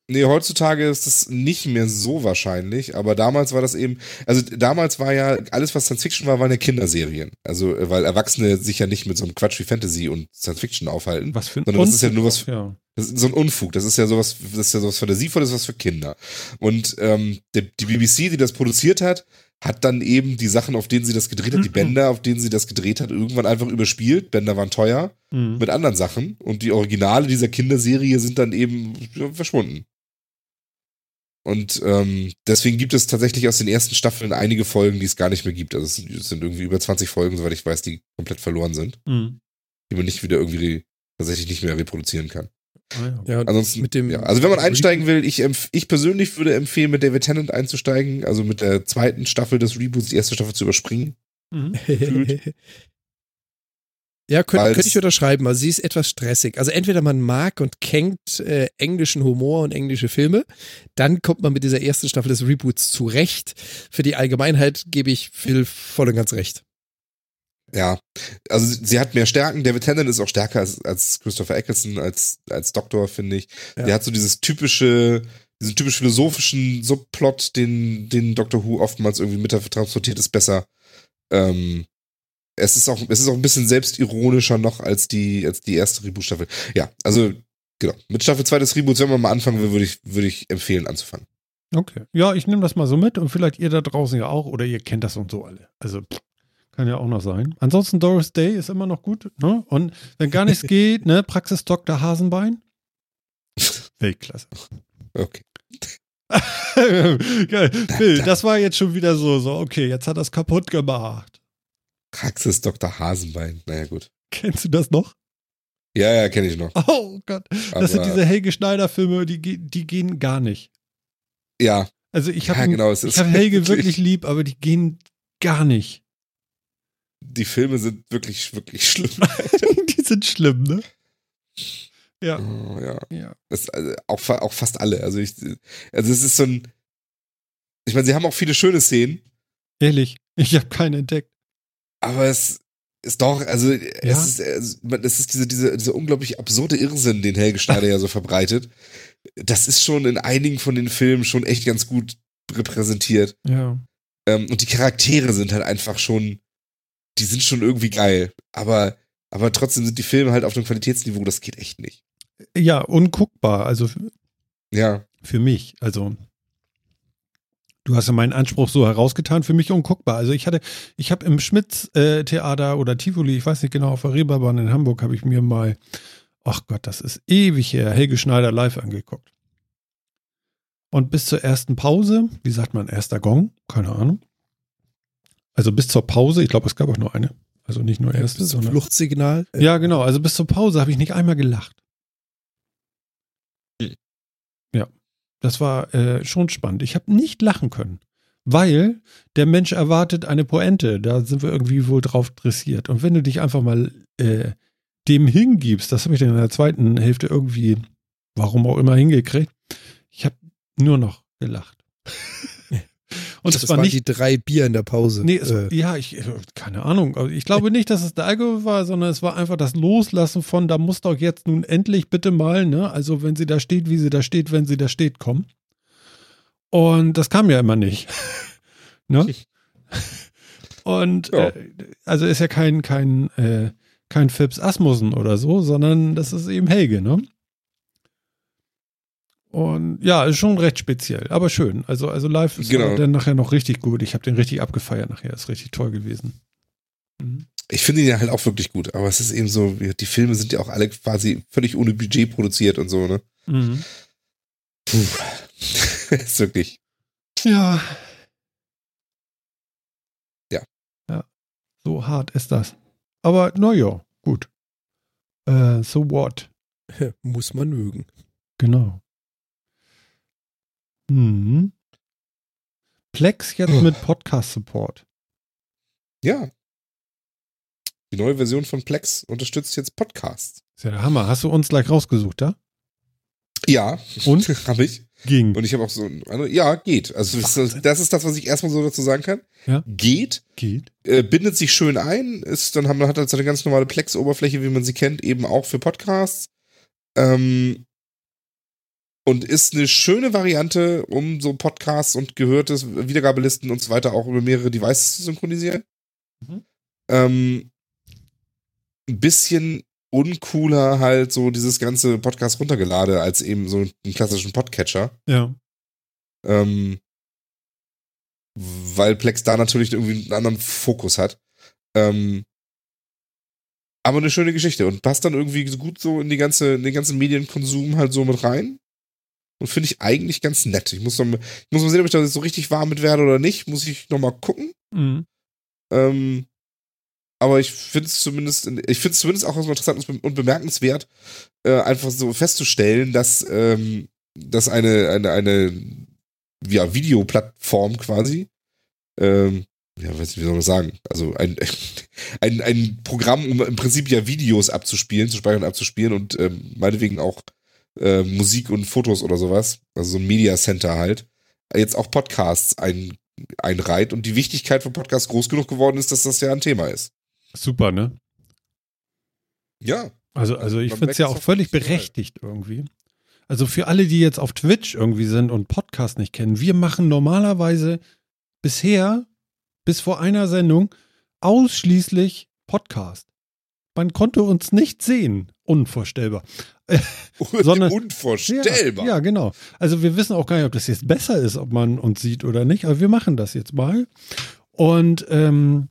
C: Nee, heutzutage ist das nicht mehr so wahrscheinlich, aber damals war das eben, also damals war ja, alles was Science Fiction war, waren ja Kinderserien. Also, weil Erwachsene sich ja nicht mit so einem Quatsch wie Fantasy und Science Fiction aufhalten.
A: Was für ein
C: Sondern das ist ja nur was-
A: Unfug, Ja.
C: Das ist so ein Unfug. Das ist ja sowas, das ist ja sowas Fantasievolles, was für Kinder. Und ähm, der, die BBC, die das produziert hat, hat dann eben die Sachen, auf denen sie das gedreht hat, die
A: Mhm.
C: Bänder, auf denen sie das gedreht hat, irgendwann einfach überspielt. Bänder waren teuer
A: Hm.
C: mit anderen Sachen. Und die Originale dieser Kinderserie sind dann eben verschwunden. Und ähm, deswegen gibt es tatsächlich aus den ersten Staffeln einige Folgen, die es gar nicht mehr gibt. Also es sind- es sind irgendwie über 20 Folgen, soweit ich weiß, die komplett verloren sind,
A: Hm.
C: die man nicht wieder irgendwie tatsächlich nicht mehr reproduzieren kann.
A: Ah, ja.
B: Ja,
C: Ansonsten,
B: mit dem
C: ja, also wenn man einsteigen will, ich, ich persönlich würde empfehlen, mit David Tennant einzusteigen, also mit der zweiten Staffel des Reboots die erste Staffel zu überspringen.
A: Mhm.
B: ja, könnte könnt ich unterschreiben. Also sie ist etwas stressig. Also entweder man mag und kennt äh, englischen Humor und englische Filme, dann kommt man mit dieser ersten Staffel des Reboots zurecht. Für die Allgemeinheit gebe ich Phil voll und ganz recht.
C: Ja, also sie, sie hat mehr Stärken. David Tennant ist auch stärker als, als Christopher Eccleston, als, als Doktor, finde ich.
B: Ja.
C: Der hat so dieses typische, diesen typisch philosophischen Subplot, den, den Doctor Who oftmals irgendwie mit transportiert, ist besser. Ähm, es ist auch, es ist auch ein bisschen selbstironischer noch als die, als die erste Reboot-Staffel. Ja, also, genau. Mit Staffel 2 des Reboots, wenn man mal anfangen will, würde ich, würde ich empfehlen, anzufangen.
A: Okay. Ja, ich nehme das mal so mit und vielleicht ihr da draußen ja auch oder ihr kennt das und so alle. Also kann ja auch noch sein. Ansonsten Doris Day ist immer noch gut, ne? Und wenn gar nichts geht, ne, Praxis Dr. Hasenbein. Weltklasse.
C: Okay.
A: Geil. Phil, das war jetzt schon wieder so, so, okay, jetzt hat er es kaputt gemacht.
C: Praxis Dr. Hasenbein. Naja, gut.
A: Kennst du das noch?
C: Ja, ja, kenne ich noch.
A: Oh Gott. Das sind
C: Aber-
A: diese Helge Schneider-Filme, die, die gehen gar nicht.
C: Ja,
A: Also ich habe
C: ja, genau.
A: Ich hab Helge wirklich lieb, aber die gehen gar nicht.
C: Die Filme sind wirklich, wirklich schlimm.
A: die sind schlimm, ne? Ja.
C: Oh, ja.
A: Ja.
C: Das, also, auch, auch fast alle. Also ich, also es ist so ein. Ich meine, sie haben auch viele schöne Szenen,
A: Ehrlich, ich habe keinen entdeckt.
C: Aber es ist doch, also
A: Ja.
C: es ist, es man- es ist diese, diese, diese unglaublich absurde Irrsinn, den Helge Schneider ja so verbreitet. Das ist schon in einigen von den Filmen schon echt ganz gut repräsentiert.
A: Ja.
C: Ähm, und die Charaktere sind halt einfach schon, die sind schon irgendwie geil. Aber, aber trotzdem sind die Filme halt auf einem Qualitätsniveau, das geht echt nicht.
A: Ja, unguckbar. Also
C: Ja.
A: für mich. Also du hast ja meinen Anspruch so herausgetan, für mich unguckbar. Also ich hatte, ich habe im Schmitz äh, oder Tivoli, ich weiß nicht genau, auf der Reeperbahn in Hamburg habe ich mir mal ach Gott, das ist ewig her, Helge Schneider live angeguckt. Und bis zur ersten Pause, wie sagt man, erster Gong, keine Ahnung. Also bis zur Pause, ich glaube, es gab auch nur eine. Also nicht nur erste, sondern.
B: Fluchtsignal. Äh,
A: Ja, genau. Also bis zur Pause habe ich nicht einmal gelacht.
C: Hm.
A: Ja, das war äh, schon spannend. Ich habe nicht lachen können, weil der Mensch erwartet eine Pointe. Da sind wir irgendwie wohl drauf dressiert. Und wenn du dich einfach mal äh, dem hingibst, das habe ich dann in der zweiten Hälfte irgendwie, warum auch immer, hingekriegt. Ich habe nur noch gelacht. Und
B: das
A: war
B: waren
A: nicht
B: die drei Bier in der Pause.
A: Nee, es,
B: äh,
A: ja, ich, äh, keine Ahnung. Aber Ich glaube nicht, dass es der Alkohol war, sondern es war einfach das Loslassen von, da muss doch jetzt nun endlich bitte mal, ne? Also, wenn sie da steht, wie sie da steht, wenn sie da steht, kommen. Und das kam ja immer nicht. ne? Und
C: Ja.
A: äh, also ist ja kein, kein, äh, kein Phipps Asmussen oder so, sondern das ist eben Helge, ne? Und ja, ist schon recht speziell, aber schön. Also, also live ist
C: Genau.
A: dann nachher noch richtig gut. Ich habe den richtig abgefeiert nachher. Ist richtig toll gewesen. Mhm.
C: Ich finde ihn ja halt auch wirklich gut, aber es ist eben so, die Filme sind ja auch alle quasi völlig ohne Budget produziert und so, ne?
A: Mhm.
C: Puh. ist wirklich.
A: Ja.
C: Ja.
A: Ja. So hart ist das. Aber naja, gut. Äh, so what?
B: muss man mögen.
A: Genau. Mhm. Plex jetzt mit Podcast-Support.
C: Ja. Die neue Version von Plex unterstützt jetzt Podcasts.
A: Ist ja der Hammer. Hast du uns gleich rausgesucht, da?
C: Ja.
A: Und?
C: Habe ich.
A: Ging.
C: Und ich habe auch so ein, andere- ja, geht. Also das,
A: Wahnsinn.
C: das ist das, was ich erstmal so dazu sagen kann.
A: Ja.
C: Geht,
A: Geht.
C: äh, bindet sich schön ein, ist, dann haben, hat er so eine ganz normale Plex-Oberfläche, wie man sie kennt, eben auch für Podcasts. Ähm, und ist eine schöne Variante, um so Podcasts und gehörtes Wiedergabelisten und so weiter auch über mehrere Devices zu synchronisieren.
A: Mhm.
C: Ähm, ein bisschen uncooler halt so dieses ganze Podcast runtergeladen als eben so einen klassischen Podcatcher.
A: Ja.
C: Ähm, weil Plex da natürlich irgendwie einen anderen Fokus hat. Ähm, aber eine schöne Geschichte und passt dann irgendwie gut so in die ganze, in den ganzen Medienkonsum halt so mit rein. Und finde ich eigentlich ganz nett. Ich muss, noch, mal- ich muss mal sehen, ob ich da so richtig warm mit werde oder nicht. Muss ich noch mal gucken.
A: Mhm.
C: Ähm, aber ich finde es zumindest, ich finde es zumindest auch interessant und bemerkenswert, äh, einfach so festzustellen, dass, ähm, dass eine, eine, eine ja, Videoplattform quasi, ähm, ja, weiß nicht, wie soll man sagen, also ein, ein, ein Programm, um im Prinzip ja Videos abzuspielen, zu speichern und abzuspielen und ähm, meinetwegen auch äh, Musik und Fotos oder sowas, also so ein Media Center halt, jetzt auch Podcasts ein, einreiht und die Wichtigkeit von Podcasts groß genug geworden ist, dass das ja ein Thema ist.
A: Super, ne?
C: Ja.
A: Also, also ich finde es ja auch völlig berechtigt irgendwie. Also für alle, die jetzt auf Twitch irgendwie sind und Podcast nicht kennen, wir machen normalerweise bisher, bis vor einer Sendung, ausschließlich Podcast. Man konnte uns nicht sehen. Unvorstellbar. Sondern-
C: Unvorstellbar.
A: Ja, ja, genau. Also wir wissen auch gar nicht, ob das jetzt besser ist, ob man uns sieht oder nicht, aber wir machen das jetzt mal. Und ähm,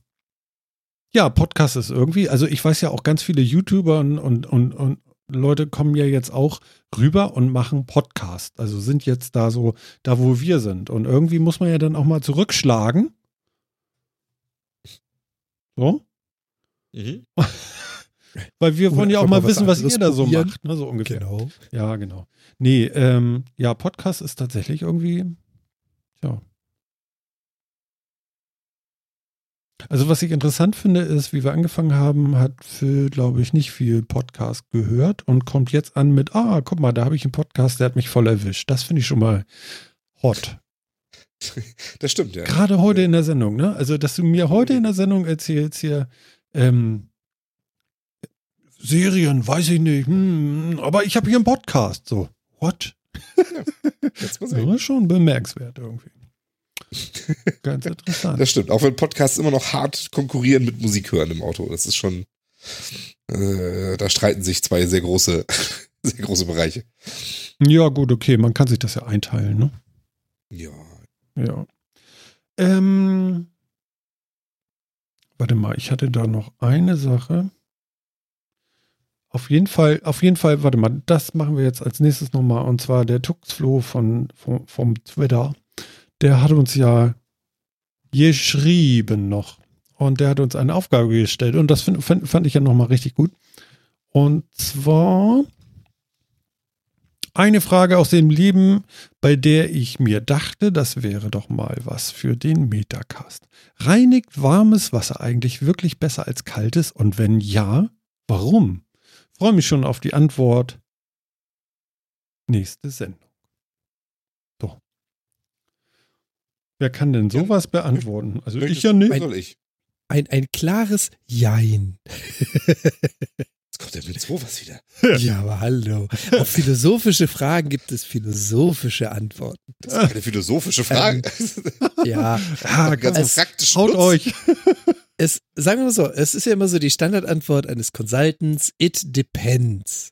A: ja, Podcast ist irgendwie, also ich weiß ja auch ganz viele YouTuber und, und, und, und Leute kommen ja jetzt auch rüber und machen Podcast. Also sind jetzt da so, da wo wir sind. Und irgendwie muss man ja dann auch mal zurückschlagen. So.
C: Mhm.
A: Weil wir
B: Oder
A: wollen ja auch mal
B: mal was
A: wissen, was
B: anderes
A: ihr da so
B: probieren.
A: macht, ne, so ungefähr.
B: Genau.
A: Ja, genau. Nee, ähm, ja, Podcast ist tatsächlich irgendwie, ja. Also was ich interessant finde, ist, wie wir angefangen haben, hat Phil, glaube ich, nicht viel Podcast gehört und kommt jetzt an mit, ah, guck mal, da habe ich einen Podcast, der hat mich voll erwischt. Das finde ich schon mal hot.
C: Das stimmt, ja.
A: Gerade heute in der Sendung, ne? Also, dass du mir heute in der Sendung erzählst hier, ähm, Serien, weiß ich nicht, hm, aber ich habe hier einen Podcast. So, what?
C: Jetzt mal sehen.
A: Ja, schon bemerkenswert irgendwie. Ganz interessant.
C: Das stimmt. Auch wenn Podcasts immer noch hart konkurrieren mit Musik hören im Auto. Das ist schon, äh, da streiten sich zwei sehr große, sehr große Bereiche.
A: Ja, gut, okay, man kann sich das ja einteilen, ne?
C: Ja.
A: Ja. Ähm, warte mal, ich hatte da noch eine Sache. Auf jeden Fall, auf jeden Fall, warte mal, das machen wir jetzt als nächstes nochmal. Und zwar der Tuxflo von, vom, vom Twitter. Der hat uns ja geschrieben noch. Und der hat uns eine Aufgabe gestellt. Und das find, find, fand ich ja nochmal richtig gut. Und zwar eine Frage aus dem Leben, bei der ich mir dachte, das wäre doch mal was für den Metacast. Reinigt warmes Wasser eigentlich wirklich besser als kaltes? Und wenn ja, warum? Freue mich schon auf die Antwort. Nächste Sendung. So. Wer kann denn sowas beantworten? Also ich ja nicht.
C: Soll ich?
B: Ein, ein klares Jein.
C: Jetzt kommt der mit sowas wieder.
B: Ja, aber hallo. Auf philosophische Fragen gibt es philosophische Antworten.
C: Das ist keine philosophische Frage.
B: Ja,
A: Ah,
C: ganz praktisch.
A: Haut
C: Nutz.
A: euch.
B: Es, sagen wir mal so, es ist ja immer so die Standardantwort eines Consultants, it depends.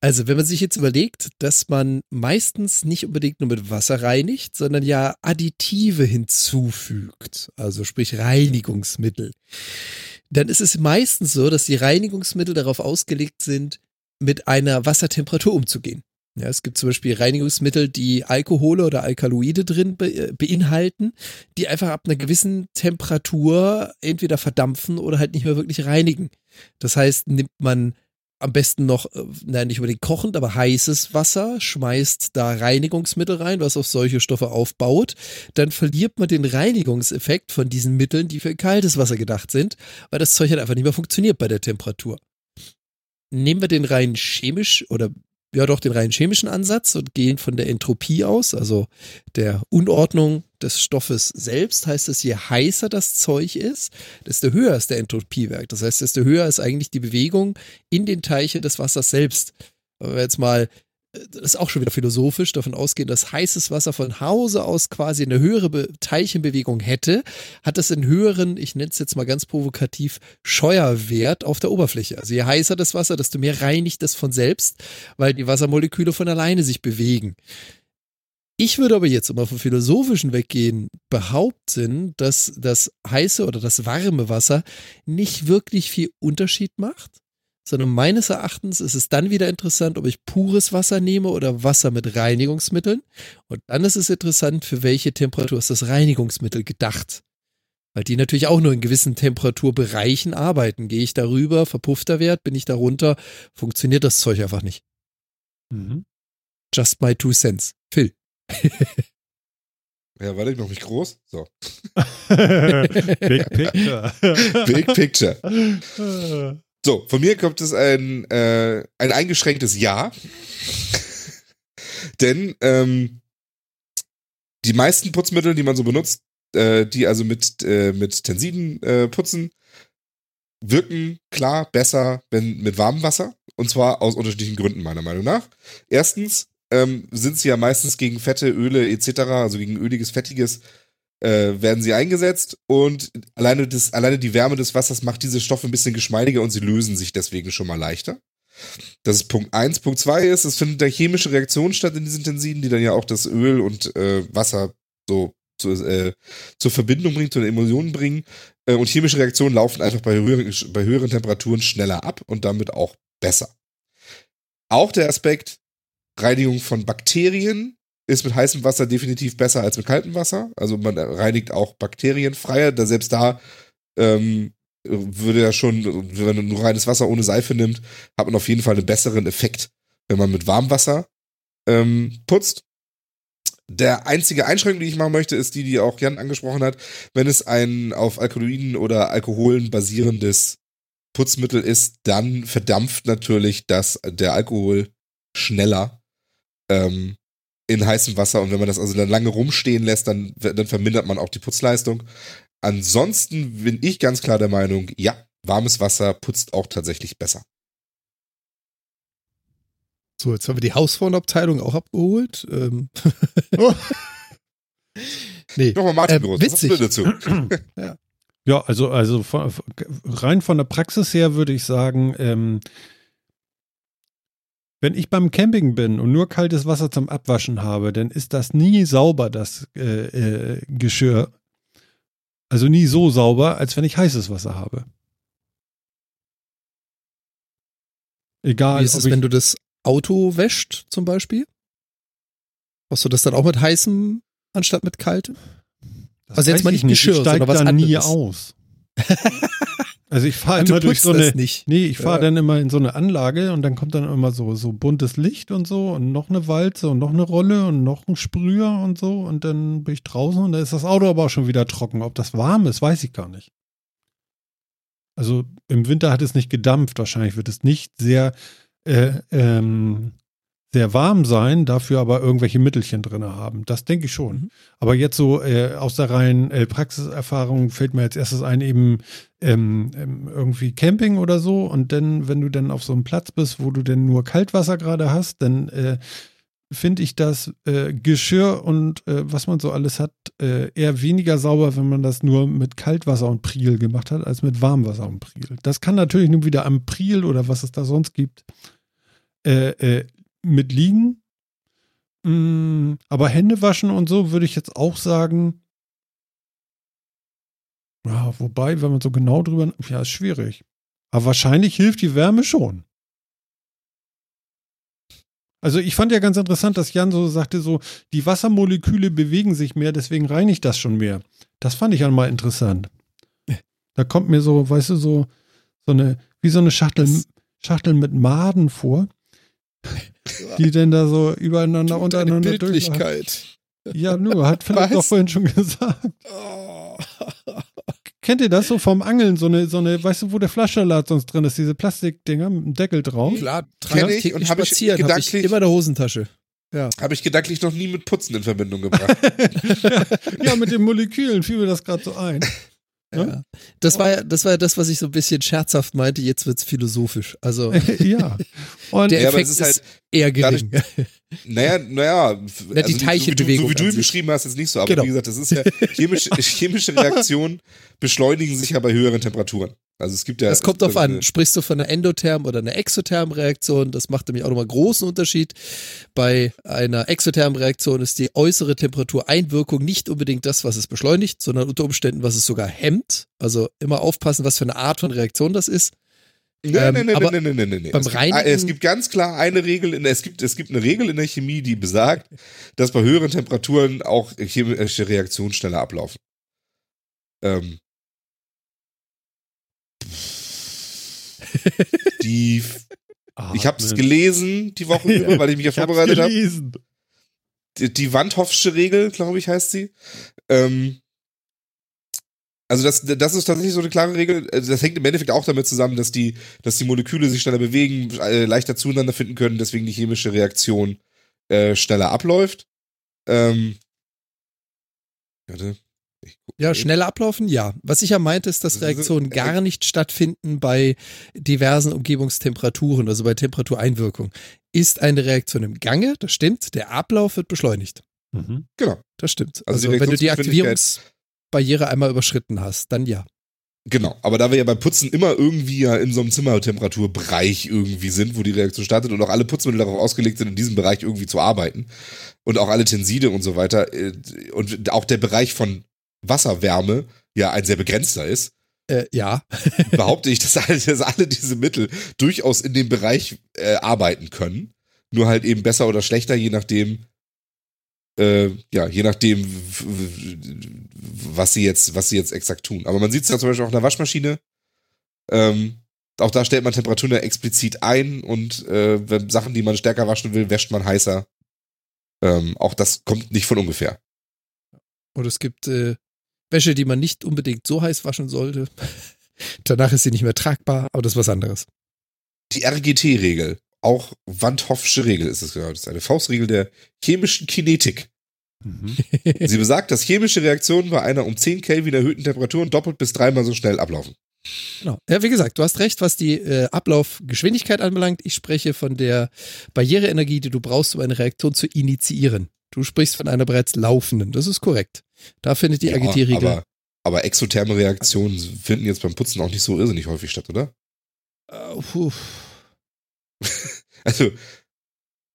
B: Also, wenn man sich jetzt überlegt, dass man meistens nicht unbedingt nur mit Wasser reinigt, sondern ja Additive hinzufügt, also sprich Reinigungsmittel, dann ist es meistens so, dass die Reinigungsmittel darauf ausgelegt sind, mit einer Wassertemperatur umzugehen. Ja, es gibt zum Beispiel Reinigungsmittel, die Alkohole oder Alkaloide drin be äh, beinhalten, die einfach ab einer gewissen Temperatur entweder verdampfen oder halt nicht mehr wirklich reinigen. Das heißt, nimmt man am besten noch, äh, nein, nicht unbedingt kochend, aber heißes Wasser, schmeißt da Reinigungsmittel rein, was auf solche Stoffe aufbaut, dann verliert man den Reinigungseffekt von diesen Mitteln, die für kaltes Wasser gedacht sind, weil das Zeug halt einfach nicht mehr funktioniert bei der Temperatur. Nehmen wir den rein chemisch oder ja doch den rein chemischen Ansatz und gehen von der Entropie aus, also der Unordnung des Stoffes selbst, heißt es, je heißer das Zeug ist, desto höher ist der Entropiewert. Das heißt, desto höher ist eigentlich die Bewegung in den Teichen des Wassers selbst. Wenn wir jetzt mal, das ist auch schon wieder philosophisch, davon ausgehen, dass heißes Wasser von Hause aus quasi eine höhere Be Teilchenbewegung hätte, hat das einen höheren, ich nenne es jetzt mal ganz provokativ, Scheuerwert auf der Oberfläche. Also je heißer das Wasser, desto mehr reinigt es von selbst, weil die Wassermoleküle von alleine sich bewegen. Ich würde aber jetzt, mal vom Philosophischen weggehen, behaupten, dass das heiße oder das warme Wasser nicht wirklich viel Unterschied macht, sondern meines Erachtens ist es dann wieder interessant, ob ich pures Wasser nehme oder Wasser mit Reinigungsmitteln. Und dann ist es interessant, für welche Temperatur ist das Reinigungsmittel gedacht. Weil die natürlich auch nur in gewissen Temperaturbereichen arbeiten. Gehe ich darüber, verpufft der Wert, bin ich darunter, funktioniert das Zeug einfach nicht.
A: Mhm.
B: Just my two cents. Phil.
C: Ja, warte, ich mach mich groß. So.
A: Big Picture.
C: Big Picture. So, von mir kommt es ein, äh, ein eingeschränktes Ja. Denn ähm, die meisten Putzmittel, die man so benutzt, äh, die also mit, äh, mit Tensiden äh, putzen, wirken klar besser wenn, mit warmem Wasser. Und zwar aus unterschiedlichen Gründen, meiner Meinung nach. Erstens ähm, sind sie ja meistens gegen Fette, Öle etc., also gegen öliges, fettiges, äh, werden sie eingesetzt und alleine, das, alleine die Wärme des Wassers macht diese Stoffe ein bisschen geschmeidiger und sie lösen sich deswegen schon mal leichter. Das ist Punkt eins. Punkt zwei ist, es findet eine chemische Reaktion statt in diesen Tensiden, die dann ja auch das Öl und äh, Wasser so zu, äh, zur Verbindung bringt, zu einer Emulsion bringen. Äh, und chemische Reaktionen laufen einfach bei höheren, bei höheren Temperaturen schneller ab und damit auch besser. Auch der Aspekt Reinigung von Bakterien ist mit heißem Wasser definitiv besser als mit kaltem Wasser. Also man reinigt auch Bakterien freier, da selbst da ähm, würde ja schon, wenn man nur reines Wasser ohne Seife nimmt, hat man auf jeden Fall einen besseren Effekt, wenn man mit Warmwasser ähm, putzt. Der einzige Einschränkung, die ich machen möchte, ist die, die auch Jan angesprochen hat. Wenn es ein auf Alkaloiden oder Alkoholen basierendes Putzmittel ist, dann verdampft natürlich das, der Alkohol schneller ähm, in heißem Wasser. Und wenn man das also dann lange rumstehen lässt, dann, dann vermindert man auch die Putzleistung. Ansonsten bin ich ganz klar der Meinung, ja, warmes Wasser putzt auch tatsächlich besser.
B: So, jetzt haben wir die Hausfrauenabteilung auch abgeholt. Ähm. nee.
C: Nochmal Martin was du
B: witzig.
C: denn dazu?
A: Ja, also, also von, von- rein von der Praxis her würde ich sagen, ähm, wenn ich beim Camping bin und nur kaltes Wasser zum Abwaschen habe, dann ist das nie sauber, das äh, äh, Geschirr. Also nie so sauber, als wenn ich heißes Wasser habe. Egal,
B: Wie ist es, wenn du das Auto wäscht, zum Beispiel? Machst du das dann auch mit heißem anstatt mit kaltem?
A: das
B: also jetzt mal
A: ich
B: nicht Geschirr,
A: ich steig
B: sondern was
A: da nie
B: anderes.
A: aus. also ich fahre immer durch
B: putzt
A: so eine,
B: nicht.
A: nee, ich fahre
B: Ja.
A: dann immer in so eine Anlage und dann kommt dann immer so, so buntes Licht und so und noch eine Walze und noch eine Rolle und noch ein Sprüher und so und dann bin ich draußen und da ist das Auto aber auch schon wieder trocken. Ob das warm ist, weiß ich gar nicht. Also im Winter hat es nicht gedampft, wahrscheinlich wird es nicht sehr, äh, ähm, sehr warm sein, dafür aber irgendwelche Mittelchen drin haben. Das denke ich schon.
B: Mhm.
A: Aber jetzt so äh, aus der reinen äh, Praxiserfahrung fällt mir als erstes ein, eben ähm, ähm, irgendwie Camping oder so. Und dann, wenn du dann auf so einem Platz bist, wo du denn nur Kaltwasser gerade hast, dann äh, finde ich das äh, Geschirr und äh, was man so alles hat, äh, eher weniger sauber, wenn man das nur mit Kaltwasser und Priel gemacht hat, als mit Warmwasser und Priel. Das kann natürlich nun wieder am Priel oder was es da sonst gibt, äh, äh, mit liegen. Mm, aber Hände waschen und so würde ich jetzt auch sagen. Ja, wobei, wenn man so genau drüber. Ja, ist schwierig. Aber wahrscheinlich hilft die Wärme schon. Also ich fand ja ganz interessant, dass Jan so sagte, so die Wassermoleküle bewegen sich mehr, deswegen reinigt das schon mehr. Das fand ich ja mal interessant. Da kommt mir so, weißt du, so, so eine, wie so eine Schachtel, Schachtel mit Maden vor, die denn da so übereinander,
B: Deine
A: untereinander durchlaufen.
B: Bildlichkeit.
A: Ja, nur, hat Philipp
B: Was?
A: doch vorhin schon gesagt.
B: Oh.
A: Kennt ihr das so vom Angeln? So eine, so eine, weißt du, wo der Flaschsalat sonst drin ist? Diese Plastikdinger mit dem Deckel drauf?
B: Klar, trage
C: ich und hab ich
B: spazieren, habe ich
C: gedanklich-
B: immer in der Hosentasche.
C: Habe ich gedanklich noch nie mit Putzen in Verbindung gebracht.
A: ja, mit den Molekülen fiel mir das gerade so ein. Ja?
B: Ja. Das war ja, das war ja das, was ich so ein bisschen scherzhaft meinte. Jetzt wird's philosophisch. Also
A: ja. Und
B: der
C: Ja,
B: Effekt
C: es
B: ist,
C: ist halt
B: eher gering.
C: Naja, naja. f-
B: Na, die
C: so,
B: Teilchenbewegung
C: So wie du, so wie du ihn beschrieben hast, ist nicht so. Aber
B: Genau.
C: wie gesagt, das ist ja chemische, chemische Reaktionen beschleunigen sich ja bei höheren Temperaturen. Also es gibt ja.
B: Das kommt drauf
C: also
B: an. Sprichst du von einer Endotherm- oder einer Exotherm-Reaktion? Das macht nämlich auch nochmal einen großen Unterschied. Bei einer Exotherm-Reaktion ist die äußere Temperatureinwirkung nicht unbedingt das, was es beschleunigt, sondern unter Umständen, was es sogar hemmt. Also immer aufpassen, was für eine Art von Reaktion das ist. Aber
C: nee, nee, nee, nee, nee.
B: beim
C: es, gibt, es gibt ganz klar eine Regel, in, es, gibt, es gibt eine Regel in der Chemie, die besagt, dass bei höheren Temperaturen auch chemische Reaktionen schneller ablaufen. Ähm. Die, ich habe es gelesen die Woche über, weil ich mich ja vorbereitet habe. Die, die Wandhoffsche Regel, glaube ich, heißt sie. Ähm, also das, das ist tatsächlich so eine klare Regel. Also Das hängt im Endeffekt auch damit zusammen, dass die, dass die Moleküle sich schneller bewegen, äh, leichter zueinander finden können, deswegen die chemische Reaktion äh, schneller abläuft. Ähm, warte.
B: Ja,
C: mal
B: schneller ablaufen, ja. Was ich ja meinte, ist, dass Reaktionen
C: äh,
B: gar nicht stattfinden bei diversen Umgebungstemperaturen, also bei Temperatureinwirkung. Ist eine Reaktion im Gange, das stimmt, der Ablauf wird beschleunigt.
A: Mhm.
C: Genau,
B: Das stimmt.
C: Also
B: Also, wenn du die Aktivierungsbarriere einmal überschritten hast, dann ja.
C: genau. Aber da wir ja beim Putzen immer irgendwie ja in so einem Zimmertemperaturbereich irgendwie sind, wo die Reaktion startet und auch alle Putzmittel darauf ausgelegt sind, in diesem Bereich irgendwie zu arbeiten und auch alle Tenside und so weiter äh, und auch der Bereich von Wasserwärme ja ein sehr begrenzter ist,
B: Äh, ja.
C: behaupte ich, dass alle, dass alle diese Mittel durchaus in dem Bereich äh, arbeiten können. Nur halt eben besser oder schlechter, je nachdem, äh, ja, je nachdem, was sie jetzt, was sie jetzt exakt tun. Aber man sieht es ja zum Beispiel auch in der Waschmaschine. Ähm, auch da stellt man Temperaturen ja explizit ein und äh, wenn Sachen, die man stärker waschen will, wäscht man heißer. Ähm, auch das kommt nicht von ungefähr.
B: Und es gibt äh, Wäsche, die man nicht unbedingt so heiß waschen sollte. Danach ist sie nicht mehr tragbar, aber das ist was anderes.
C: Die RGT-Regel, auch Wandhoffsche Regel ist es genau. Das ist eine Faustregel der chemischen Kinetik.
A: Mhm.
C: Sie besagt, dass chemische Reaktionen bei einer um 10 Kelvin erhöhten Temperatur doppelt bis dreimal so schnell ablaufen.
B: Genau. Ja, wie gesagt, du hast recht, was die äh, Ablaufgeschwindigkeit anbelangt. Ich spreche von der Barriereenergie, die du brauchst, um eine Reaktion zu initiieren. Du sprichst von einer bereits laufenden. Das ist korrekt. Da findet die
C: Ja,
B: RGT-Regel.
C: aber, aber exotherme Reaktionen finden jetzt beim Putzen auch nicht so irrsinnig häufig statt, oder?
B: Puh.
C: Also,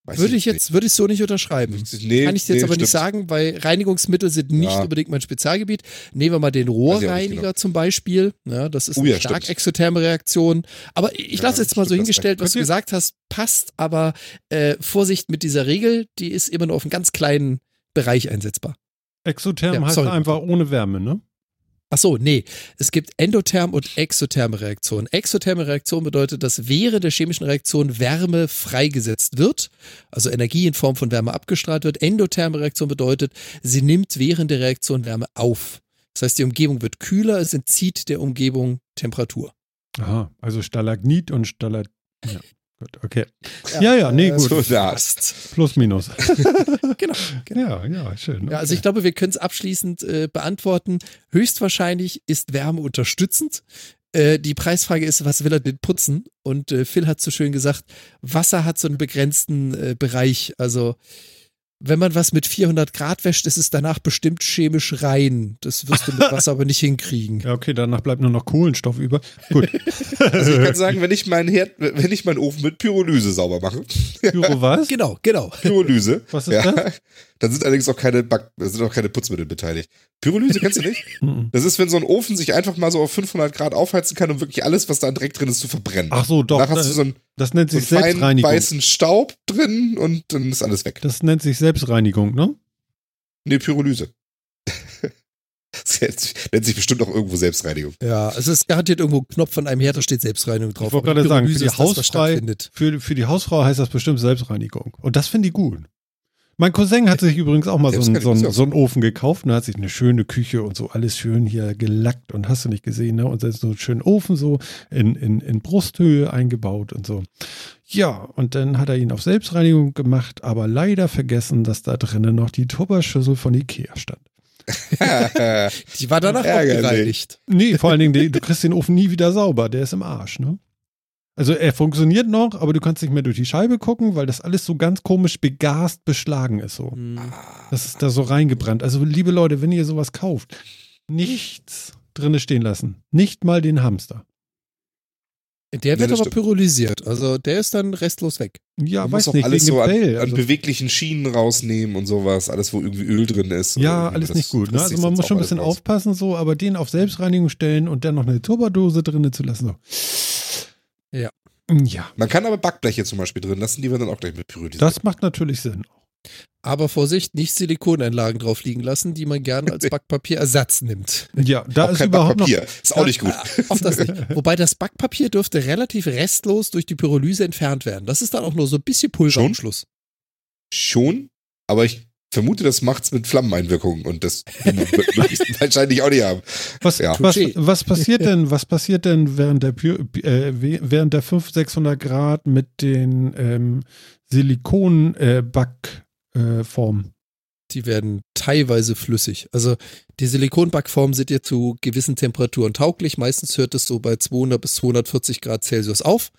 C: Weiß
B: Würde ich jetzt, würde ich so nicht unterschreiben.
C: nicht. Nee,
B: Kann ich dir jetzt
C: nee,
B: aber nicht
C: stimmt.
B: sagen, weil Reinigungsmittel sind nicht
C: Ja.
B: unbedingt mein Spezialgebiet. Nehmen wir mal den
C: nicht
B: Rohrreiniger
C: genau.
B: zum Beispiel. Ja, das ist
C: Oh
B: eine
C: ja,
B: stark
C: stimmt.
B: exotherme Reaktion. Aber ich
C: Ja,
B: lasse jetzt mal so hingestellt, was du gesagt hast, passt, aber äh, Vorsicht mit dieser Regel, die ist immer nur auf einen ganz kleinen Bereich einsetzbar.
A: Exotherm
B: Ja,
A: heißt
B: sorry.
A: einfach ohne Wärme, ne?
B: Ach so, nee. Es gibt endotherm und exotherme Reaktionen. Exotherme Reaktion bedeutet, dass während der chemischen Reaktion Wärme freigesetzt wird, also Energie in Form von Wärme abgestrahlt wird. Endotherme Reaktion bedeutet, sie nimmt während der Reaktion Wärme auf. Das heißt, die Umgebung wird kühler, es entzieht der Umgebung Temperatur.
A: Aha, also Stalagnit und Stalat. Ja, gut, okay. Ja, ja, nee,
B: äh,
A: gut.
C: So, ja.
A: Plus, minus.
B: Genau.
A: Ja, ja, schön.
B: Ja, also ich glaube, wir können es abschließend äh, beantworten. Höchstwahrscheinlich ist Wärme unterstützend. Äh, die Preisfrage ist, was will er denn putzen? Und äh, Phil hat so schön gesagt, Wasser hat so einen begrenzten Bereich. Also wenn man was mit 400 Grad wäscht, ist es danach bestimmt chemisch rein. Das wirst du mit Wasser aber nicht hinkriegen.
A: Ja, okay, danach bleibt nur noch Kohlenstoff über. Gut.
C: Also ich kann sagen, wenn ich meinen Herd, wenn ich meinen Ofen mit Pyrolyse sauber mache,
A: Pyro was?
B: Genau, genau.
C: Pyrolyse,
A: Was ist
C: ja,
A: das?
C: dann sind allerdings auch keine Back, da sind auch keine Putzmittel beteiligt. Pyrolyse kennst du nicht?
A: Mhm.
C: Das ist, wenn so ein Ofen sich einfach mal so auf 500 Grad aufheizen kann, um wirklich alles, was da Dreck drin ist, zu verbrennen.
A: Ach so, doch.
C: Danach hast du so einen,
A: das nennt
C: so
A: sich
C: feinen
A: Selbstreinigung.
C: weißen Staub drin und dann ist alles weg.
A: Das nennt sich Selbstreinigung, ne?
C: Nee, Pyrolyse. Das nennt sich bestimmt auch irgendwo Selbstreinigung.
B: Ja, es ist garantiert irgendwo ein Knopf von einem Herd, da steht Selbstreinigung drauf.
A: Ich wollte gerade sagen, für die
B: stattfindet.
A: für, für die Hausfrau heißt das bestimmt Selbstreinigung. Und das finde ich gut. Mein Cousin hat sich übrigens auch mal so einen, so, einen, so einen Ofen gekauft und hat sich eine schöne Küche und so alles schön hier gelackt und hast du nicht gesehen, ne? Und dann so einen schönen Ofen so in, in, in Brusthöhe eingebaut und so. Ja, und dann hat er ihn auf Selbstreinigung gemacht, aber leider vergessen, dass da drinnen noch die Tupperschüssel von Ikea stand.
B: Die war danach auch gereinigt.
A: Nee, vor allen Dingen, die- du kriegst den Ofen nie wieder sauber, der ist im Arsch, ne? Also er funktioniert noch, aber du kannst nicht mehr durch die Scheibe gucken, weil das alles so ganz komisch begast beschlagen ist so.
B: Hm.
A: Das ist da so reingebrannt. Also liebe Leute, wenn ihr sowas kauft, nichts drinne stehen lassen. Nicht mal den Hamster.
B: Der wird
C: das
B: aber
C: stimmt.
B: pyrolysiert. Also der ist dann restlos weg.
A: Ja,
C: Man
A: weiß
C: muss auch
A: nicht,
C: alles
A: wegen
C: so an, an
A: Also,
C: beweglichen Schienen rausnehmen und sowas. Alles, wo irgendwie Öl drin ist.
A: ja, alles nicht gut. Ne? Also man muss schon ein bisschen
C: raus.
A: aufpassen, so, aber den auf Selbstreinigung stellen und dann noch eine Turberdose drinne zu lassen. So.
B: Ja.
A: Ja,
C: Man kann aber Backbleche zum Beispiel drin lassen, die wir dann auch gleich mit pyrolysieren.
A: das macht natürlich Sinn.
B: Aber Vorsicht, nicht Silikoneinlagen drauf liegen lassen, die man gerne als Backpapierersatz nimmt.
A: Ja, da
C: auch
A: ist
C: kein
A: überhaupt noch
C: Backpapier. Ist auch nicht gut.
B: Äh, Auch das nicht. Wobei das Backpapier dürfte relativ restlos durch die Pyrolyse entfernt werden. Das ist dann auch nur so ein bisschen Pulver
C: Schon?
B: am Schluss.
C: Schon, aber ich vermute, das macht's mit Flammeneinwirkungen und das möglichst wahrscheinlich auch nicht haben.
A: Was,
C: Ja.
A: was, was passiert denn, was passiert denn während der, äh, während der 500, 600 Grad mit den ähm, Silikon-Backformen?
B: Die werden teilweise flüssig. Also die Silikonbackformen sind ja zu gewissen Temperaturen tauglich. Meistens hört es so bei 200 bis 240 Grad Celsius auf.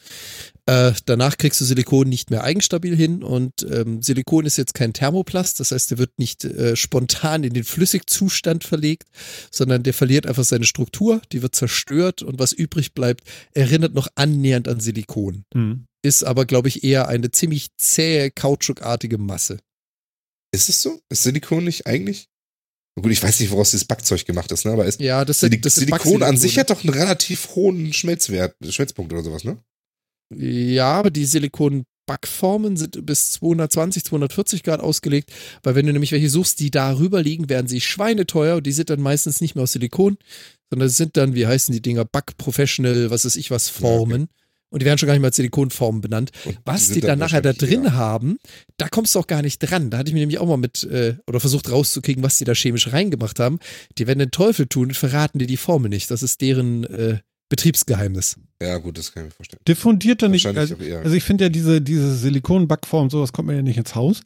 B: Äh, danach kriegst du Silikon nicht mehr eigenstabil hin und ähm, Silikon ist jetzt kein Thermoplast, das heißt, der wird nicht äh, spontan in den Flüssigzustand verlegt, sondern der verliert einfach seine Struktur, die wird zerstört und was übrig bleibt, erinnert noch annähernd an Silikon.
A: Hm.
B: Ist aber, glaube ich, eher eine ziemlich zähe, kautschukartige Masse.
C: Ist es so? Ist Silikon nicht eigentlich? Na Gut, ich weiß nicht, woraus dieses Backzeug gemacht ist, ne? Aber ist
B: Ja, das
C: Silik
B: das sind
C: Silikon an sich hat doch einen relativ hohen Schmelzwert, Schmelzpunkt oder sowas, ne?
B: Ja, aber die Silikon-Backformen sind bis 220, 240 Grad ausgelegt, weil wenn du nämlich welche suchst, die darüber liegen, werden sie schweineteuer und die sind dann meistens nicht mehr aus Silikon, sondern sind dann, wie heißen die Dinger, Back-Professional, was weiß ich was, Formen. Und die werden schon gar nicht mal als Silikonformen benannt.
C: Und
B: Was die,
C: sind
B: dann nachher da drin
C: ja.
B: haben, da kommst du auch gar nicht dran. Da hatte ich mir nämlich auch mal mit, äh, oder versucht rauszukriegen, was die da chemisch reingemacht haben. Die werden den Teufel tun und verraten dir die Formel nicht. Das ist deren äh, Betriebsgeheimnis.
C: Ja, gut, das kann ich mir vorstellen.
A: Diffundiert er nicht. Also, also ich finde ja diese, diese Silikon-Backform, sowas kommt mir ja nicht ins Haus.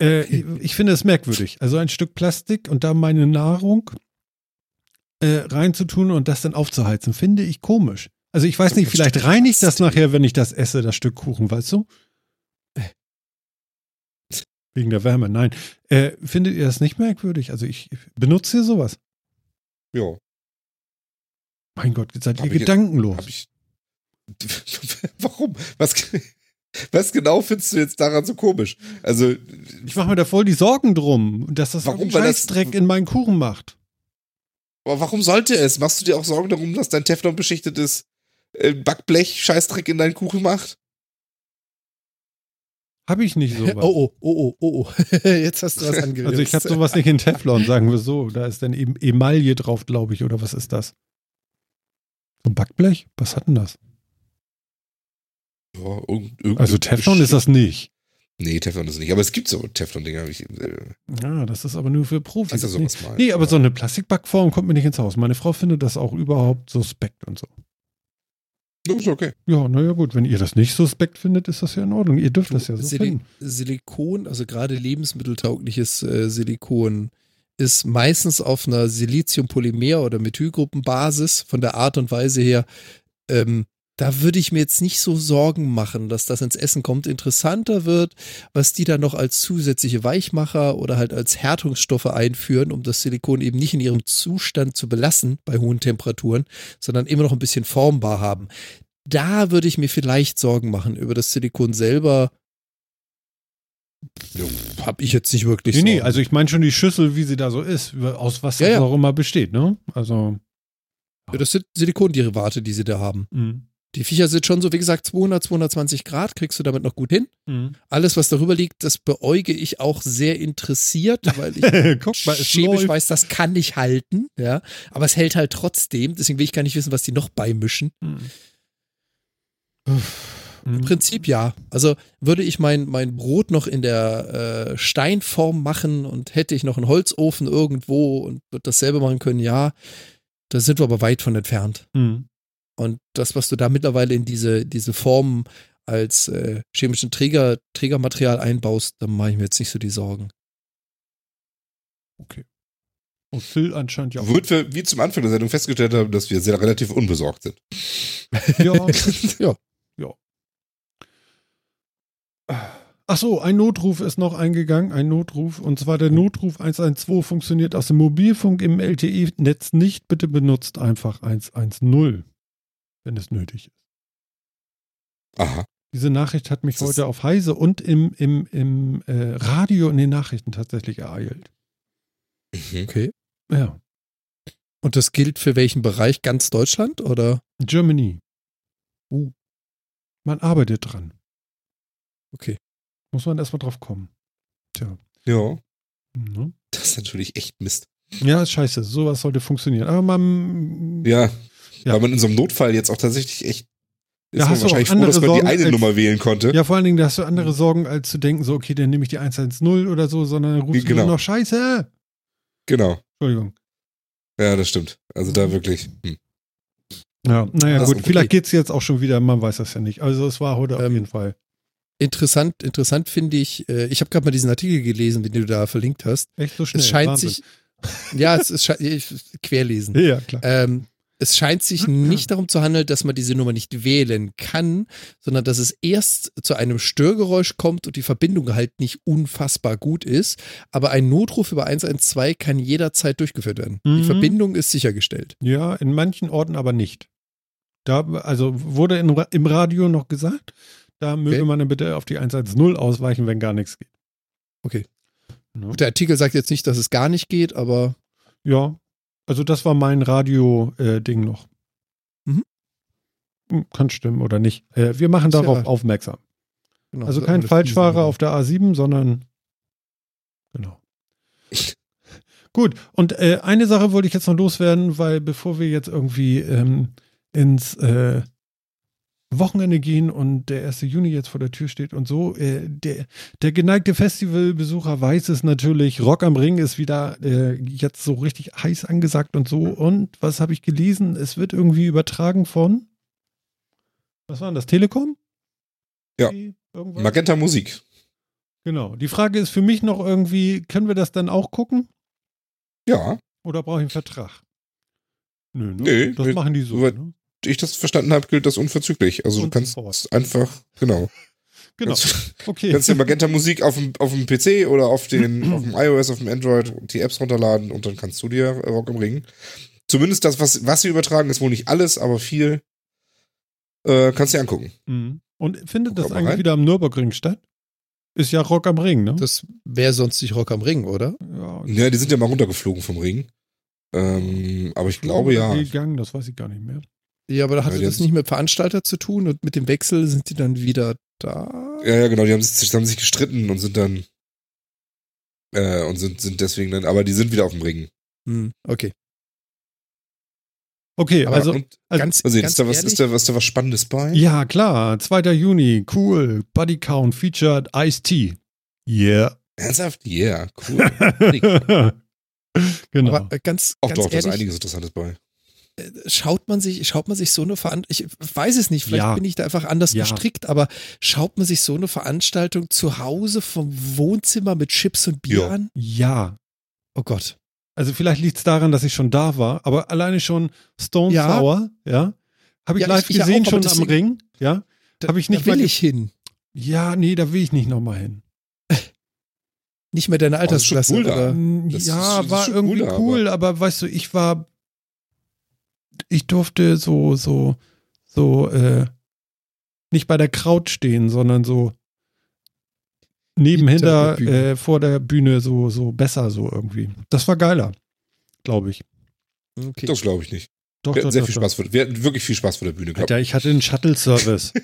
A: Äh, ich, ich finde es merkwürdig. Also ein Stück Plastik und da meine Nahrung äh, reinzutun und das dann aufzuheizen, finde ich komisch. Also ich weiß nicht, vielleicht reinigt das nachher, wenn ich das esse, das Stück Kuchen, weißt du? Wegen der Wärme, nein. Äh, findet ihr das nicht merkwürdig? Also ich benutze hier sowas.
C: ja,
A: Mein Gott, seid ihr
C: Hab
A: gedankenlos.
C: ich. Warum? Was? Was genau findest du jetzt daran so komisch? Also,
A: Ich mache mir da voll die Sorgen drum, dass das
C: Warum? Weil das-
A: Scheißdreck in meinen Kuchen macht.
C: aber warum sollte es? Machst du dir auch Sorgen darum, dass dein Teflon beschichtetes äh, Backblech Scheißdreck in deinen Kuchen macht?
A: Habe ich nicht sowas.
B: Oh, oh, oh, oh, oh, oh. Jetzt hast du was angerührt.
A: Also ich habe sowas nicht in Teflon, sagen wir so. Da ist dann eben Emaille drauf, glaube ich, oder was ist das? So ein Backblech? Was hat denn das?
C: Ja, irgend,
A: Also Teflon ist das nicht.
C: Nee, Teflon ist nicht. Aber es gibt so Teflon-Dinger. Äh,
A: Ja, das ist aber nur für Profis.
C: sowas mal.
A: Nee, aber so eine Plastikbackform kommt mir nicht ins Haus. Meine Frau findet das auch überhaupt suspekt und so.
C: Das ist okay.
A: Ja, naja gut, wenn ihr das nicht suspekt findet, ist das ja in Ordnung. Ihr dürft das ja so
B: Sili
A: finden.
B: Silikon, also gerade lebensmitteltaugliches äh, Silikon, ist meistens auf einer Siliziumpolymer- oder Methylgruppenbasis von der Art und Weise her. Ähm, da würde ich mir jetzt nicht so Sorgen machen, dass das ins Essen kommt. Interessanter wird, was die dann noch als zusätzliche Weichmacher oder halt als Härtungsstoffe einführen, um das Silikon eben nicht in ihrem Zustand zu belassen bei hohen Temperaturen, sondern immer noch ein bisschen formbar haben. Da würde ich mir vielleicht Sorgen machen. Über das Silikon selber habe ich jetzt nicht wirklich
A: Nee, nee,
B: Sorgen.
A: also ich meine schon die Schüssel, wie sie da so ist, aus was
B: Ja,
A: das
B: ja.
A: auch immer besteht, ne? Also,
B: Ja, das sind Silikonderivate, die sie da haben.
A: mh,
B: Die Viecher sind schon so, wie gesagt, 200, 220 Grad, kriegst du damit noch gut hin.
A: mh.
B: Alles, was darüber liegt, das beäuge ich auch sehr interessiert, weil ich
A: Guck mal,
B: chemisch
A: läuft.
B: weiß, das kann nicht halten, ja. Aber es hält halt trotzdem, deswegen will ich gar nicht wissen, was die noch beimischen.
A: Mhm.
B: Im Prinzip ja. Also würde ich mein, mein Brot noch in der äh, Steinform machen und hätte ich noch einen Holzofen irgendwo und würde dasselbe machen können, ja. Da sind wir aber weit von entfernt.
A: Mhm.
B: Und das, was du da mittlerweile in diese, diese Formen als äh, chemischen Träger, Trägermaterial einbaust, da mache ich mir jetzt nicht so die Sorgen.
A: Okay. Und Phil anscheinend ja auch.
C: Wird wir, wie zum Anfang der Sendung festgestellt haben, dass wir sehr relativ unbesorgt sind.
A: Ja.
B: Ja.
A: Ja. Ach so, ein Notruf ist noch eingegangen, ein Notruf. Und zwar der Notruf 112 funktioniert aus dem Mobilfunk im LTE-Netz nicht. Bitte benutzt einfach 110, wenn es nötig ist.
C: Aha.
A: Diese Nachricht hat mich
C: Das
A: heute auf Heise und im, im, im äh, Radio in den Nachrichten tatsächlich ereilt.
C: Mhm.
B: Okay.
A: Ja.
B: Und das gilt für welchen Bereich? Ganz Deutschland oder?
A: Germany.
B: Uh.
A: Man arbeitet dran.
B: Okay.
A: Muss man erstmal drauf kommen. Tja.
C: Ja,
A: Ne?
C: das ist natürlich echt Mist.
A: Ja, scheiße. Sowas sollte funktionieren. Aber man.
C: Ja,
A: Ja.
C: weil man in so einem Notfall jetzt auch tatsächlich echt ist
A: Ja,
C: man
A: du
C: wahrscheinlich froh, dass man die
A: Sorgen
C: eine
A: als-
C: Nummer wählen konnte.
A: Ja, vor allen Dingen, da hast du andere Sorgen, als zu denken, so, okay, dann nehme ich die 110 oder so, sondern dann rufst du
C: Genau.
A: nur noch Scheiße.
C: Genau.
A: Entschuldigung.
C: Ja, das stimmt. Also da wirklich. Hm.
A: Ja, naja,
C: Das-
A: gut. Vielleicht geht's jetzt auch schon wieder, man weiß das ja nicht. Also, es war heute auf
B: Ähm,
A: jeden Fall.
B: Interessant, interessant finde ich, äh, ich habe gerade mal diesen Artikel gelesen, den du da verlinkt hast.
A: Echt so schnell.
B: es scheint
A: Wahnsinn.
B: sich, ja, es ist, sche- ich, querlesen.
A: Ja, klar.
B: Ähm, es scheint sich nicht darum zu handeln, dass man diese Nummer nicht wählen kann, sondern dass es erst zu einem Störgeräusch kommt und die Verbindung halt nicht unfassbar gut ist. Aber ein Notruf über 112 kann jederzeit durchgeführt werden. Die
A: Mhm.
B: Verbindung ist sichergestellt.
A: Ja, in manchen Orten aber nicht. Da, also wurde in, im Radio noch gesagt, da möge
B: Okay.
A: man dann bitte auf die 110 ausweichen, wenn gar nichts geht.
B: Okay.
A: Ne?
B: Der Artikel sagt jetzt nicht, dass es gar nicht geht, aber
A: Ja, also das war mein Radio-Ding noch.
B: Mhm.
A: Hm, Kann stimmen oder nicht. Äh, wir machen
B: Ist ja-
A: darauf aufmerksam.
B: genau.
A: Also
B: so
A: kein Falschfahrer auf der A7, sondern genau. Gut, und äh, eine Sache wollte ich jetzt noch loswerden, weil bevor wir jetzt irgendwie ähm, ins äh, Wochenende gehen und der 1. Juni jetzt vor der Tür steht und so, äh, der, der geneigte Festivalbesucher weiß es natürlich, Rock am Ring ist wieder äh, jetzt so richtig heiß angesagt und so. Und was habe ich gelesen? Es wird irgendwie übertragen von, was war denn das, Telekom?
C: Ja.
A: Irgendwas?
C: Magenta Musik.
A: Genau. Die Frage ist für mich noch irgendwie, können wir das dann auch gucken?
C: Ja,
A: Oder brauche ich einen Vertrag? Nö, ne?
C: Nee,
A: das machen die so.
C: soweit-
A: Ne?
C: Ich das verstanden habe, gilt das unverzüglich. Also du
A: Und
C: kannst
A: sofort.
C: einfach, genau.
A: Genau.
C: Kannst,
A: Okay.
C: kannst dir Magenta Musik auf dem, auf dem PC oder auf, den, auf dem iOS, auf dem Android die Apps runterladen und dann kannst du dir Rock am Ring. Zumindest das, was, was sie übertragen, ist wohl nicht alles, aber viel. Äh, kannst dir angucken.
A: Mhm. Und findet
C: Guck
A: das eigentlich
C: rein.
A: wieder am Nürburgring statt? Ist ja Rock am Ring, ne?
B: Das wäre sonst nicht Rock am Ring, oder?
A: ja,
C: Ja, die sind ja mal runtergeflogen vom Ring. Ähm, aber ich glaube ja.
A: Gegangen, das weiß ich gar nicht mehr.
B: Ja, aber da
C: Ja,
B: hatte
C: die
B: das nicht mit Veranstalter zu tun und mit dem Wechsel sind die dann wieder da.
C: Ja, ja, genau, die haben sich, haben sich gestritten und sind dann äh, und sind, sind deswegen dann, aber die sind wieder auf dem Ring.
B: Hm, okay.
A: Okay,
B: Aber
A: also,
C: und,
A: also
B: ganz,
C: also
B: ganz
C: ist da was,
B: ehrlich,
C: ist da, ist da was Spannendes bei?
A: ja, klar, 2. Juni, cool. Buddy Count featured Ice-T. Yeah.
C: Ernsthaft? Yeah, cool.
A: genau.
B: aber äh, ganz,
C: Auch
B: ganz
C: doch, da ist
B: ehrlich,
C: einiges Interessantes bei.
B: Schaut man sich, schaut man sich so eine Veranstaltung, ich weiß es nicht, vielleicht
A: Ja.
B: bin ich da einfach anders
A: Ja.
B: gestrickt, aber schaut man sich so eine Veranstaltung zu Hause vom Wohnzimmer mit Chips und Bier
C: Ja.
B: an?
A: ja.
B: Oh Gott.
A: Also vielleicht liegt es daran, dass ich schon da war, aber alleine schon Stone
B: Ja.
A: Sour, ja, habe ich
B: Ja,
A: live
B: ich- ich
A: gesehen
B: auch, aber
A: schon am Ring, ja.
B: Da,
A: Hab ich nicht
B: da will ich hin.
A: Ja, nee, da will ich nicht nochmal hin.
B: Nicht mehr deine
C: Oh, das
B: Altersklasse.
C: cool da.
B: oder?
C: Das
A: ja,
C: ist-
A: war irgendwie cool, aber, weißt du, ich war, ich durfte so, so, so, äh, nicht bei der Kraut stehen, sondern so neben,
B: Hinter
A: hinter,
B: der Bühne.
A: äh, vor der Bühne so, so besser so irgendwie. Das war geiler, glaube ich.
B: Okay.
C: Das glaube ich nicht.
A: Doch,
C: Wir hatten
A: doch,
C: sehr
A: doch,
C: viel
A: doch.
C: Spaß vor, wir hatten wirklich viel Spaß vor der Bühne. Glaub.
A: Alter, ich hatte einen Shuttle-Service.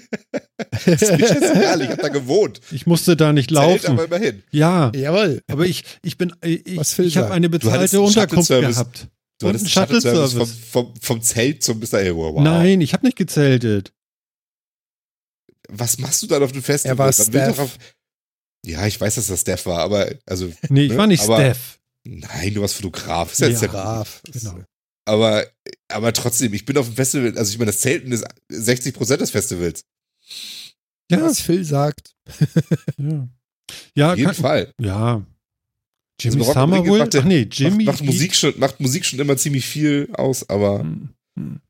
C: Das ist mir scheißegal, ich habe da gewohnt.
A: Ich musste da nicht laufen.
C: aber immerhin.
A: Ja,
B: Jawohl.
A: aber ich, ich bin, ich,
B: Was Phil
A: ich habe eine bezahlte Unterkunft gehabt.
C: Du hattest
A: einen
C: Shuttle-Service vom,
A: Shuttle-Service.
C: vom, vom Zelt zum Mr. Elbow. Wow.
A: Nein, ich habe nicht gezeltet.
C: Was machst du dann auf dem Festival?
B: Er war Staff.
C: Ja, ich weiß, dass das Steph war, aber also
A: Nee, ich
C: Ne,
A: war nicht
C: aber-
A: Steph.
C: nein, du warst Fotograf. Ist ja,
B: Brav.
A: Genau.
C: Aber, aber trotzdem, ich bin auf dem Festival, also ich meine, das Zelten ist 60 Prozent des Festivals.
A: Ja,
B: Was Phil sagt.
A: ja. Ja,
C: Auf jeden
A: kann,
C: Fall.
A: ja. Jimmy
C: Also Rock am
A: Summer
C: Ring
A: wohl?
C: macht der-
A: Ach nee, Jimmy.
C: macht, macht, Musik schon, macht Musik schon immer ziemlich viel aus, aber.
A: Hm, hm.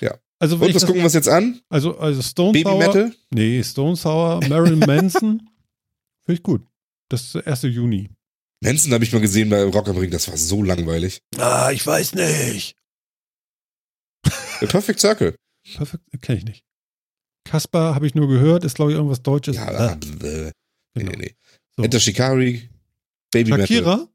C: Ja.
A: Also,
C: Und was
A: das,
C: gucken wir uns jetzt an?
A: also, also Stone
C: Baby
A: Sour.
C: Metal?
A: Nee, Stone Sour, Marilyn Manson. Finde ich gut. Das ist der 1. Juni.
C: Manson habe ich mal gesehen bei Rock am Ring, das war so langweilig.
A: Ah, ich weiß nicht.
C: The Perfect Circle.
A: Perfekt, kenne ich nicht. Kasper habe ich nur gehört, ist glaube ich irgendwas Deutsches.
C: Ja,
A: Ah,
C: äh, nee,
A: genau.
C: nee, nee.
A: So.
C: Enter Shikari, Baby Metal.
A: Shakira?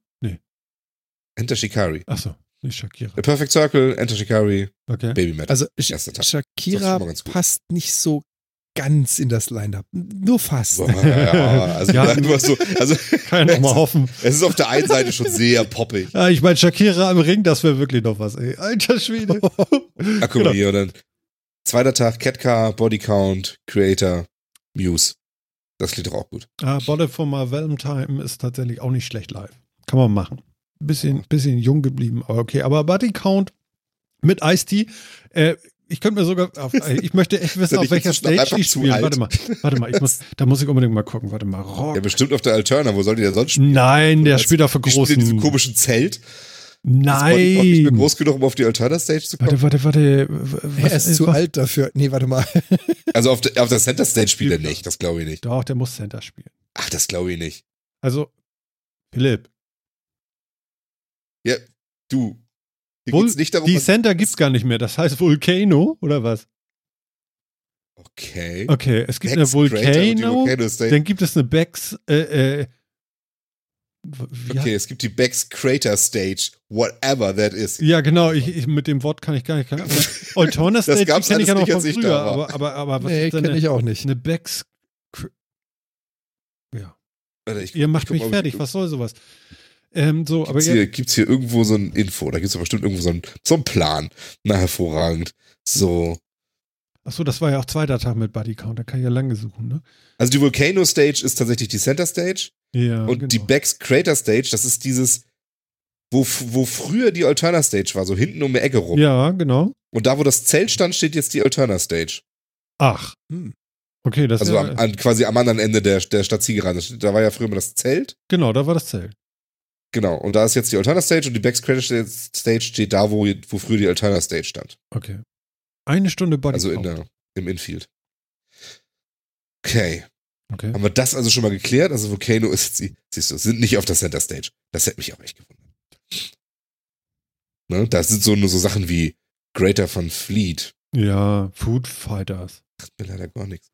C: Enter Shikari.
A: Achso, nicht Shakira.
C: The Perfect Circle, Enter Shikari,
A: Okay.
C: Baby Metal.
B: Also
C: ist
B: Shakira passt nicht so ganz in das Line-Up. Nur fast.
C: Boah, ja, also,
A: Ja.
C: einfach so, also
A: Kann ja noch mal hoffen.
C: es ist auf der einen Seite schon sehr poppig.
A: Ja, ich meine, Shakira im Ring, das wäre wirklich noch was, ey. Alter Schwede.
C: Ach, guck
A: Genau.
C: dann zweiter Tag, Catcar, Body Count, Creator, Muse. Das klingt doch auch gut.
A: ah, Bottle for my Valentine ist tatsächlich auch nicht schlecht live. Kann man machen. Bisschen, bisschen jung geblieben, aber okay. Aber Buddy Count mit Ice-T, äh, ich könnte mir sogar, auf, äh, ich möchte echt wissen, auf welcher Stage spielen.
C: alt?
A: Warte mal, warte mal, ich muss, da muss ich unbedingt mal gucken. Warte mal, Rock.
C: Ja, bestimmt auf der Alterna. Wo soll die denn sonst spielen?
A: Nein, der spielt auf der
C: spielen in diesem
A: großen.
C: komischen Zelt. Ist Body Count nicht mehr
A: Nein.
C: groß genug, um auf die Alterna Stage zu kommen?
A: Warte, warte, warte. Was,
B: er ist zu
A: was-
B: alt dafür. Nee, warte mal.
C: Also auf der, auf der Center Stage spielt er nicht. Das glaube ich nicht.
A: Doch, der muss Center spielen.
C: Ach, das glaube ich nicht.
A: Also, Philipp,
C: Ja, du. Hier
A: Vul-
C: geht's nicht darum,
A: die Center gibt's gar nicht mehr. Das heißt Volcano oder was?
C: Okay.
A: Okay, es gibt
C: Beck's
A: eine Volcano,
C: Volcano
A: dann gibt es eine Becks, äh, äh, wie
C: Okay, es gibt die Beck's Crater Stage. Whatever that is.
A: Ja, genau, ich, ich, mit dem Wort kann ich gar nicht. Kann, Altona
C: Das
A: Stage kenne ich ja noch
C: nicht,
A: von
C: da
A: früher,
C: war.
A: aber, aber, aber was
B: nee,
A: ist denn
B: kenne
A: eine,
B: ich auch nicht.
A: eine Becks. Ja,
C: Warte, ich-
A: ihr macht mich fertig, was soll sowas? Ähm, so, aber
C: Gibt's
A: ja,
C: hier, gibt's hier irgendwo so ein Info? Da gibt's doch bestimmt irgendwo so einen, so einen Plan. Na, hervorragend. So.
A: achso, das war ja auch zweiter Tag mit Buddy Count, da kann ich ja lange suchen, ne?
C: Also die Volcano Stage ist tatsächlich die Center Stage.
A: Ja,
C: und
A: genau.
C: die Beck's Crater Stage, das ist dieses, wo, wo früher die Alterna Stage war, so hinten um die Ecke rum.
A: Ja, genau.
C: Und da, wo das Zelt stand, steht jetzt die Alterna Stage.
A: Ach.
B: Hm.
A: Okay, das
C: Also
A: ist
C: am,
A: ja,
C: an, quasi am anderen Ende der, der Stadt Ziegeraden. Da war ja früher immer das Zelt.
A: genau, da war das Zelt.
C: Genau. Und da ist jetzt die Alterna Stage und die Beck's Crater Stage steht da, wo, wo früher die Alterna Stage stand.
A: Okay. Eine Stunde Buddy
C: Also in der, im Infield. Okay.
A: Okay.
C: Haben wir das also schon mal geklärt? Also Volcano ist, sie, siehst du, sind nicht auf der Center Stage. Das hätte mich auch echt gewundert. Ne? Da sind so nur so Sachen wie Greater von Fleet.
A: Ja, Food Fighters.
C: Sagt mir leider gar nichts.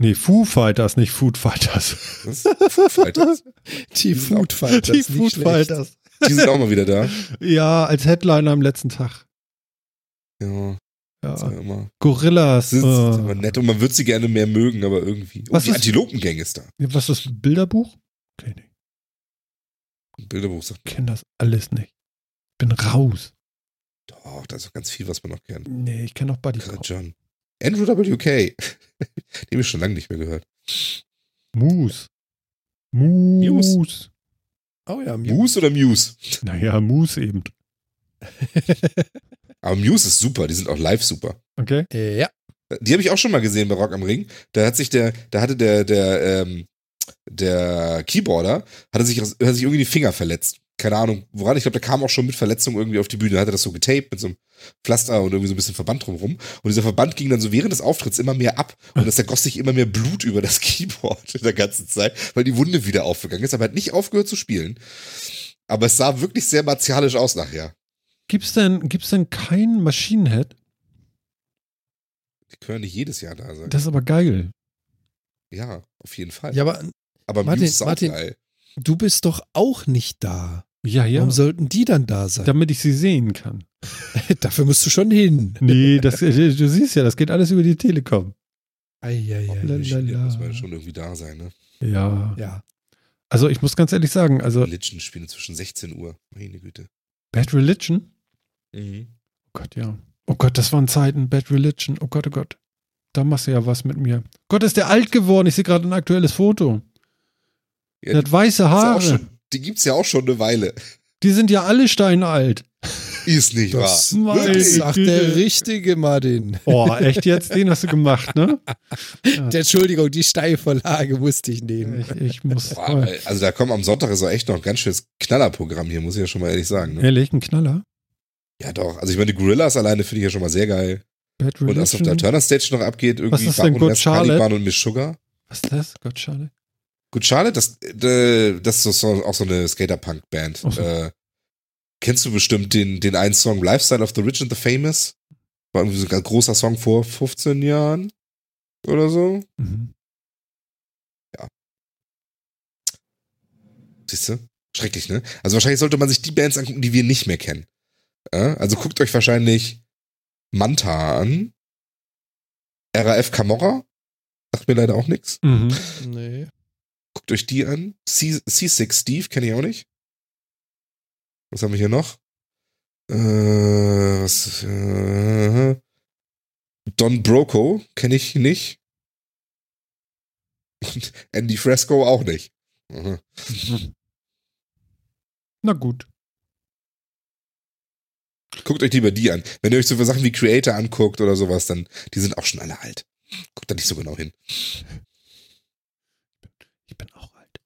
A: Nee, Foo Fighters, nicht Food Fighters.
C: Was? Foo Fighters?
B: Die Food Fighters.
A: Die Food. Fighters.
C: Die sind auch mal wieder da.
A: Ja, als Headliner am letzten Tag.
C: Ja,
A: Ja.
C: immer.
A: Gorillas.
C: Das ist
A: äh,
C: aber nett und man würde sie gerne mehr mögen, aber irgendwie. Oh,
A: Was
C: die
A: ist-
C: Antilopengang ist da.
A: was ist das Bilderbuch? Okay, nee.
C: Ein Bilderbuch sagt,
A: Ich kenne das alles nicht. Bin raus.
C: doch, da ist doch ganz viel, was man noch kennt.
A: Nee, ich kenne noch Buddy Cop.
C: John. Andrew WK. Den habe ich schon lange nicht mehr gehört.
A: Moose. Moose.
B: Oh ja, Muse.
C: Muse oder Muse?
A: Naja, Moose eben.
C: Aber Muse ist super, die sind auch live super.
A: Okay.
B: Äh, ja.
C: Die habe ich auch schon mal gesehen bei Rock am Ring. Da hat sich der, da hatte der, der, ähm, der Keyboarder, hatte sich, hat sich irgendwie die Finger verletzt. Keine Ahnung, woran. Ich glaube, der kam auch schon mit Verletzung irgendwie auf die Bühne. Da hatte das so getaped mit so einem Pflaster und irgendwie so ein bisschen Verband drumrum. Und dieser Verband ging dann so während des Auftritts immer mehr ab. Und es ergoss sich immer mehr Blut über das Keyboard in der ganzen Zeit, weil die Wunde wieder aufgegangen ist. Aber er hat nicht aufgehört zu spielen. Aber es sah wirklich sehr martialisch aus nachher.
A: Gibt's denn, gibt's denn kein Maschinenhead?
C: Die können nicht jedes Jahr da sein.
A: Das ist aber geil.
C: ja, auf jeden Fall.
B: Ja, aber
C: aber
B: Martin,
C: Muse ist auch
B: Martin,
C: geil.
B: du bist doch auch nicht da.
A: Ja, ja.
B: Warum sollten die dann da sein?
A: Damit ich sie sehen kann.
B: Dafür musst du schon hin.
A: Nee, das, du siehst ja, das geht alles über die Telekom.
B: Eieiei.
C: Muss man schon irgendwie da sein, ne?
A: Ja.
B: Ja.
A: Also ich muss ganz ehrlich sagen, also
C: Religion spielen zwischen 16 Uhr. Meine Güte.
A: Bad Religion?
C: Mhm.
A: Oh Gott, ja. Oh Gott, das waren Zeiten, Bad Religion. Oh Gott, oh Gott. Da machst du ja was mit mir. Gott, ist der alt geworden. Ich sehe gerade ein aktuelles Foto.
C: Ja,
A: Der hat weiße
C: ja
A: Haare.
C: schon, die gibt's ja auch schon eine Weile.
A: Die sind ja alle steinalt.
C: Ist nicht
B: Das,
C: wahr.
B: Das sagt der Richtige, Martin.
A: Oh, echt jetzt? Den hast du gemacht, ne?
B: Der, Entschuldigung, die Steilvorlage musste ich nehmen.
A: Ich, ich muss.
C: Boah, also da kommt am Sonntag ist auch echt noch ein ganz schönes Knallerprogramm hier, muss ich ja schon mal ehrlich sagen. Ne?
A: Ehrlich, ein Knaller?
C: Ja doch, also ich meine, die Gorillas alleine finde ich ja schon mal sehr geil.
A: Bad
C: Und was auf der
A: Religion?
C: Turner Stage noch abgeht, irgendwie
A: Was ist denn Good Charlotte?
C: Caliban und Miss Sugar.
A: Was ist das? Gott, schade.
C: Good Charlotte, das, äh, das ist so, auch so eine Skater-Punk-Band.
A: So.
C: Äh, kennst du bestimmt den, den einen Song Lifestyle of the Rich and the Famous? War irgendwie so ein großer Song vor 15 Jahren oder so.
A: Mhm.
C: Siehst du? Schrecklich, ne? Also wahrscheinlich sollte man sich die Bands angucken, die wir nicht mehr kennen. Ja? Also guckt euch wahrscheinlich Manta an. RAF Camorra. Sagt mir leider auch nichts.
A: Mhm.
B: Nee.
C: Guckt euch die an. C C6 Steve kenne ich auch nicht. Was haben wir hier noch? Äh, was, äh, Don Broco kenne ich nicht. Und Andy Fresco auch nicht.
A: Na gut.
C: Guckt euch lieber die an. Wenn ihr euch so Sachen wie Creator anguckt oder sowas, dann, die sind auch schon alle alt. Guckt da nicht so genau hin.
A: Ich bin auch alt.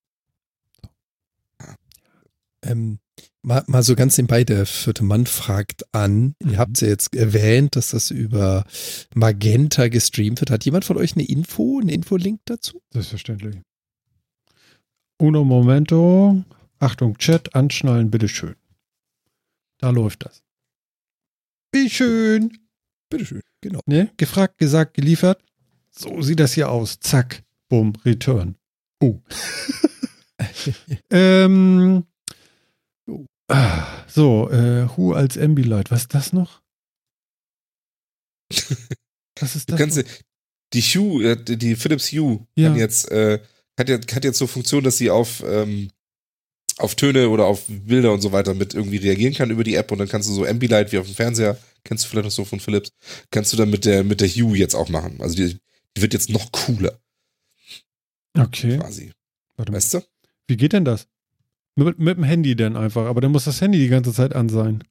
B: Ähm, mal, mal so ganz nebenbei, der vierte Mann fragt an,
A: Mhm.
B: ihr habt ja jetzt erwähnt, dass das über Magenta gestreamt wird. Hat jemand von euch eine Info, einen Infolink dazu?
A: Selbstverständlich. Uno momento. Achtung, Chat, anschnallen, bitteschön. Da läuft das. Wie schön.
B: Bitteschön, genau.
A: Ne? Gefragt, gesagt, geliefert. So sieht das hier aus. Zack, bumm, Return. Oh. ähm,
B: Oh.
A: ah, so, äh, Who als Ambilight. Was ist das noch? Was ist das? noch?
C: die Hue, äh, die Philips Hue
A: Ja.
C: jetzt, äh, hat, jetzt, hat jetzt so Funktion, dass sie auf, ähm, auf Töne oder auf Bilder und so weiter mit irgendwie reagieren kann über die App und dann kannst du so Ambilight wie auf dem Fernseher, kennst du vielleicht noch so von Philips, kannst du dann mit der, mit der Hue jetzt auch machen. Also die, die wird jetzt noch cooler,
A: Okay,
C: quasi.
A: warte mal.
C: Weißt du?
A: Wie geht denn das? Mit, mit dem Handy denn einfach, aber dann muss das Handy die ganze Zeit an sein.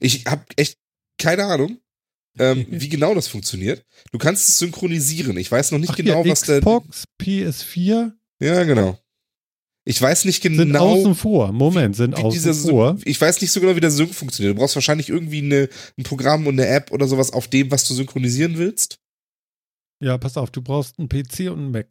C: Ich habe echt keine Ahnung, ähm, wie genau das funktioniert. Du kannst es synchronisieren. Ich weiß noch nicht
A: Ach,
C: genau,
A: hier,
C: was der.
A: Xbox, PS4
C: Ja, genau. Ich weiß nicht
A: sind
C: genau.
A: außen vor. Moment, sind
C: wie
A: außen vor.
C: Ich weiß nicht so genau, wie der Sync funktioniert. Du brauchst wahrscheinlich irgendwie eine, ein Programm und eine App oder sowas auf dem, was du synchronisieren willst.
A: Ja, pass auf, du brauchst einen PC und einen Mac.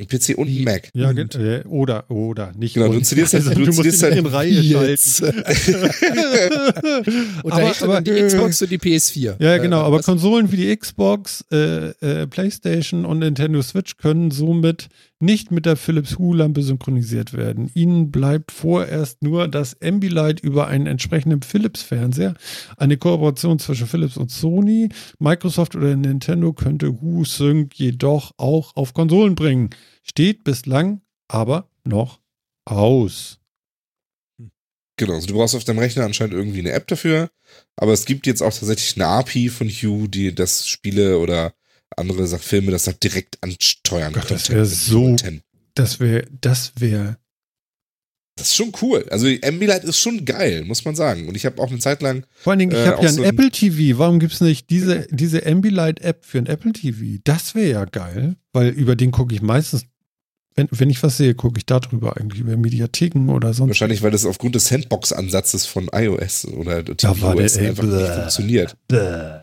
C: Ein PC und ein Mac.
A: Ja,
B: Und-
A: ge- äh, oder, oder, nicht
C: Genau, du installierst halt-
A: also,
C: du
A: du musst
C: halt
A: in Reihe
B: Jetzt.
A: schalten.
B: Und
A: Aber-
B: dahinter dann die
A: aber-
B: Xbox und die PS4.
A: Ja, genau,
B: Äh,
A: aber Konsolen wie die Xbox, äh, äh, PlayStation und Nintendo Switch können somit nicht mit der Philips Hue-Lampe synchronisiert werden. Ihnen bleibt vorerst nur das Ambilight über einen entsprechenden Philips-Fernseher. Eine Kooperation zwischen Philips und Sony, Microsoft oder Nintendo könnte Hue Sync jedoch auch auf Konsolen bringen. Steht bislang aber noch aus.
C: Genau, also du brauchst auf deinem Rechner anscheinend irgendwie eine App dafür, aber es gibt jetzt auch tatsächlich eine API von Hue, die das Spiele oder andere Sach Filme das halt direkt ansteuern
A: Gott, das
C: könnte.
A: wär
C: mit
A: so-
C: 10.
A: Das wäre, das wäre
C: Das ist schon cool. Also Ambilight ist schon geil, muss man sagen. Und ich habe auch eine Zeit lang,
A: Vor allen Dingen, ich
C: Äh,
A: habe ja ein
C: so ein-
A: Apple TV. Warum gibt es nicht diese, diese Ambilight-App für ein Apple TV? Das wäre ja geil, weil über den gucke ich meistens, wenn, wenn ich was sehe, gucke ich darüber eigentlich, über Mediatheken oder sonst.
C: wahrscheinlich weil das aufgrund des Sandbox-Ansatzes von iOS oder tvOS
A: ey,
C: einfach nicht
A: bläh.
C: funktioniert.
A: Bäh.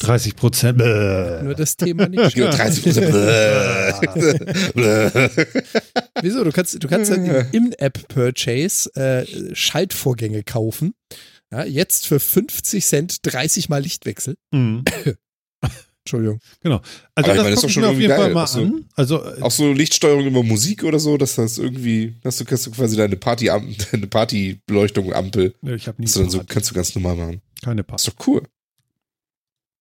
A: 30 Prozent.
B: Nur das Thema nicht.
C: Ja, 30 Prozent.
B: Wieso? Du kannst, du kannst dann im In-App-Purchase äh, Schaltvorgänge kaufen. Ja, jetzt für 50 Cent 30 Mal Lichtwechsel.
A: Mhm.
B: Entschuldigung.
A: Also
C: Aber ich
A: das
C: meine, ist
A: gucke
C: doch
A: ich
C: schon
A: mir auf jeden Fall
C: geil.
A: mal
C: Auch so-
A: an. Also äh,
C: Auch so Lichtsteuerung über Musik oder so, dass das irgendwie, dass du, kannst du quasi deine Party, deine Partybeleuchtung, Ampel,
A: nee, ich habe nie
C: hast du dann so,
A: Party.
C: kannst du ganz normal machen.
A: keine Party.
C: ist doch cool.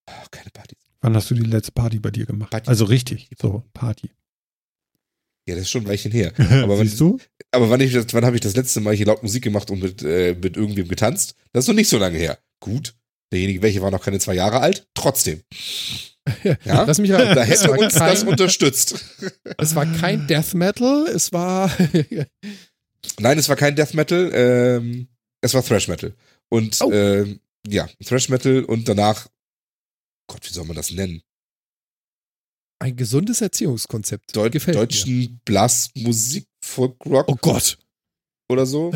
C: Oh, keine Party.
A: Wann hast du die letzte Party bei dir gemacht?
C: Party.
A: Also richtig, so Party.
C: Ja, das ist schon ein Weilchen her. Aber
A: Siehst du?
C: Aber wann, ich das, wann habe ich das letzte Mal hier laut Musik gemacht und mit, äh, mit irgendwem getanzt? Das ist noch nicht so lange her. Gut. Derjenige, welche war noch keine zwei Jahre alt? Trotzdem. Ja?
B: Lass mich raten.
C: Da hätte uns das
B: kein,
C: unterstützt.
B: es war kein Death Metal, es war
C: Nein, es war kein Death Metal, ähm, es war Thrash Metal. Und
B: Oh.
C: ähm, ja, Thrash Metal und danach, Gott, wie soll man das nennen?
B: ein gesundes Erziehungskonzept.
C: Deut
B: Gefällt mir.
C: deutschen Blasmusik, Folk-Rock
B: Oh Gott.
C: oder so.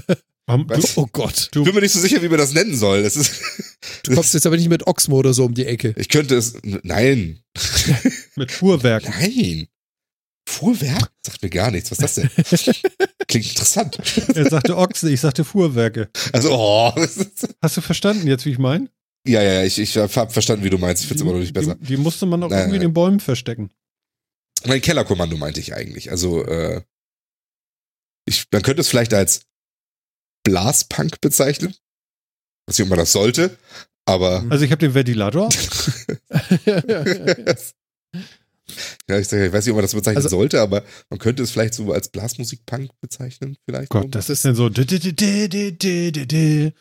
A: Am- du?
B: Oh Gott.
C: Ich bin mir nicht so sicher, wie man das nennen soll. Das ist,
B: Du kommst jetzt aber nicht mit Oxmo oder so um die Ecke.
C: ich könnte es, nein,
A: mit Fuhrwerken.
C: nein. Fuhrwerk? Sagt mir gar nichts. Was ist das denn? Klingt interessant.
A: Er sagte Ochse, ich sagte Fuhrwerke.
C: Also, oh.
A: Hast du verstanden jetzt, wie ich meine?
C: Ja, ja, ich, ich habe verstanden, wie du meinst. Ich finde es immer noch nicht besser.
A: Die, die musste man auch
C: Nein,
A: irgendwie in den Bäumen verstecken.
C: Mein Kellerkommando meinte ich eigentlich. Also, äh, ich, man könnte es vielleicht als Blaspunk bezeichnen. Was ich immer das sollte, aber
A: Also ich habe den Ventilator.
C: ja, ich, sag, ich weiß nicht, ob man das bezeichnen
B: Also-
C: sollte, aber man könnte es vielleicht so als Blasmusik-Punk bezeichnen, vielleicht.
A: Gott, das ist dann so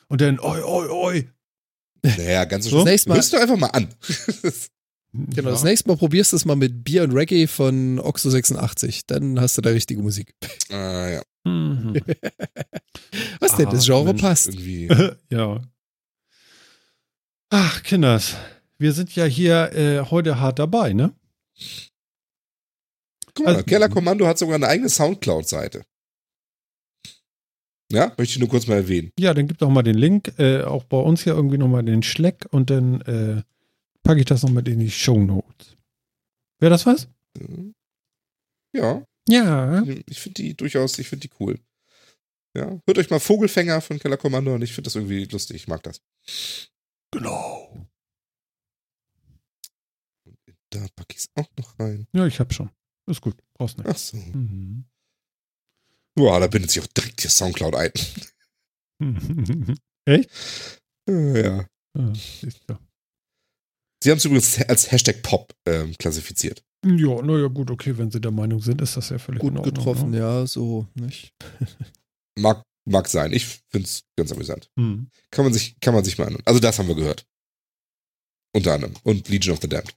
A: und dann oi oi oi.
C: Naja, ganz so
B: Mal-
C: Hörst du einfach mal an.
B: Genau, das
A: Ja.
B: nächste Mal probierst du es mal mit Bier und Reggae von Oxo 86. Dann hast du da richtige Musik.
C: ah, ja.
A: Mhm.
B: Was denn? Das
A: Ah,
B: Genre
C: Mensch,
B: passt.
A: Ja. Ach, Kinders, wir sind ja hier äh, heute hart dabei, ne?
C: Guck mal,
A: Also-
C: Kellerkommando hat sogar eine eigene Soundcloud-Seite. Ja, möchte ich nur kurz mal erwähnen.
A: Ja, dann gib doch mal den Link, äh, auch bei uns hier irgendwie nochmal den Schleck und dann äh, packe ich das noch mit in die Show Notes. Wäre das was?
C: Ja,
A: Ja.
C: ich finde die durchaus, ich finde die cool. Ja, hört euch mal Vogelfänger von Kellerkommando an. Ich finde das irgendwie lustig. Ich mag das.
A: Genau.
C: Da packe ich es auch noch rein.
A: Ja, ich hab schon. Ist gut, brauchst nicht.
C: Ach so.
A: Mhm.
C: Boah, da bindet sich auch direkt hier Soundcloud ein.
A: Echt?
C: Äh, Ja.
A: Ja, siehst du.
C: Sie haben es übrigens als Hashtag Pop ähm, klassifiziert.
A: Ja, naja, gut, okay, wenn Sie der Meinung sind, ist das ja völlig in
B: Gut
A: Ordnung,
B: getroffen,
A: Ne?
B: ja, so, nicht?
C: Mag, mag sein. Ich finde es ganz amüsant.
A: Mhm.
C: Kann man, sich, kann man sich mal anhören. Also das haben wir gehört. Unter anderem. Und Legion of the Damned.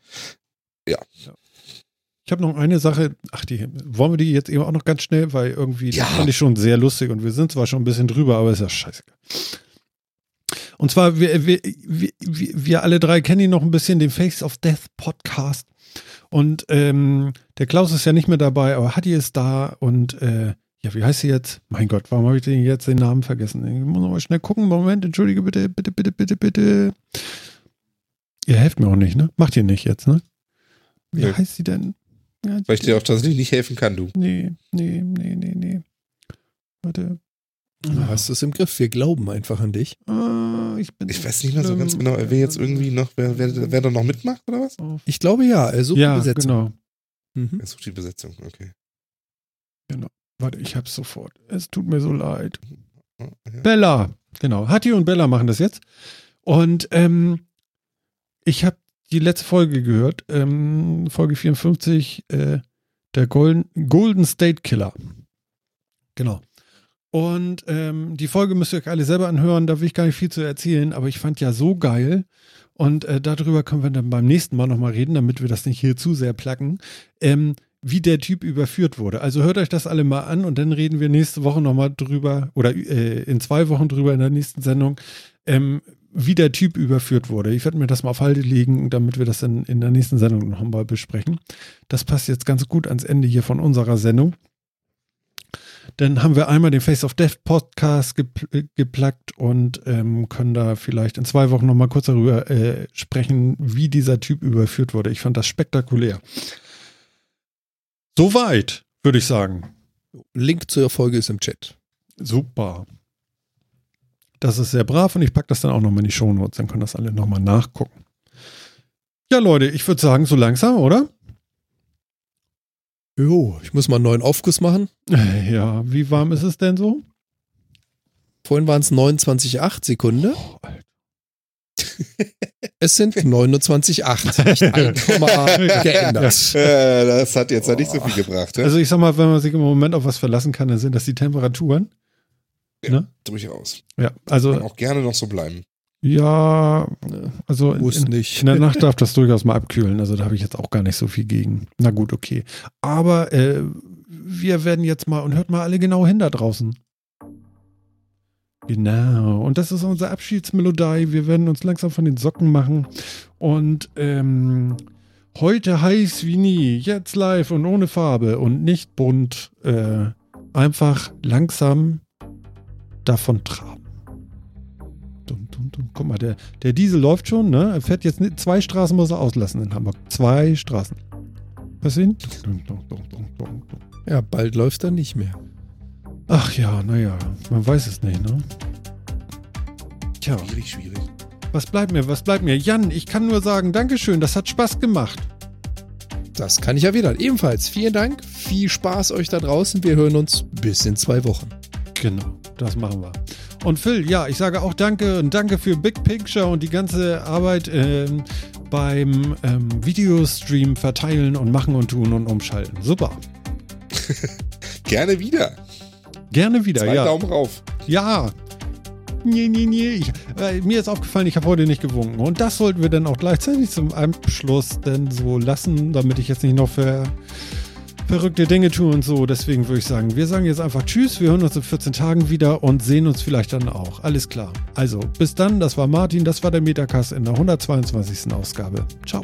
A: Ich habe noch eine Sache, ach, die wollen wir die jetzt eben auch noch ganz schnell, weil irgendwie
C: Ja.
A: das fand ich schon sehr lustig und wir sind zwar schon ein bisschen drüber, aber ist ja scheiße. Und zwar, wir, wir, wir, wir alle drei kennen ihn noch ein bisschen, den Face of Death Podcast. Und ähm, der Klaus ist ja nicht mehr dabei, aber Hatti ist da und äh, ja, wie heißt sie jetzt? Mein Gott, warum habe ich denn jetzt den Namen vergessen? Ich muss mal schnell gucken. Moment, entschuldige bitte, bitte, bitte, bitte, bitte. Ihr helft mir auch nicht, ne? Macht ihr nicht jetzt, ne? Wie
C: Nö.
A: heißt sie denn? Ja,
C: Weil ich dir auch tatsächlich nicht helfen kann, du.
A: Nee, nee, nee, nee, nee. Warte.
B: Du hast es im Griff. Wir glauben einfach an dich.
A: Ah, ich bin
C: Ich weiß nicht mehr so ganz genau, wer jetzt irgendwie noch, wer, wer, wer da noch mitmacht oder was?
B: Ich glaube ja. Also
A: Ja,
B: Besetzung.
A: genau.
B: Mhm.
C: Er sucht die Besetzung, okay.
A: Warte, ich hab's sofort. Es tut mir so leid.
C: Ja.
A: Bella, genau. Hatti und Bella machen das jetzt. Und ähm, ich habe die letzte Folge gehört, ähm, Folge 54, äh, der Golden, Golden State Killer. Genau. Und ähm, die Folge müsst ihr euch alle selber anhören, da will ich gar nicht viel zu erzählen, aber ich fand ja so geil. Und äh, darüber können wir dann beim nächsten Mal nochmal reden, damit wir das nicht hier zu sehr placken, ähm, wie der Typ überführt wurde. Also hört euch das alle mal an und dann reden wir nächste Woche nochmal drüber oder äh, in zwei Wochen drüber in der nächsten Sendung, ähm, wie der Typ überführt wurde. Ich werde mir das mal auf Halde legen, damit wir das dann in der nächsten Sendung nochmal besprechen. Das passt jetzt ganz gut ans Ende hier von unserer Sendung. Dann haben wir einmal den Face of Death Podcast gepl äh, geplackt und ähm, können da vielleicht in zwei Wochen nochmal kurz darüber äh, sprechen, wie dieser Typ überführt wurde. Ich fand das spektakulär. Soweit, würde ich sagen.
B: Link zur Folge ist im Chat.
A: Super. Das ist sehr brav und ich packe das dann auch nochmal in die Shownotes, dann können das alle nochmal nachgucken. Ja, Leute, ich würde sagen, so langsam, oder?
B: Jo, ich muss mal einen neuen Aufguss machen.
A: Ja, wie warm ist es denn so?
B: Vorhin waren es 29,8 Sekunde.
A: Oh.
B: Es sind 29,8. Nicht 1,8 geändert.
C: Äh, das hat jetzt ja nicht so viel gebracht, ne?
A: Also ich sag mal, wenn man sich im Moment auf was verlassen kann, dann sind das die Temperaturen.
C: Durchaus.
A: Ja,
C: Kann
A: also
C: auch gerne noch so bleiben.
A: Ja, also in,
B: Muss
A: in,
B: nicht.
A: in der Nacht darf das durchaus mal abkühlen. Also da habe ich jetzt auch gar nicht so viel gegen. Na gut, okay. Aber äh, wir werden jetzt mal und hört mal alle genau hin da draußen. Genau. Und das ist unsere Abschiedsmelodie. Wir werden uns langsam von den Socken machen. Und ähm, heute heiß wie nie. Jetzt live und ohne Farbe und nicht bunt. Äh, einfach langsam davon traben. Dum, dum, dum. Guck mal, der, der Diesel läuft schon, ne? Er fährt jetzt nicht, zwei Straßen muss er auslassen in Hamburg. Zwei Straßen. Was dum.
B: Ja, bald läuft er nicht mehr.
A: Ach ja, naja, man weiß es nicht, ne? Tja,
C: Schwierig, schwierig.
A: was bleibt mir, was bleibt mir? Jan, ich kann nur sagen, Dankeschön, das hat Spaß gemacht.
B: Das kann ich erwidern. Ebenfalls vielen Dank. Viel Spaß euch da draußen. Wir hören uns bis in zwei Wochen.
A: Genau, das machen wir. Und Phil, ja, ich sage auch danke und danke für Big Picture und die ganze Arbeit ähm, beim ähm, Videostream verteilen und machen und tun und umschalten. Super.
C: Gerne wieder.
A: Gerne wieder,
C: Zwei
A: ja.
C: Daumen rauf.
A: Ja. Nee, nee, nee. Ich, äh, mir ist aufgefallen, ich habe heute nicht gewunken. Und das sollten wir dann auch gleichzeitig zum Abschluss denn so lassen, damit ich jetzt nicht noch ver, verrückte Dinge tue und so. Deswegen würde ich sagen, wir sagen jetzt einfach Tschüss. Wir hören uns in 14 Tagen wieder und sehen uns vielleicht dann auch. Alles klar. Also, bis dann. Das war Martin. Das war der Metacast in der 122. Ausgabe. Ciao.